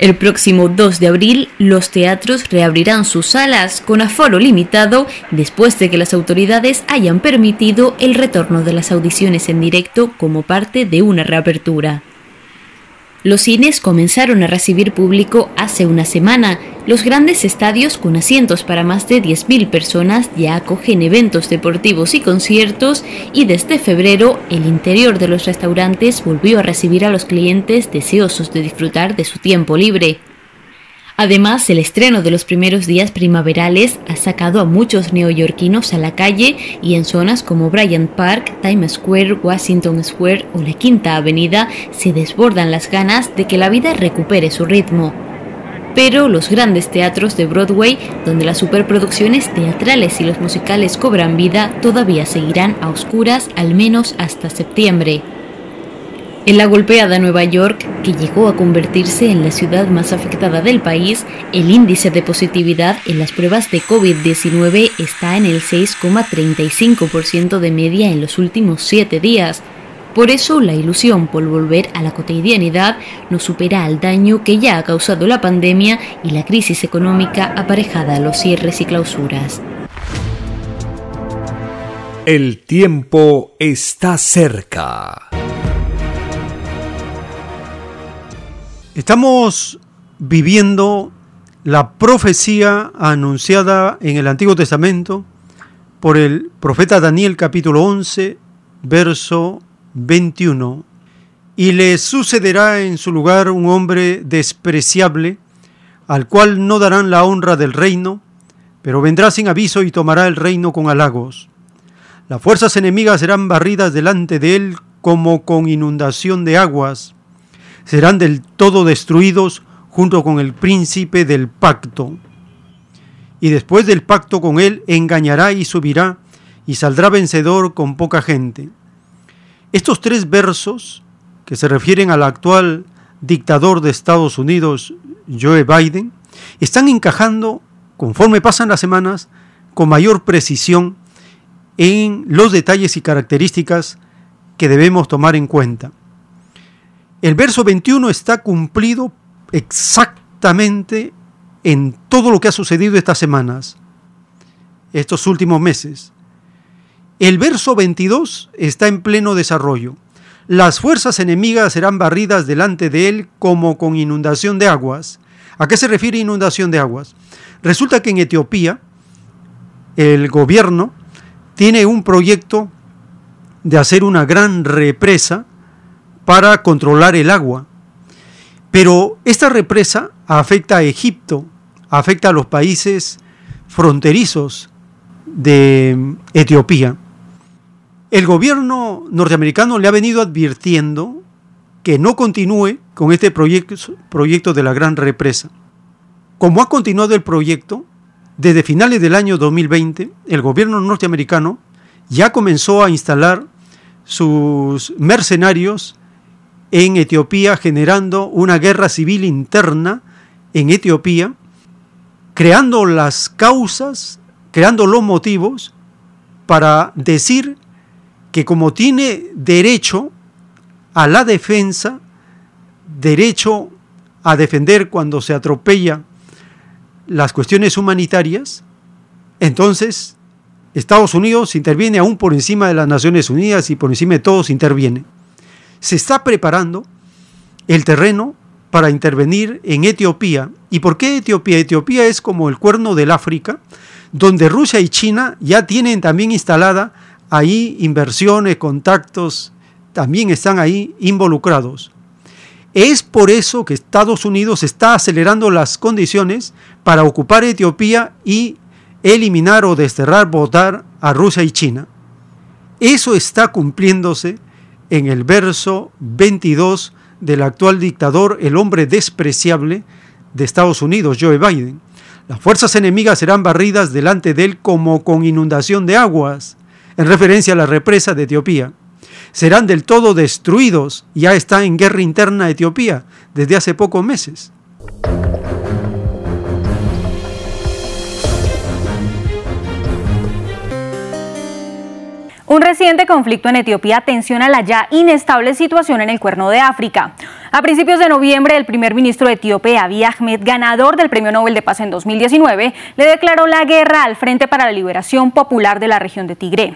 El próximo 2 de abril, los teatros reabrirán sus salas con aforo limitado después de que las autoridades hayan permitido el retorno de las audiciones en directo como parte de una reapertura. Los cines comenzaron a recibir público hace una semana. Los grandes estadios con asientos para más de 10.000 personas ya acogen eventos deportivos y conciertos y desde febrero el interior de los restaurantes volvió a recibir a los clientes deseosos de disfrutar de su tiempo libre. Además, el estreno de los primeros días primaverales ha sacado a muchos neoyorquinos a la calle y en zonas como Bryant Park, Times Square, Washington Square o la Quinta Avenida se desbordan las ganas de que la vida recupere su ritmo. Pero los grandes teatros de Broadway, donde las superproducciones teatrales y los musicales cobran vida, todavía seguirán a oscuras al menos hasta septiembre. En la golpeada Nueva York, que llegó a convertirse en la ciudad más afectada del país, el índice de positividad en las pruebas de COVID-19 está en el 6,35% de media en los últimos siete días. Por eso la ilusión por volver a la cotidianidad no supera al daño que ya ha causado la pandemia y la crisis económica aparejada a los cierres y clausuras. El tiempo está cerca. Estamos viviendo la profecía anunciada en el Antiguo Testamento por el profeta Daniel capítulo 11, verso 21. Y le sucederá en su lugar un hombre despreciable, al cual no darán la honra del reino, pero vendrá sin aviso y tomará el reino con halagos. Las fuerzas enemigas serán barridas delante de él como con inundación de aguas. Serán del todo destruidos junto con el príncipe del pacto. Y después del pacto con él engañará y subirá y saldrá vencedor con poca gente. Estos tres versos que se refieren al actual dictador de Estados Unidos, Joe Biden, están encajando, conforme pasan las semanas, con mayor precisión en los detalles y características que debemos tomar en cuenta. El verso 21 está cumplido exactamente en todo lo que ha sucedido estas semanas, estos últimos meses. El verso 22 está en pleno desarrollo. Las fuerzas enemigas serán barridas delante de él como con inundación de aguas. ¿A qué se refiere inundación de aguas? Resulta que en Etiopía el gobierno tiene un proyecto de hacer una gran represa para controlar el agua. Pero esta represa afecta a Egipto, afecta a los países fronterizos de Etiopía. El gobierno norteamericano le ha venido advirtiendo que no continúe con este proyecto, proyecto de la gran represa. Como ha continuado el proyecto, desde finales del año 2020, el gobierno norteamericano ya comenzó a instalar sus mercenarios en Etiopía, generando una guerra civil interna en Etiopía, creando las causas, creando los motivos para decir que como tiene derecho a la defensa, derecho a defender cuando se atropella las cuestiones humanitarias, entonces Estados Unidos interviene aún por encima de las Naciones Unidas y por encima de todos interviene. Se está preparando el terreno para intervenir en Etiopía. ¿Y por qué Etiopía? Etiopía es como el cuerno del África, donde Rusia y China ya tienen también instalada ahí inversiones, contactos, también están ahí involucrados. Es por eso que Estados Unidos está acelerando las condiciones para ocupar Etiopía y eliminar o desterrar, votar a Rusia y China. Eso está cumpliéndose en el verso 22 del actual dictador, el hombre despreciable de Estados Unidos, Joe Biden. Las fuerzas enemigas serán barridas delante de él como con inundación de aguas, en referencia a la represa de Etiopía serán del todo destruidos. Ya está en guerra interna Etiopía desde hace pocos meses. Un reciente conflicto en Etiopía tensiona la ya inestable situación en el cuerno de África. A principios de noviembre, el primer ministro etíope Abiy Ahmed, ganador del Premio Nobel de Paz en 2019, le declaró la guerra al Frente para la Liberación Popular de la región de Tigre.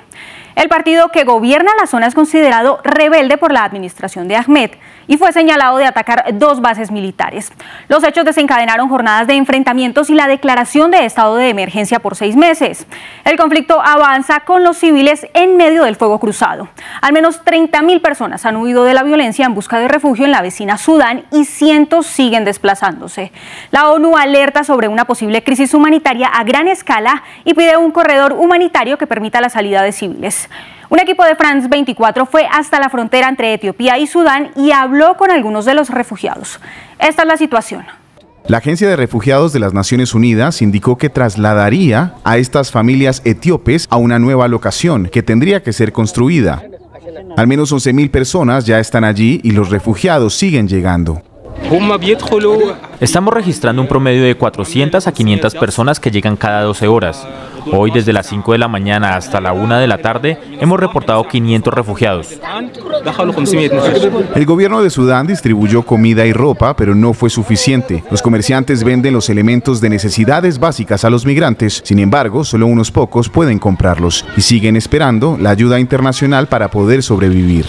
El partido que gobierna la zona es considerado rebelde por la administración de Ahmed y fue señalado de atacar dos bases militares. Los hechos desencadenaron jornadas de enfrentamientos y la declaración de estado de emergencia por seis meses. El conflicto avanza con los civiles en medio del fuego cruzado. Al menos 30.000 personas han huido de la violencia en busca de refugio en la vecina Sudán y cientos siguen desplazándose. La ONU alerta sobre una posible crisis humanitaria a gran escala y pide un corredor humanitario que permita la salida de civiles. Un equipo de France 24 fue hasta la frontera entre Etiopía y Sudán y habló con algunos de los refugiados. Esta es la situación. La Agencia de Refugiados de las Naciones Unidas indicó que trasladaría a estas familias etíopes a una nueva locación que tendría que ser construida. Al menos 11.000 personas ya están allí y los refugiados siguen llegando. Estamos registrando un promedio de 400 a 500 personas que llegan cada 12 horas. Hoy desde las 5 de la mañana hasta la 1 de la tarde hemos reportado 500 refugiados. El gobierno de Sudán distribuyó comida y ropa, pero no fue suficiente. Los comerciantes venden los elementos de necesidades básicas a los migrantes, sin embargo, solo unos pocos pueden comprarlos y siguen esperando la ayuda internacional para poder sobrevivir.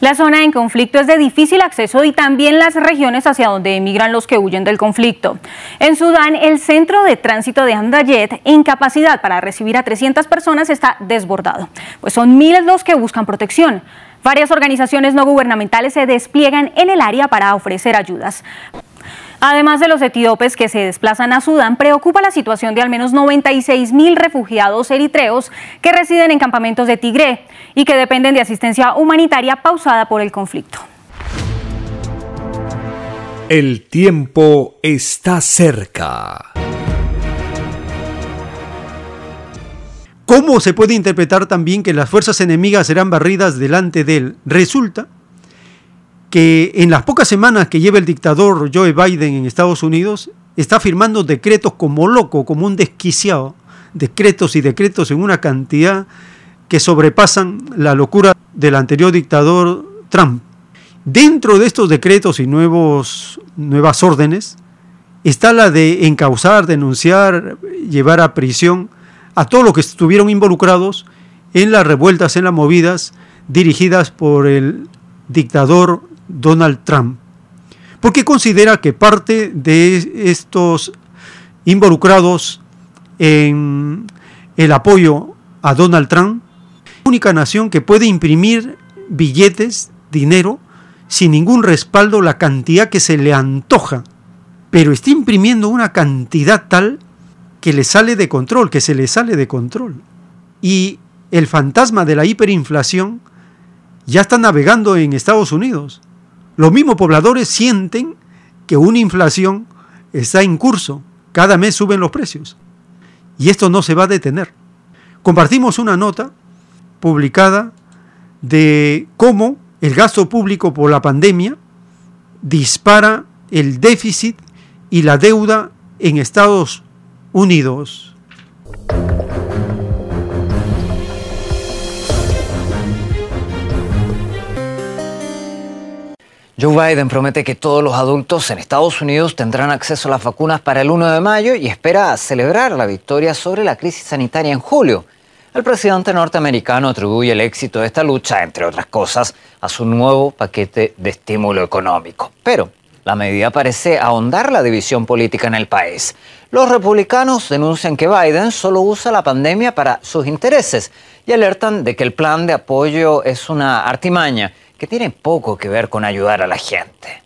La zona en conflicto es de difícil acceso y también las regiones hacia donde emigran los que huyen del conflicto. En Sudán, el centro de tránsito de Andayet, en capacidad para recibir a 300 personas, está desbordado, pues son miles los que buscan protección. Varias organizaciones no gubernamentales se despliegan en el área para ofrecer ayudas. Además de los etíopes que se desplazan a Sudán, preocupa la situación de al menos 96 mil refugiados eritreos que residen en campamentos de Tigré y que dependen de asistencia humanitaria pausada por el conflicto. El tiempo está cerca. ¿Cómo se puede interpretar también que las fuerzas enemigas serán barridas delante de él? Resulta que en las pocas semanas que lleva el dictador Joe Biden en Estados Unidos, está firmando decretos como loco, como un desquiciado, decretos y decretos en una cantidad que sobrepasan la locura del anterior dictador Trump. Dentro de estos decretos y nuevos, nuevas órdenes está la de encauzar, denunciar, llevar a prisión a todos los que estuvieron involucrados en las revueltas, en las movidas dirigidas por el dictador Donald Trump, porque considera que parte de estos involucrados en el apoyo a Donald Trump, la única nación que puede imprimir billetes, dinero, sin ningún respaldo, la cantidad que se le antoja, pero está imprimiendo una cantidad tal que le sale de control, que se le sale de control. Y el fantasma de la hiperinflación ya está navegando en Estados Unidos. Los mismos pobladores sienten que una inflación está en curso. Cada mes suben los precios. Y esto no se va a detener. Compartimos una nota publicada de cómo el gasto público por la pandemia dispara el déficit y la deuda en Estados Unidos. Joe Biden promete que todos los adultos en Estados Unidos tendrán acceso a las vacunas para el 1 de mayo y espera celebrar la victoria sobre la crisis sanitaria en julio. El presidente norteamericano atribuye el éxito de esta lucha, entre otras cosas, a su nuevo paquete de estímulo económico. Pero la medida parece ahondar la división política en el país. Los republicanos denuncian que Biden solo usa la pandemia para sus intereses y alertan de que el plan de apoyo es una artimaña que tiene poco que ver con ayudar a la gente.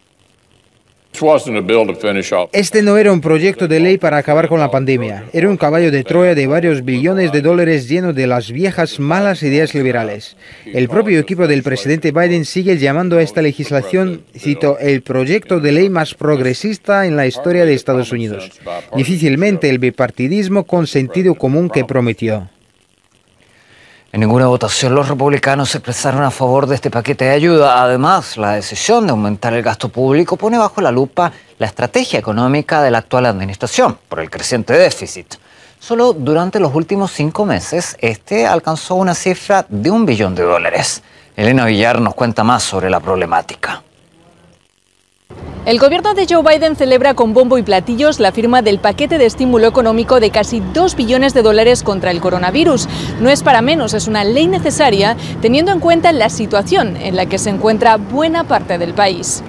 Este no era un proyecto de ley para acabar con la pandemia, era un caballo de Troya de varios billones de dólares lleno de las viejas malas ideas liberales. El propio equipo del presidente Biden sigue llamando a esta legislación, cito, el proyecto de ley más progresista en la historia de Estados Unidos. Difícilmente el bipartidismo con sentido común que prometió. En ninguna votación los republicanos se expresaron a favor de este paquete de ayuda. Además, la decisión de aumentar el gasto público pone bajo la lupa la estrategia económica de la actual administración por el creciente déficit. Solo durante los últimos cinco meses, este alcanzó una cifra de un billón de dólares. Elena Villar nos cuenta más sobre la problemática. El gobierno de Joe Biden celebra con bombo y platillos la firma del paquete de estímulo económico de casi 2 billones de dólares contra el coronavirus. No es para menos, es una ley necesaria teniendo en cuenta la situación en la que se encuentra buena parte del país.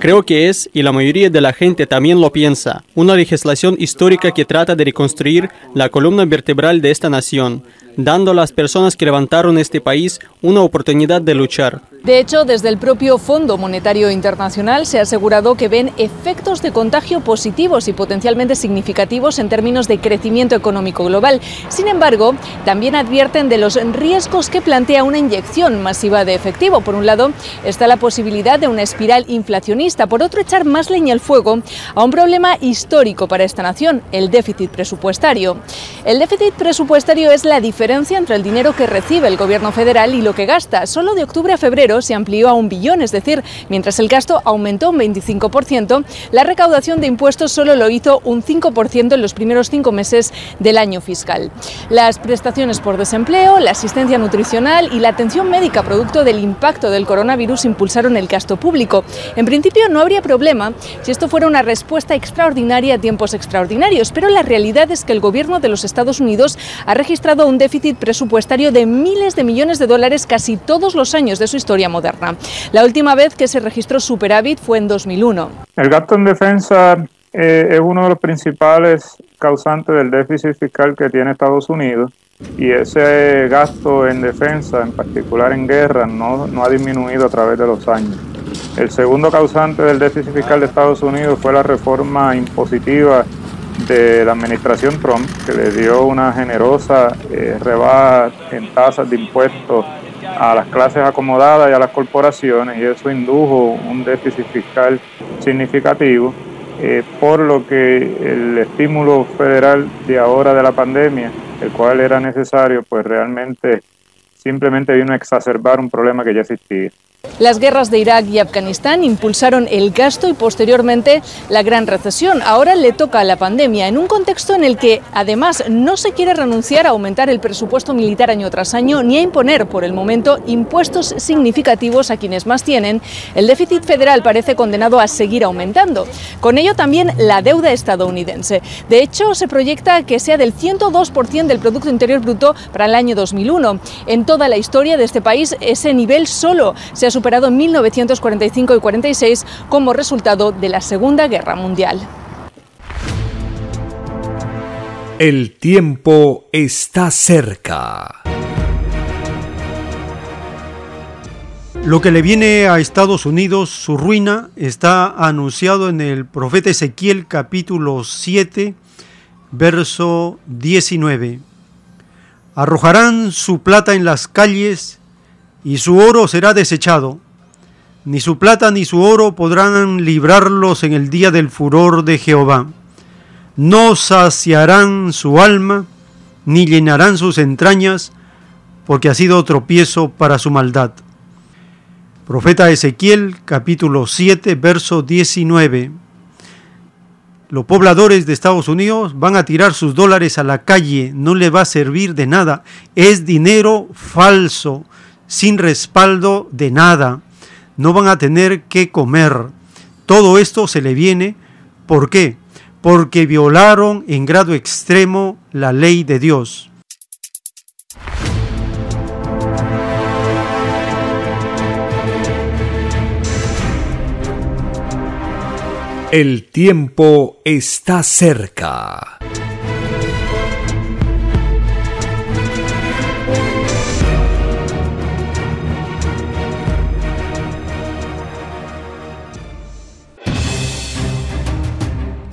Creo que es, y la mayoría de la gente también lo piensa, una legislación histórica que trata de reconstruir la columna vertebral de esta nación, dando a las personas que levantaron este país una oportunidad de luchar. De hecho, desde el propio Fondo Monetario Internacional se ha asegurado que ven efectos de contagio positivos y potencialmente significativos en términos de crecimiento económico global. Sin embargo, también advierten de los riesgos que plantea una inyección masiva de efectivo. Por un lado, está la posibilidad de una espiral inflacionista. Por otro, echar más leña al fuego a un problema histórico para esta nación, el déficit presupuestario. El déficit presupuestario es la diferencia entre el dinero que recibe el gobierno federal y lo que gasta. Solo de octubre a febrero se amplió a un billón, es decir, mientras el gasto aumentó un 25%, la recaudación de impuestos solo lo hizo un 5% en los primeros cinco meses del año fiscal. Las prestaciones por desempleo, la asistencia nutricional y la atención médica producto del impacto del coronavirus impulsaron el gasto público. En principio no habría problema si esto fuera una respuesta extraordinaria a tiempos extraordinarios, pero la realidad es que el gobierno de los Estados Unidos ha registrado un déficit presupuestario de miles de millones de dólares casi todos los años de su historia moderna. La última vez que se registró superávit fue en 2001. El gasto en defensa eh, es uno de los principales causantes del déficit fiscal que tiene Estados Unidos y ese gasto en defensa, en particular en guerra, no, no ha disminuido a través de los años. El segundo causante del déficit fiscal de Estados Unidos fue la reforma impositiva de la administración Trump, que le dio una generosa eh, rebaja en tasas de impuestos a las clases acomodadas y a las corporaciones, y eso indujo un déficit fiscal significativo, eh, por lo que el estímulo federal de ahora de la pandemia, el cual era necesario, pues realmente simplemente vino a exacerbar un problema que ya existía. Las guerras de Irak y Afganistán impulsaron el gasto y posteriormente la gran recesión. Ahora le toca a la pandemia en un contexto en el que además no se quiere renunciar a aumentar el presupuesto militar año tras año ni a imponer por el momento impuestos significativos a quienes más tienen. El déficit federal parece condenado a seguir aumentando. Con ello también la deuda estadounidense. De hecho, se proyecta que sea del 102% del Producto Interior Bruto para el año 2001. En toda la historia de este país ese nivel solo se superado en 1945 y 46 como resultado de la Segunda Guerra Mundial. El tiempo está cerca. Lo que le viene a Estados Unidos, su ruina, está anunciado en el profeta Ezequiel capítulo 7, verso 19. Arrojarán su plata en las calles y su oro será desechado. Ni su plata ni su oro podrán librarlos en el día del furor de Jehová. No saciarán su alma, ni llenarán sus entrañas, porque ha sido tropiezo para su maldad. Profeta Ezequiel capítulo 7, verso 19. Los pobladores de Estados Unidos van a tirar sus dólares a la calle, no le va a servir de nada, es dinero falso sin respaldo de nada. No van a tener que comer. Todo esto se le viene. ¿Por qué? Porque violaron en grado extremo la ley de Dios. El tiempo está cerca.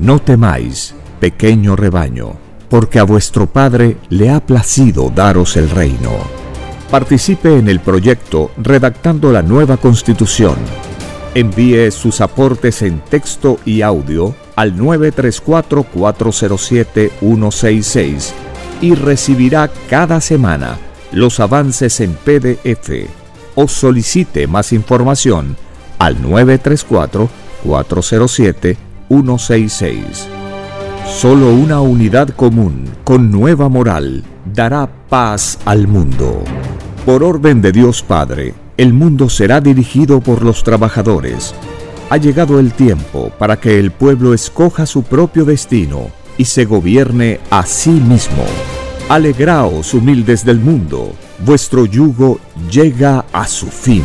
no temáis, pequeño rebaño, porque a vuestro Padre le ha placido daros el reino. Participe en el proyecto redactando la nueva constitución. Envíe sus aportes en texto y audio al 934-407-166 y recibirá cada semana los avances en PDF o solicite más información al 934 407 166. Solo una unidad común, con nueva moral, dará paz al mundo. Por orden de Dios Padre, el mundo será dirigido por los trabajadores. Ha llegado el tiempo para que el pueblo escoja su propio destino y se gobierne a sí mismo. Alegraos, humildes del mundo, vuestro yugo llega a su fin.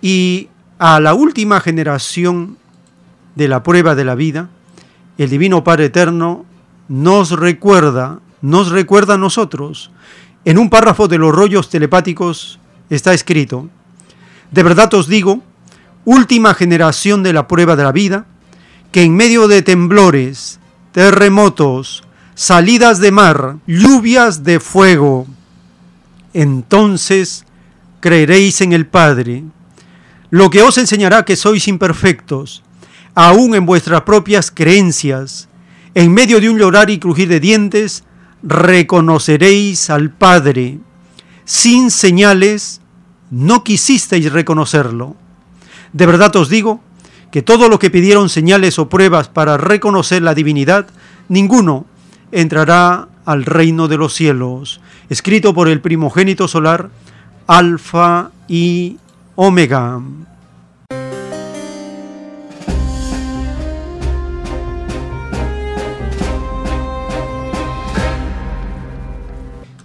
Y a la última generación de la prueba de la vida, el Divino Padre Eterno nos recuerda, nos recuerda a nosotros. En un párrafo de los rollos telepáticos está escrito, de verdad os digo, última generación de la prueba de la vida, que en medio de temblores, terremotos, salidas de mar, lluvias de fuego, entonces creeréis en el Padre, lo que os enseñará que sois imperfectos, aún en vuestras propias creencias, en medio de un llorar y crujir de dientes, reconoceréis al Padre. Sin señales, no quisisteis reconocerlo. De verdad os digo que todo lo que pidieron señales o pruebas para reconocer la divinidad, ninguno entrará al reino de los cielos. Escrito por el primogénito solar, Alfa y Omega.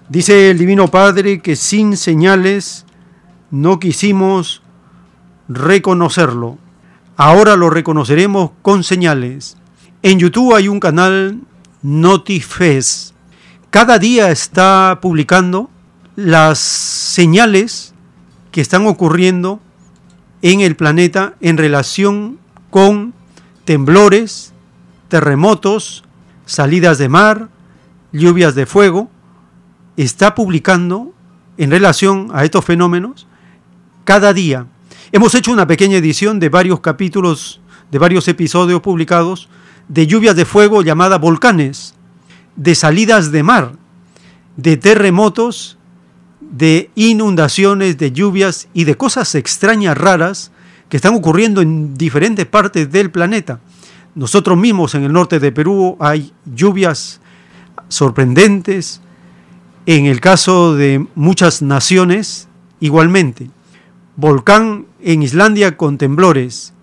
Dice el Divino Padre que sin señales no quisimos reconocerlo. Ahora lo reconoceremos con señales. En YouTube hay un canal Notifes. Cada día está publicando las señales que están ocurriendo en el planeta en relación con temblores, terremotos, salidas de mar, lluvias de fuego. Está publicando en relación a estos fenómenos cada día. Hemos hecho una pequeña edición de varios capítulos, de varios episodios publicados de lluvias de fuego llamadas volcanes, de salidas de mar, de terremotos, de inundaciones, de lluvias y de cosas extrañas, raras, que están ocurriendo en diferentes partes del planeta. Nosotros mismos en el norte de Perú hay lluvias sorprendentes, en el caso de muchas naciones igualmente volcán en Islandia con temblores,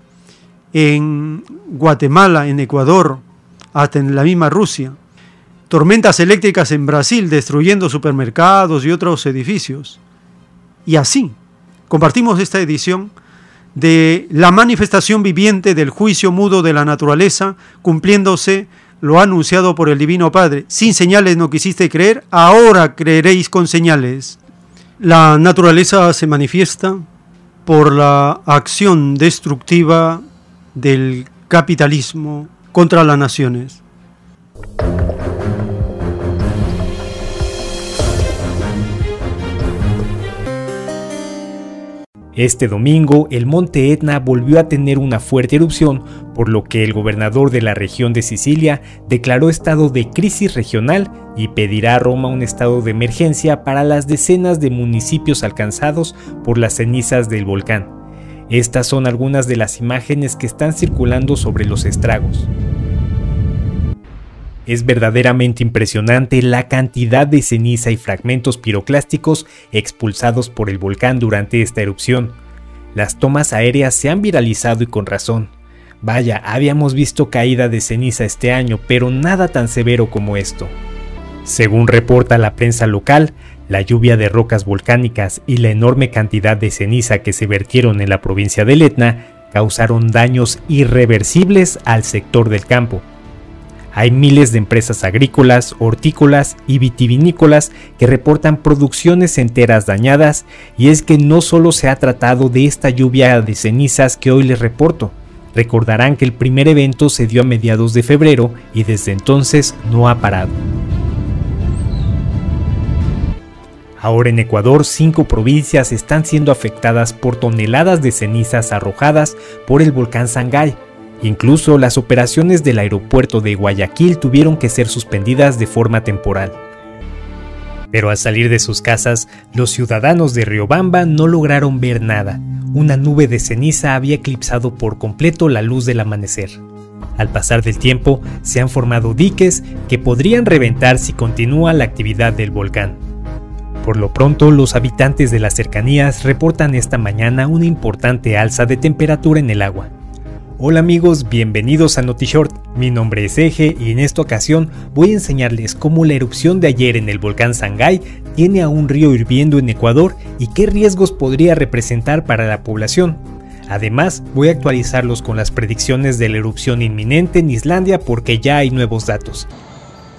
en Guatemala, en Ecuador, hasta en la misma Rusia, tormentas eléctricas en Brasil destruyendo supermercados y otros edificios. Y así, compartimos esta edición de la manifestación viviente del juicio mudo de la naturaleza, cumpliéndose lo anunciado por el Divino Padre. Sin señales no quisiste creer, ahora creeréis con señales. La naturaleza se manifiesta por la acción destructiva del capitalismo contra las naciones. Este domingo, el monte Etna volvió a tener una fuerte erupción, por lo que el gobernador de la región de Sicilia declaró estado de crisis regional y pedirá a Roma un estado de emergencia para las decenas de municipios alcanzados por las cenizas del volcán. Estas son algunas de las imágenes que están circulando sobre los estragos. Es verdaderamente impresionante la cantidad de ceniza y fragmentos piroclásticos expulsados por el volcán durante esta erupción. Las tomas aéreas se han viralizado y con razón. Vaya, habíamos visto caída de ceniza este año, pero nada tan severo como esto. Según reporta la prensa local, la lluvia de rocas volcánicas y la enorme cantidad de ceniza que se vertieron en la provincia de Etna causaron daños irreversibles al sector del campo, Hay miles de empresas agrícolas, hortícolas y vitivinícolas que reportan producciones enteras dañadas y es que no solo se ha tratado de esta lluvia de cenizas que hoy les reporto. Recordarán que el primer evento se dio a mediados de febrero y desde entonces no ha parado. Ahora en Ecuador, cinco provincias están siendo afectadas por toneladas de cenizas arrojadas por el volcán Sangay, Incluso las operaciones del aeropuerto de Guayaquil tuvieron que ser suspendidas de forma temporal. Pero al salir de sus casas, los ciudadanos de Riobamba no lograron ver nada. Una nube de ceniza había eclipsado por completo la luz del amanecer. Al pasar del tiempo, se han formado diques que podrían reventar si continúa la actividad del volcán. Por lo pronto, los habitantes de las cercanías reportan esta mañana una importante alza de temperatura en el agua. Hola amigos, bienvenidos a NotiShort. Mi nombre es Eje y en esta ocasión voy a enseñarles cómo la erupción de ayer en el volcán Sangay tiene a un río hirviendo en Ecuador y qué riesgos podría representar para la población. Además, voy a actualizarlos con las predicciones de la erupción inminente en Islandia porque ya hay nuevos datos.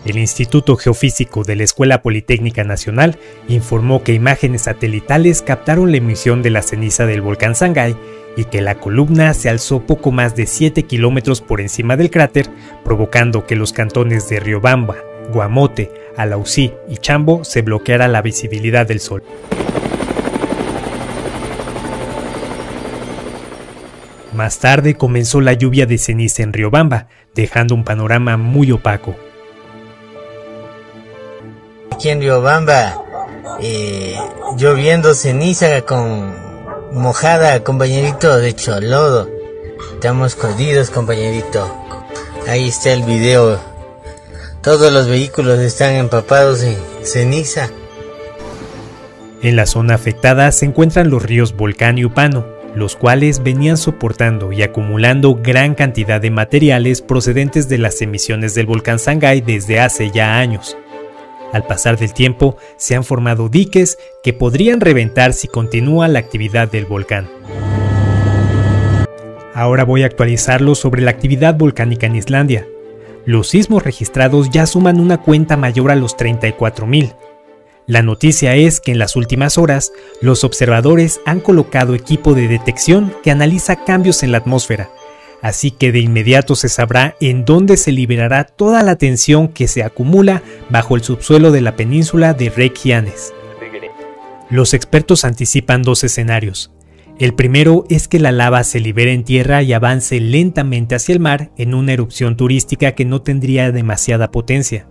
El Instituto Geofísico de la Escuela Politécnica Nacional informó que imágenes satelitales captaron la emisión de la ceniza del volcán Sangay y que la columna se alzó poco más de 7 kilómetros por encima del cráter, provocando que los cantones de Riobamba, Guamote, Alausí y Chambo se bloqueara la visibilidad del sol. Más tarde comenzó la lluvia de ceniza en Riobamba, dejando un panorama muy opaco. Aquí en Riobamba, eh, lloviendo ceniza con mojada, compañerito, de hecho, lodo. Estamos jodidos, compañerito. Ahí está el video. Todos los vehículos están empapados en ceniza. En la zona afectada se encuentran los ríos Volcán y Upano, los cuales venían soportando y acumulando gran cantidad de materiales procedentes de las emisiones del volcán Sangay desde hace ya años. Al pasar del tiempo, se han formado diques que podrían reventar si continúa la actividad del volcán. Ahora voy a actualizarlo sobre la actividad volcánica en Islandia. Los sismos registrados ya suman una cuenta mayor a los 34.000. La noticia es que en las últimas horas, los observadores han colocado equipo de detección que analiza cambios en la atmósfera así que de inmediato se sabrá en dónde se liberará toda la tensión que se acumula bajo el subsuelo de la península de Reykjanes. Los expertos anticipan dos escenarios. El primero es que la lava se libere en tierra y avance lentamente hacia el mar en una erupción turística que no tendría demasiada potencia.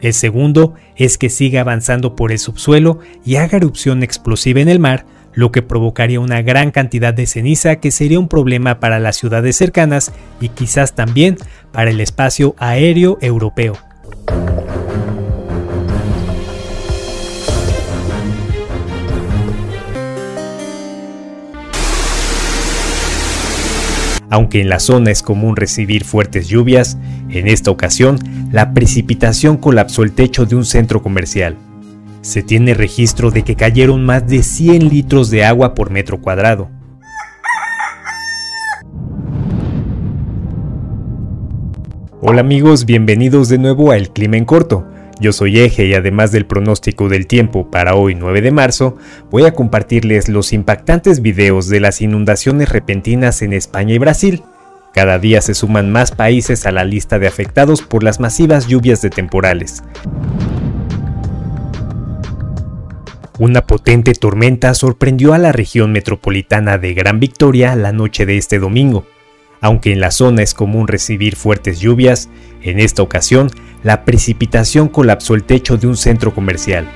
El segundo es que siga avanzando por el subsuelo y haga erupción explosiva en el mar, lo que provocaría una gran cantidad de ceniza que sería un problema para las ciudades cercanas y quizás también para el espacio aéreo europeo. Aunque en la zona es común recibir fuertes lluvias, en esta ocasión la precipitación colapsó el techo de un centro comercial. Se tiene registro de que cayeron más de 100 litros de agua por metro cuadrado. Hola amigos, bienvenidos de nuevo a El Clima en Corto. Yo soy Eje y además del pronóstico del tiempo para hoy 9 de marzo, voy a compartirles los impactantes videos de las inundaciones repentinas en España y Brasil. Cada día se suman más países a la lista de afectados por las masivas lluvias de temporales. Una potente tormenta sorprendió a la región metropolitana de Gran Victoria la noche de este domingo. Aunque en la zona es común recibir fuertes lluvias, en esta ocasión la precipitación colapsó el techo de un centro comercial.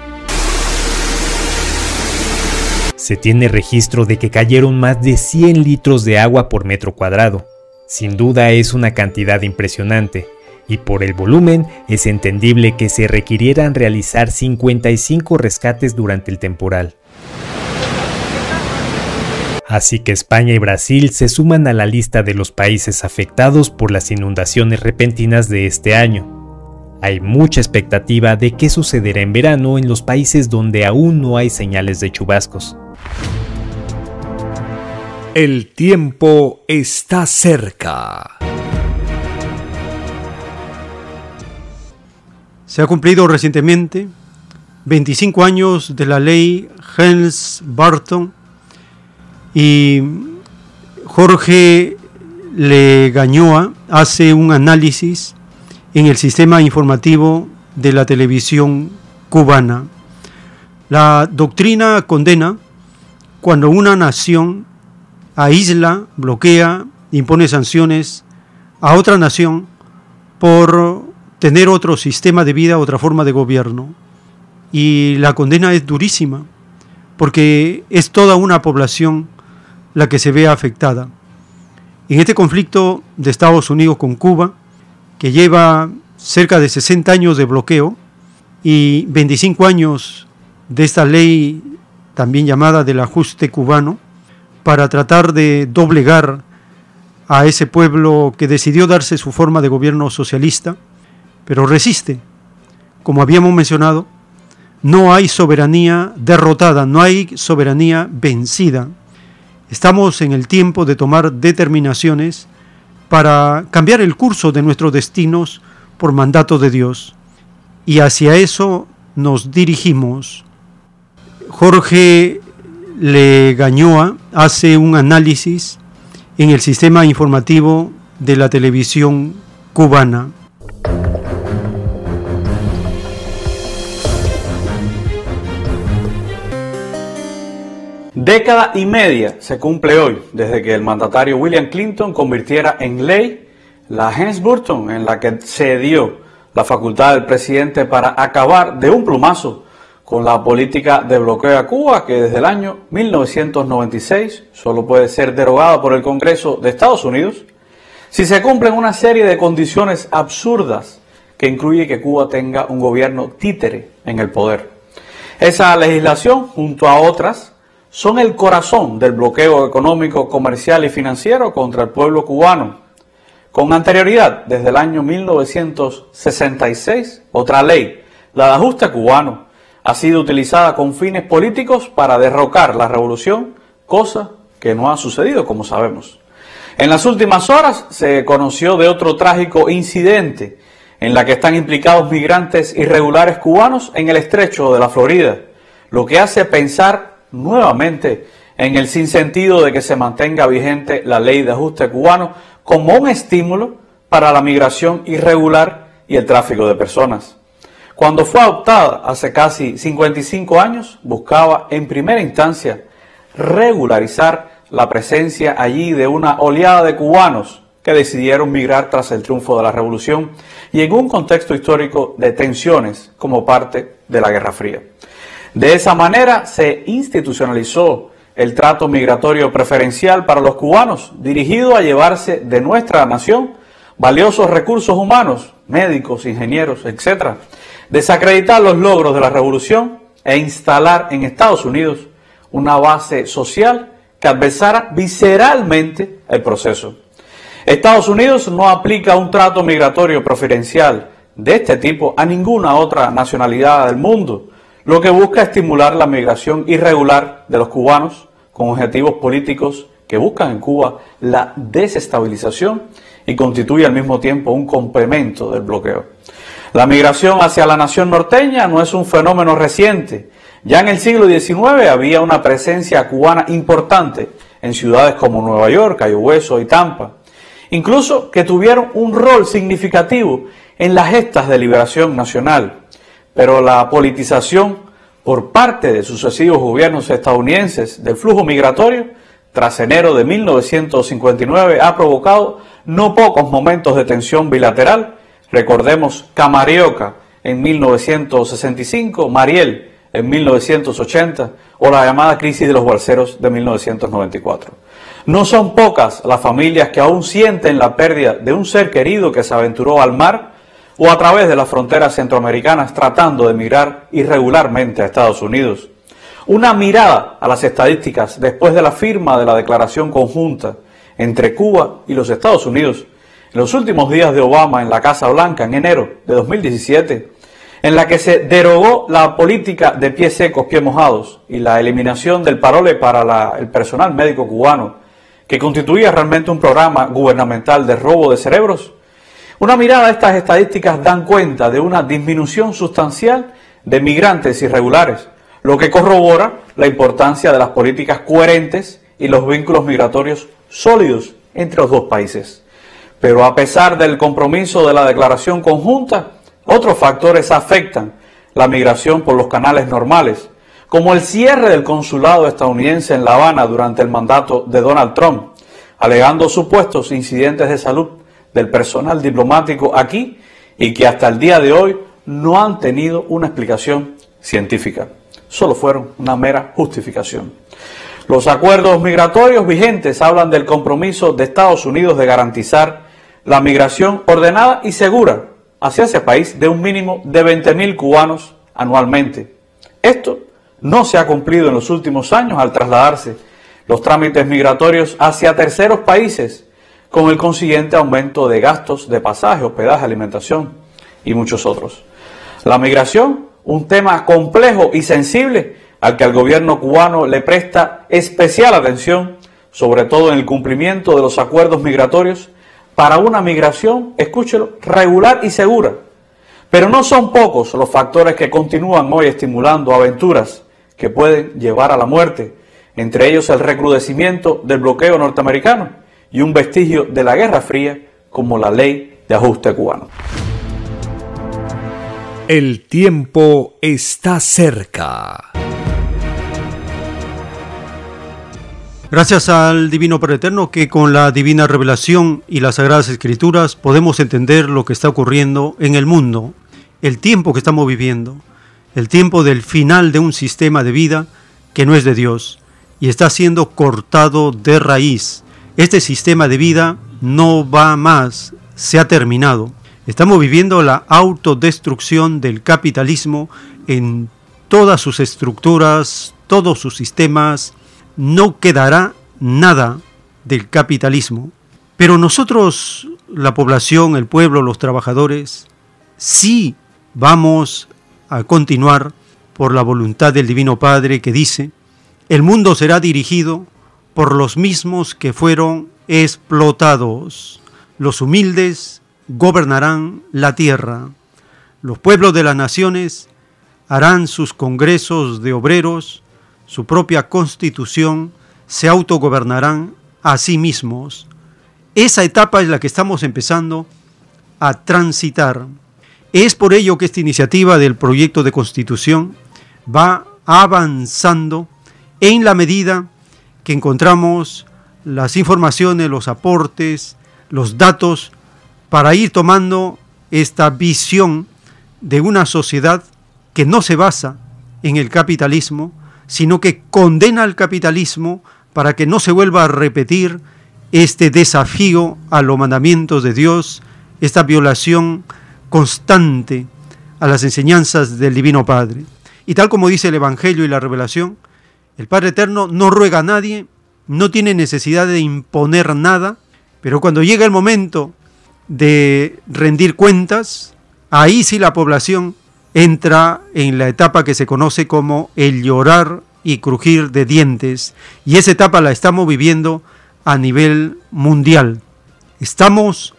Se tiene registro de que cayeron más de 100 litros de agua por metro cuadrado. Sin duda es una cantidad impresionante, y por el volumen es entendible que se requirieran realizar 55 rescates durante el temporal. Así que España y Brasil se suman a la lista de los países afectados por las inundaciones repentinas de este año. Hay mucha expectativa de qué sucederá en verano en los países donde aún no hay señales de chubascos. El tiempo está cerca. Se ha cumplido recientemente 25 años de la ley Helms Barton y Jorge Legañoa hace un análisis en el sistema informativo de la televisión cubana. La doctrina condena cuando una nación aísla, bloquea, impone sanciones a otra nación por tener otro sistema de vida, otra forma de gobierno. Y la condena es durísima, porque es toda una población la que se ve afectada. En este conflicto de Estados Unidos con Cuba, que lleva cerca de 60 años de bloqueo y 25 años de esta ley también llamada del ajuste cubano, para tratar de doblegar a ese pueblo que decidió darse su forma de gobierno socialista, pero resiste. Como habíamos mencionado, no hay soberanía derrotada, no hay soberanía vencida. Estamos en el tiempo de tomar determinaciones para cambiar el curso de nuestros destinos por mandato de Dios. Y hacia eso nos dirigimos. Jorge Legañoa hace un análisis en el sistema informativo de la televisión cubana. Década y media se cumple hoy desde que el mandatario William Clinton convirtiera en ley la Helms-Burton en la que se dio la facultad del presidente para acabar de un plumazo con la política de bloqueo a Cuba que desde el año 1996 solo puede ser derogada por el Congreso de Estados Unidos si se cumplen una serie de condiciones absurdas que incluye que Cuba tenga un gobierno títere en el poder. Esa legislación, junto a otras, son el corazón del bloqueo económico, comercial y financiero contra el pueblo cubano. Con anterioridad, desde el año 1966, otra ley, la de ajuste cubano, ha sido utilizada con fines políticos para derrocar la revolución, cosa que no ha sucedido, como sabemos. En las últimas horas se conoció de otro trágico incidente en la que están implicados migrantes irregulares cubanos en el estrecho de la Florida, lo que hace pensar nuevamente en el sinsentido de que se mantenga vigente la ley de ajuste cubano como un estímulo para la migración irregular y el tráfico de personas. Cuando fue adoptada hace casi 55 años, buscaba en primera instancia regularizar la presencia allí de una oleada de cubanos que decidieron migrar tras el triunfo de la revolución y en un contexto histórico de tensiones como parte de la Guerra Fría. De esa manera se institucionalizó el trato migratorio preferencial para los cubanos, dirigido a llevarse de nuestra nación valiosos recursos humanos, médicos, ingenieros, etc., desacreditar los logros de la revolución e instalar en Estados Unidos una base social que adversara visceralmente el proceso. Estados Unidos no aplica un trato migratorio preferencial de este tipo a ninguna otra nacionalidad del mundo, lo que busca estimular la migración irregular de los cubanos con objetivos políticos que buscan en Cuba la desestabilización y constituye al mismo tiempo un complemento del bloqueo. La migración hacia la nación norteña no es un fenómeno reciente. Ya en el siglo XIX había una presencia cubana importante en ciudades como Nueva York, Cayo Hueso y Tampa, incluso que tuvieron un rol significativo en las gestas de liberación nacional. Pero la politización por parte de sucesivos gobiernos estadounidenses del flujo migratorio tras enero de 1959 ha provocado no pocos momentos de tensión bilateral Recordemos Camarioca en 1965, Mariel en 1980 o la llamada crisis de los balseros de 1994. No son pocas las familias que aún sienten la pérdida de un ser querido que se aventuró al mar o a través de las fronteras centroamericanas tratando de emigrar irregularmente a Estados Unidos. Una mirada a las estadísticas después de la firma de la declaración conjunta entre Cuba y los Estados Unidos en los últimos días de Obama en la Casa Blanca en enero de 2017, en la que se derogó la política de pies secos, pies mojados y la eliminación del parole para el personal médico cubano, que constituía realmente un programa gubernamental de robo de cerebros, Una mirada a estas estadísticas dan cuenta de una disminución sustancial de migrantes irregulares, lo que corrobora la importancia de las políticas coherentes y los vínculos migratorios sólidos entre los dos países. Pero a pesar del compromiso de la declaración conjunta, otros factores afectan la migración por los canales normales, como el cierre del consulado estadounidense en La Habana durante el mandato de Donald Trump, alegando supuestos incidentes de salud del personal diplomático aquí y que hasta el día de hoy no han tenido una explicación científica. Solo fueron una mera justificación. Los acuerdos migratorios vigentes hablan del compromiso de Estados Unidos de garantizar la migración ordenada y segura hacia ese país de un mínimo de 20.000 cubanos anualmente. Esto no se ha cumplido en los últimos años al trasladarse los trámites migratorios hacia terceros países con el consiguiente aumento de gastos de pasaje, hospedaje, alimentación y muchos otros. La migración, un tema complejo y sensible al que el gobierno cubano le presta especial atención, sobre todo en el cumplimiento de los acuerdos migratorios, para una migración, escúchelo, regular y segura. Pero no son pocos los factores que continúan hoy estimulando aventuras que pueden llevar a la muerte, entre ellos el recrudecimiento del bloqueo norteamericano y un vestigio de la Guerra Fría como la ley de ajuste cubano. El tiempo está cerca. Gracias al Divino Padre Eterno que con la divina revelación y las sagradas escrituras podemos entender lo que está ocurriendo en el mundo, el tiempo que estamos viviendo, el tiempo del final de un sistema de vida que no es de Dios y está siendo cortado de raíz este sistema de vida no va más, se ha terminado. Estamos viviendo la autodestrucción del capitalismo en todas sus estructuras, todos sus sistemas. No quedará nada del capitalismo. Pero nosotros, la población, el pueblo, los trabajadores, sí vamos a continuar por la voluntad del Divino Padre que dice, el mundo será dirigido por los mismos que fueron explotados. Los humildes gobernarán la tierra. Los pueblos de las naciones harán sus congresos de obreros, su propia constitución, se autogobernarán a sí mismos. Esa etapa es la que estamos empezando a transitar. Es por ello que esta iniciativa del proyecto de constitución va avanzando en la medida que encontramos las informaciones, los aportes, los datos para ir tomando esta visión de una sociedad que no se basa en el capitalismo, sino que condena al capitalismo para que no se vuelva a repetir este desafío a los mandamientos de Dios, esta violación constante a las enseñanzas del Divino Padre. Y tal como dice el Evangelio y la revelación, el Padre Eterno no ruega a nadie, no tiene necesidad de imponer nada, pero cuando llega el momento de rendir cuentas, ahí sí la población entra en la etapa que se conoce como el llorar y crujir de dientes, y esa etapa la estamos viviendo a nivel mundial. Estamos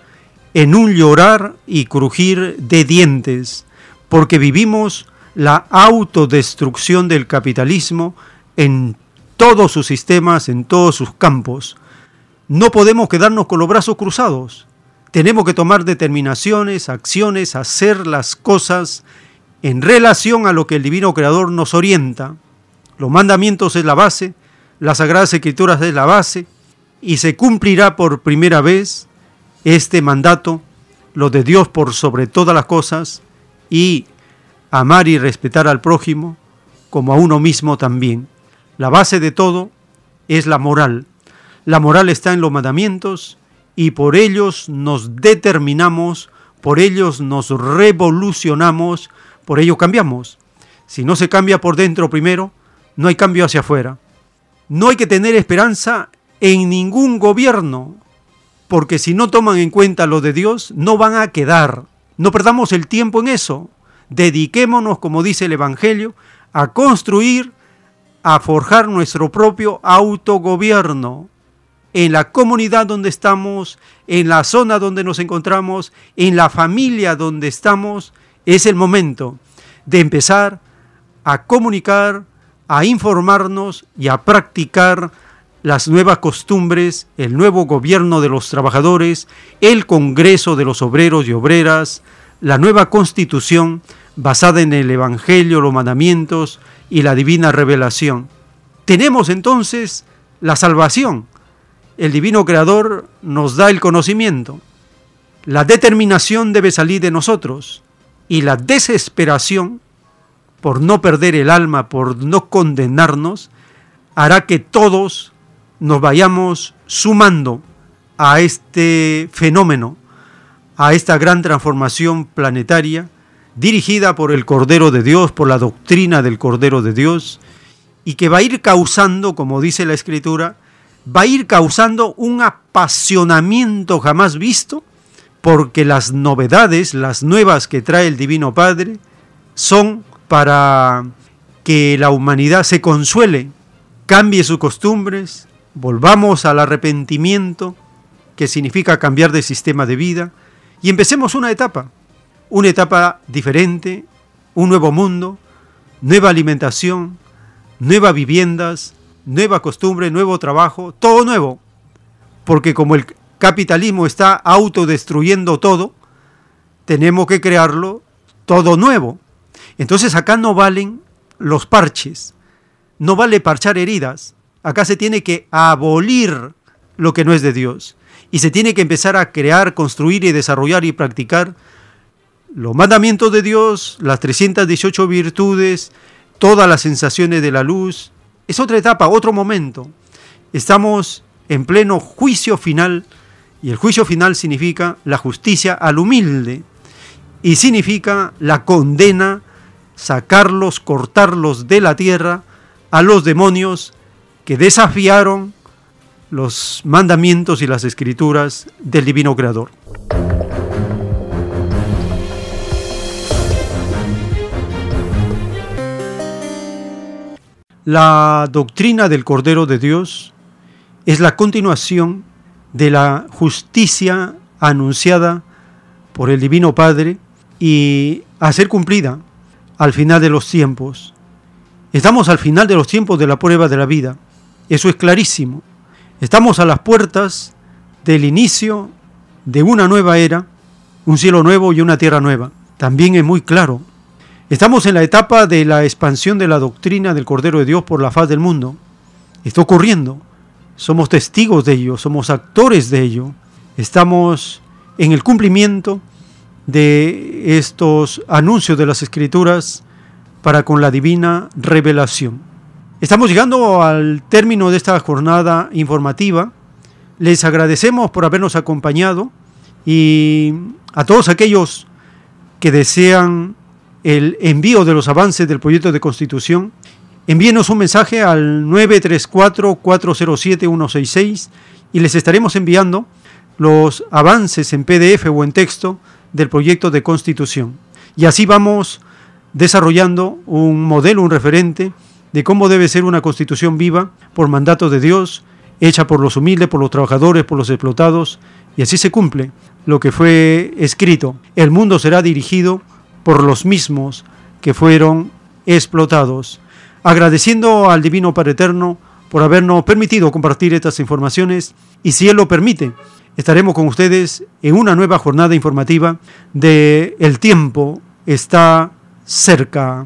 en un llorar y crujir de dientes, porque vivimos la autodestrucción del capitalismo en todos sus sistemas, en todos sus campos. No podemos quedarnos con los brazos cruzados. Tenemos que tomar determinaciones, acciones, hacer las cosas en relación a lo que el Divino Creador nos orienta. Los mandamientos es la base, las Sagradas Escrituras es la base, y se cumplirá por primera vez este mandato, lo de Dios por sobre todas las cosas, y amar y respetar al prójimo como a uno mismo también. La base de todo es la moral. La moral está en los mandamientos y por ellos nos determinamos, por ellos nos revolucionamos, por ello cambiamos. Si no se cambia por dentro primero, no hay cambio hacia afuera. No hay que tener esperanza en ningún gobierno, porque si no toman en cuenta lo de Dios, no van a quedar. No perdamos el tiempo en eso. Dediquémonos, como dice el Evangelio, a construir a forjar nuestro propio autogobierno. en la comunidad donde estamos, en la zona donde nos encontramos, en la familia donde estamos, es el momento de empezar a comunicar, a informarnos y a practicar las nuevas costumbres, el nuevo gobierno de los trabajadores, el Congreso de los Obreros y Obreras, la nueva constitución basada en el Evangelio, los mandamientos y la divina revelación. Tenemos entonces la salvación. El divino creador nos da el conocimiento. La determinación debe salir de nosotros y la desesperación por no perder el alma, por no condenarnos, hará que todos nos vayamos sumando a este fenómeno, a esta gran transformación planetaria dirigida por el Cordero de Dios, por la doctrina del Cordero de Dios, y que va a ir causando, como dice la Escritura, va a ir causando un apasionamiento jamás visto, porque las novedades, las nuevas que trae el Divino Padre, son para que la humanidad se consuele, cambie sus costumbres, volvamos al arrepentimiento, que significa cambiar de sistema de vida, y empecemos una etapa, una etapa diferente, un nuevo mundo, nueva alimentación, nuevas viviendas, nueva costumbre, nuevo trabajo, todo nuevo. Porque como el capitalismo está autodestruyendo todo, tenemos que crearlo todo nuevo. Entonces acá no valen los parches, no vale parchar heridas, acá se tiene que abolir lo que no es de Dios y se tiene que empezar a crear, construir y desarrollar y practicar los mandamientos de Dios, las 318 virtudes, todas las sensaciones de la luz. Es otra etapa, otro momento. Estamos en pleno juicio final y el juicio final significa la justicia al humilde y significa la condena, sacarlos, cortarlos de la tierra a los demonios que desafiaron los mandamientos y las escrituras del divino creador. La doctrina del Cordero de Dios es la continuación de la justicia anunciada por el Divino Padre y a ser cumplida al final de los tiempos. Estamos al final de los tiempos de la prueba de la vida. Eso es clarísimo. Estamos a las puertas del inicio de una nueva era, un cielo nuevo y una tierra nueva. También es muy claro Estamos en la etapa de la expansión de la doctrina del Cordero de Dios por la faz del mundo. Está ocurriendo. Somos testigos de ello, somos actores de ello. Estamos en el cumplimiento de estos anuncios de las Escrituras para con la divina revelación. Estamos llegando al término de esta jornada informativa. Les agradecemos por habernos acompañado y a todos aquellos que desean el envío de los avances del proyecto de constitución, envíenos un mensaje al 934-407-166 y les estaremos enviando los avances en PDF o en texto del proyecto de constitución. Y así vamos desarrollando un modelo, un referente de cómo debe ser una constitución viva por mandato de Dios, hecha por los humildes, por los trabajadores, por los explotados, y así se cumple lo que fue escrito. El mundo será dirigido por los mismos que fueron explotados. Agradeciendo al Divino Padre Eterno por habernos permitido compartir estas informaciones y si Él lo permite, estaremos con ustedes en una nueva jornada informativa de El tiempo está cerca.